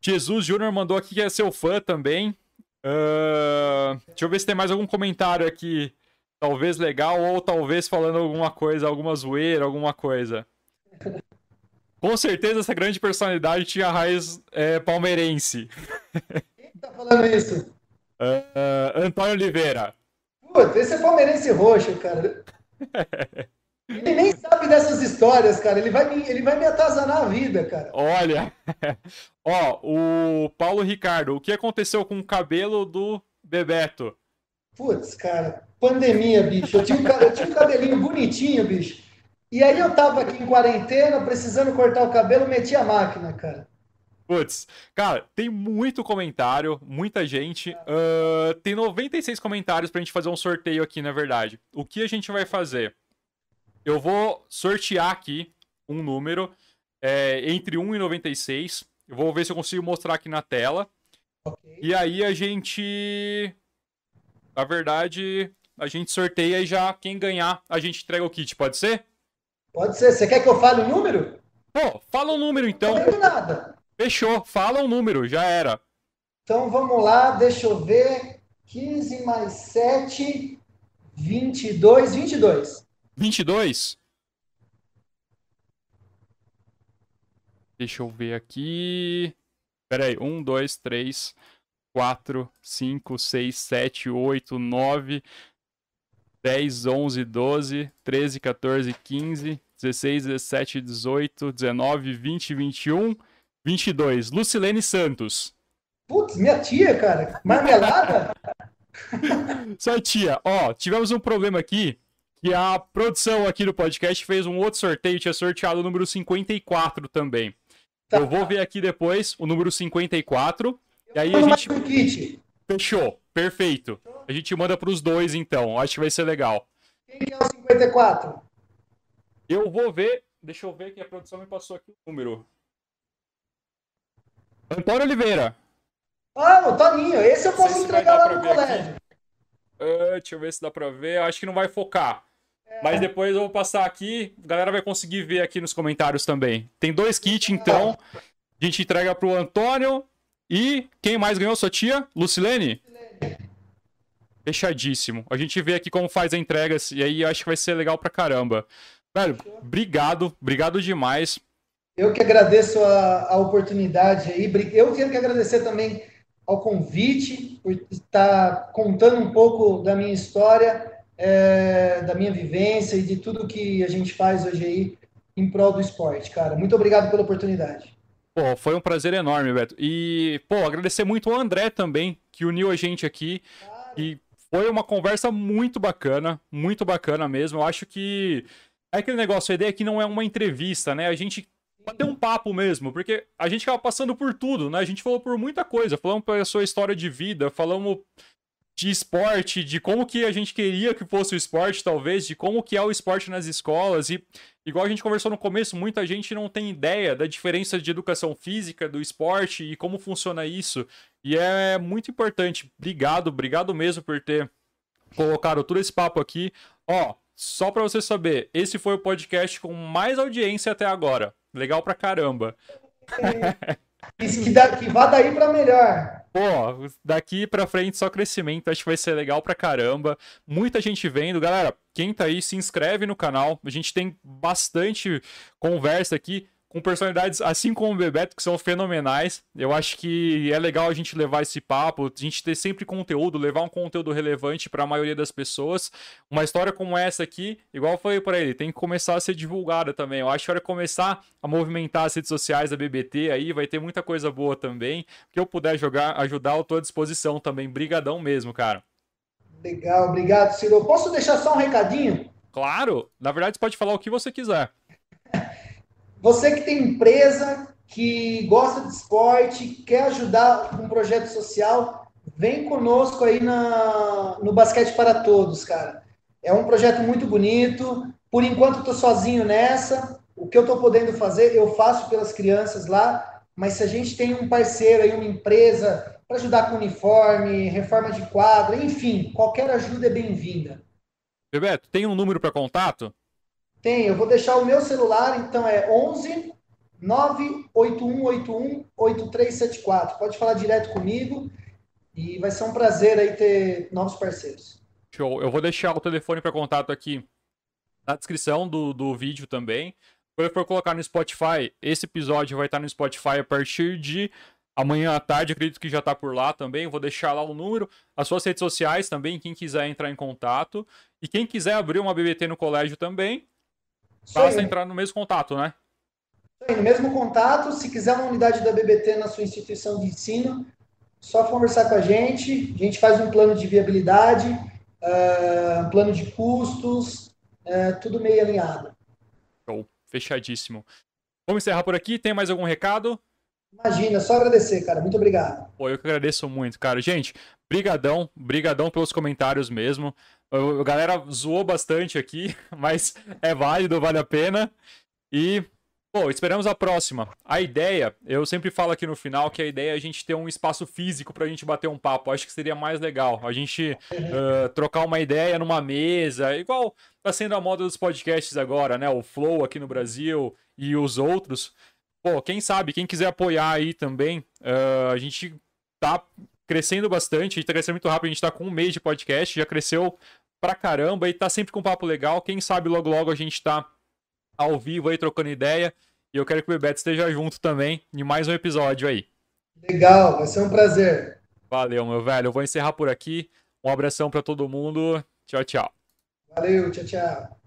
Speaker 1: Jesus Júnior mandou aqui que é seu fã também. Uh... deixa eu ver se tem mais algum comentário aqui talvez legal ou talvez falando alguma coisa, alguma zoeira, alguma coisa. Com certeza essa grande personalidade tinha raiz é, palmeirense.
Speaker 2: Quem tá falando isso?
Speaker 1: Uh, uh, Antônio Oliveira.
Speaker 2: Putz, esse é palmeirense roxo, cara. Ele nem sabe dessas histórias, cara. Ele vai me, ele vai me atazanar a vida, cara.
Speaker 1: Olha. Ó, o Paulo Ricardo, o que aconteceu com o cabelo do Bebeto?
Speaker 2: Putz, cara, pandemia, bicho. Eu tinha, um, eu tinha um cabelinho bonitinho, bicho. E aí eu tava aqui em quarentena, precisando cortar o cabelo, meti a máquina, cara. Putz,
Speaker 1: cara, tem muito comentário, muita gente. Uh, tem 96 comentários pra gente fazer um sorteio aqui, na verdade. O que a gente vai fazer? Eu vou sortear aqui um número é, entre 1 e 96. Eu vou ver se eu consigo mostrar aqui na tela. Okay. E aí a gente na verdade, a gente sorteia e já quem ganhar, a gente entrega o kit, pode ser?
Speaker 2: Pode ser. Você quer que eu fale o número?
Speaker 1: Pô, fala o um número então.
Speaker 2: Não nada.
Speaker 1: Fechou, fala o um número, já era.
Speaker 2: Então vamos lá, deixa eu ver. 15 mais 7, 22, 22.
Speaker 1: 22? Deixa eu ver aqui. Pera aí, 1, 2, 3, 4, 5, 6, 7, 8, 9, 10, 11, 12, 13, 14, 15, 16, 17, 18, 19, 20, 21, 22. Lucilene Santos.
Speaker 2: Putz, minha tia, cara. Marmelada?
Speaker 1: Sua tia. Ó, tivemos um problema aqui. E a produção aqui do podcast fez um outro sorteio, tinha sorteado o número 54 também. Tá. Eu vou ver aqui depois o número 54. E aí a
Speaker 2: gente.
Speaker 1: Fechou, perfeito. A gente manda para os dois então, acho que vai ser legal.
Speaker 2: Quem que é o 54?
Speaker 1: Eu vou ver, deixa eu ver que a produção me passou aqui o número. Antônio Oliveira.
Speaker 2: Ah, o Toninho, esse eu posso entregar lá no colégio. Uh,
Speaker 1: deixa eu ver se dá para ver, acho que não vai focar. É. Mas depois eu vou passar aqui, a galera vai conseguir ver aqui nos comentários também. Tem dois kits, então. A gente entrega para o Antônio, e quem mais ganhou, sua tia? Lucilene? Lucilene. Fechadíssimo. A gente vê aqui como faz a entrega e aí acho que vai ser legal pra caramba. Velho, obrigado, obrigado demais.
Speaker 2: Eu que agradeço a, a oportunidade aí. Eu quero que agradecer também ao convite por estar contando um pouco da minha história, é, da minha vivência e de tudo que a gente faz hoje aí em prol do esporte, cara. Muito obrigado pela oportunidade.
Speaker 1: Pô, foi um prazer enorme, Beto. E, pô, agradecer muito ao André também, que uniu a gente aqui. E foi uma conversa muito bacana, muito bacana mesmo. Eu acho que é aquele negócio, a ideia aqui que não é uma entrevista, né? A gente bateu um papo mesmo, porque a gente acaba passando por tudo, né? A gente falou por muita coisa, falamos pela sua história de vida, falamos de esporte, de como que a gente queria que fosse o esporte, talvez, de como que é o esporte nas escolas e Igual a gente conversou no começo, muita gente não tem ideia da diferença de educação física, do esporte e como funciona isso. E é muito importante. Obrigado, obrigado mesmo por ter colocado todo esse papo aqui. Ó, só para você saber, esse foi o podcast com mais audiência até agora. Legal pra caramba.
Speaker 2: É. Diz que, da, que vá daí para melhor. Pô,
Speaker 1: daqui pra frente só crescimento, acho que vai ser legal pra caramba. Muita gente vendo, galera. Quem tá aí, se inscreve no canal. A gente tem bastante conversa aqui com personalidades assim como o Bebeto, que são fenomenais. Eu acho que é legal a gente levar esse papo, a gente ter sempre conteúdo, levar um conteúdo relevante para a maioria das pessoas. Uma história como essa aqui, igual foi para ele, tem que começar a ser divulgada também. Eu acho que a hora de começar a movimentar as redes sociais da BBT aí, vai ter muita coisa boa também. que eu puder jogar, ajudar, eu tô à disposição também. Brigadão mesmo, cara.
Speaker 2: Legal, obrigado, Ciro. Posso deixar só um recadinho?
Speaker 1: Claro, na verdade você pode falar o que você quiser.
Speaker 2: Você que tem empresa, que gosta de esporte, quer ajudar com um projeto social, vem conosco aí na, no Basquete para Todos, cara. É um projeto muito bonito. Por enquanto, estou sozinho nessa. O que eu estou podendo fazer, eu faço pelas crianças lá. Mas se a gente tem um parceiro aí, uma empresa, para ajudar com uniforme, reforma de quadra, enfim, qualquer ajuda é bem-vinda.
Speaker 1: Bebeto, tem um número para contato?
Speaker 2: Tem, eu vou deixar o meu celular, então é 11 98181 8374. Pode falar direto comigo e vai ser um prazer aí ter novos parceiros.
Speaker 1: Show. Eu vou deixar o telefone para contato aqui na descrição do, do vídeo também. Quando eu for colocar no Spotify, esse episódio vai estar no Spotify a partir de amanhã à tarde, acredito que já está por lá também. Vou deixar lá o número, as suas redes sociais também, quem quiser entrar em contato. E quem quiser abrir uma BBT no colégio também, Basta entrar no mesmo contato, né?
Speaker 2: No mesmo contato, se quiser uma unidade da BBT na sua instituição de ensino, só conversar com a gente. A gente faz um plano de viabilidade, uh, plano de custos, uh, tudo meio alinhado.
Speaker 1: Show, fechadíssimo. Vamos encerrar por aqui. Tem mais algum recado?
Speaker 2: Imagina, só agradecer, cara. Muito obrigado.
Speaker 1: Pô, eu que agradeço muito, cara. Gente, brigadão, brigadão pelos comentários mesmo. A galera zoou bastante aqui, mas é válido, vale a pena. E, pô, esperamos a próxima. A ideia, eu sempre falo aqui no final que a ideia é a gente ter um espaço físico pra gente bater um papo. Acho que seria mais legal. A gente uh, trocar uma ideia numa mesa, igual tá sendo a moda dos podcasts agora, né? O Flow aqui no Brasil e os outros. Pô, quem sabe, quem quiser apoiar aí também, uh, a gente tá crescendo bastante, a gente tá crescendo muito rápido, a gente tá com um mês de podcast, já cresceu pra caramba e tá sempre com um papo legal. Quem sabe logo logo a gente tá ao vivo aí trocando ideia. E eu quero que o Bebeto esteja junto também em mais um episódio aí.
Speaker 2: Legal, vai ser um prazer.
Speaker 1: Valeu, meu velho. Eu vou encerrar por aqui. Um abração para todo mundo. Tchau, tchau. Valeu, tchau, tchau.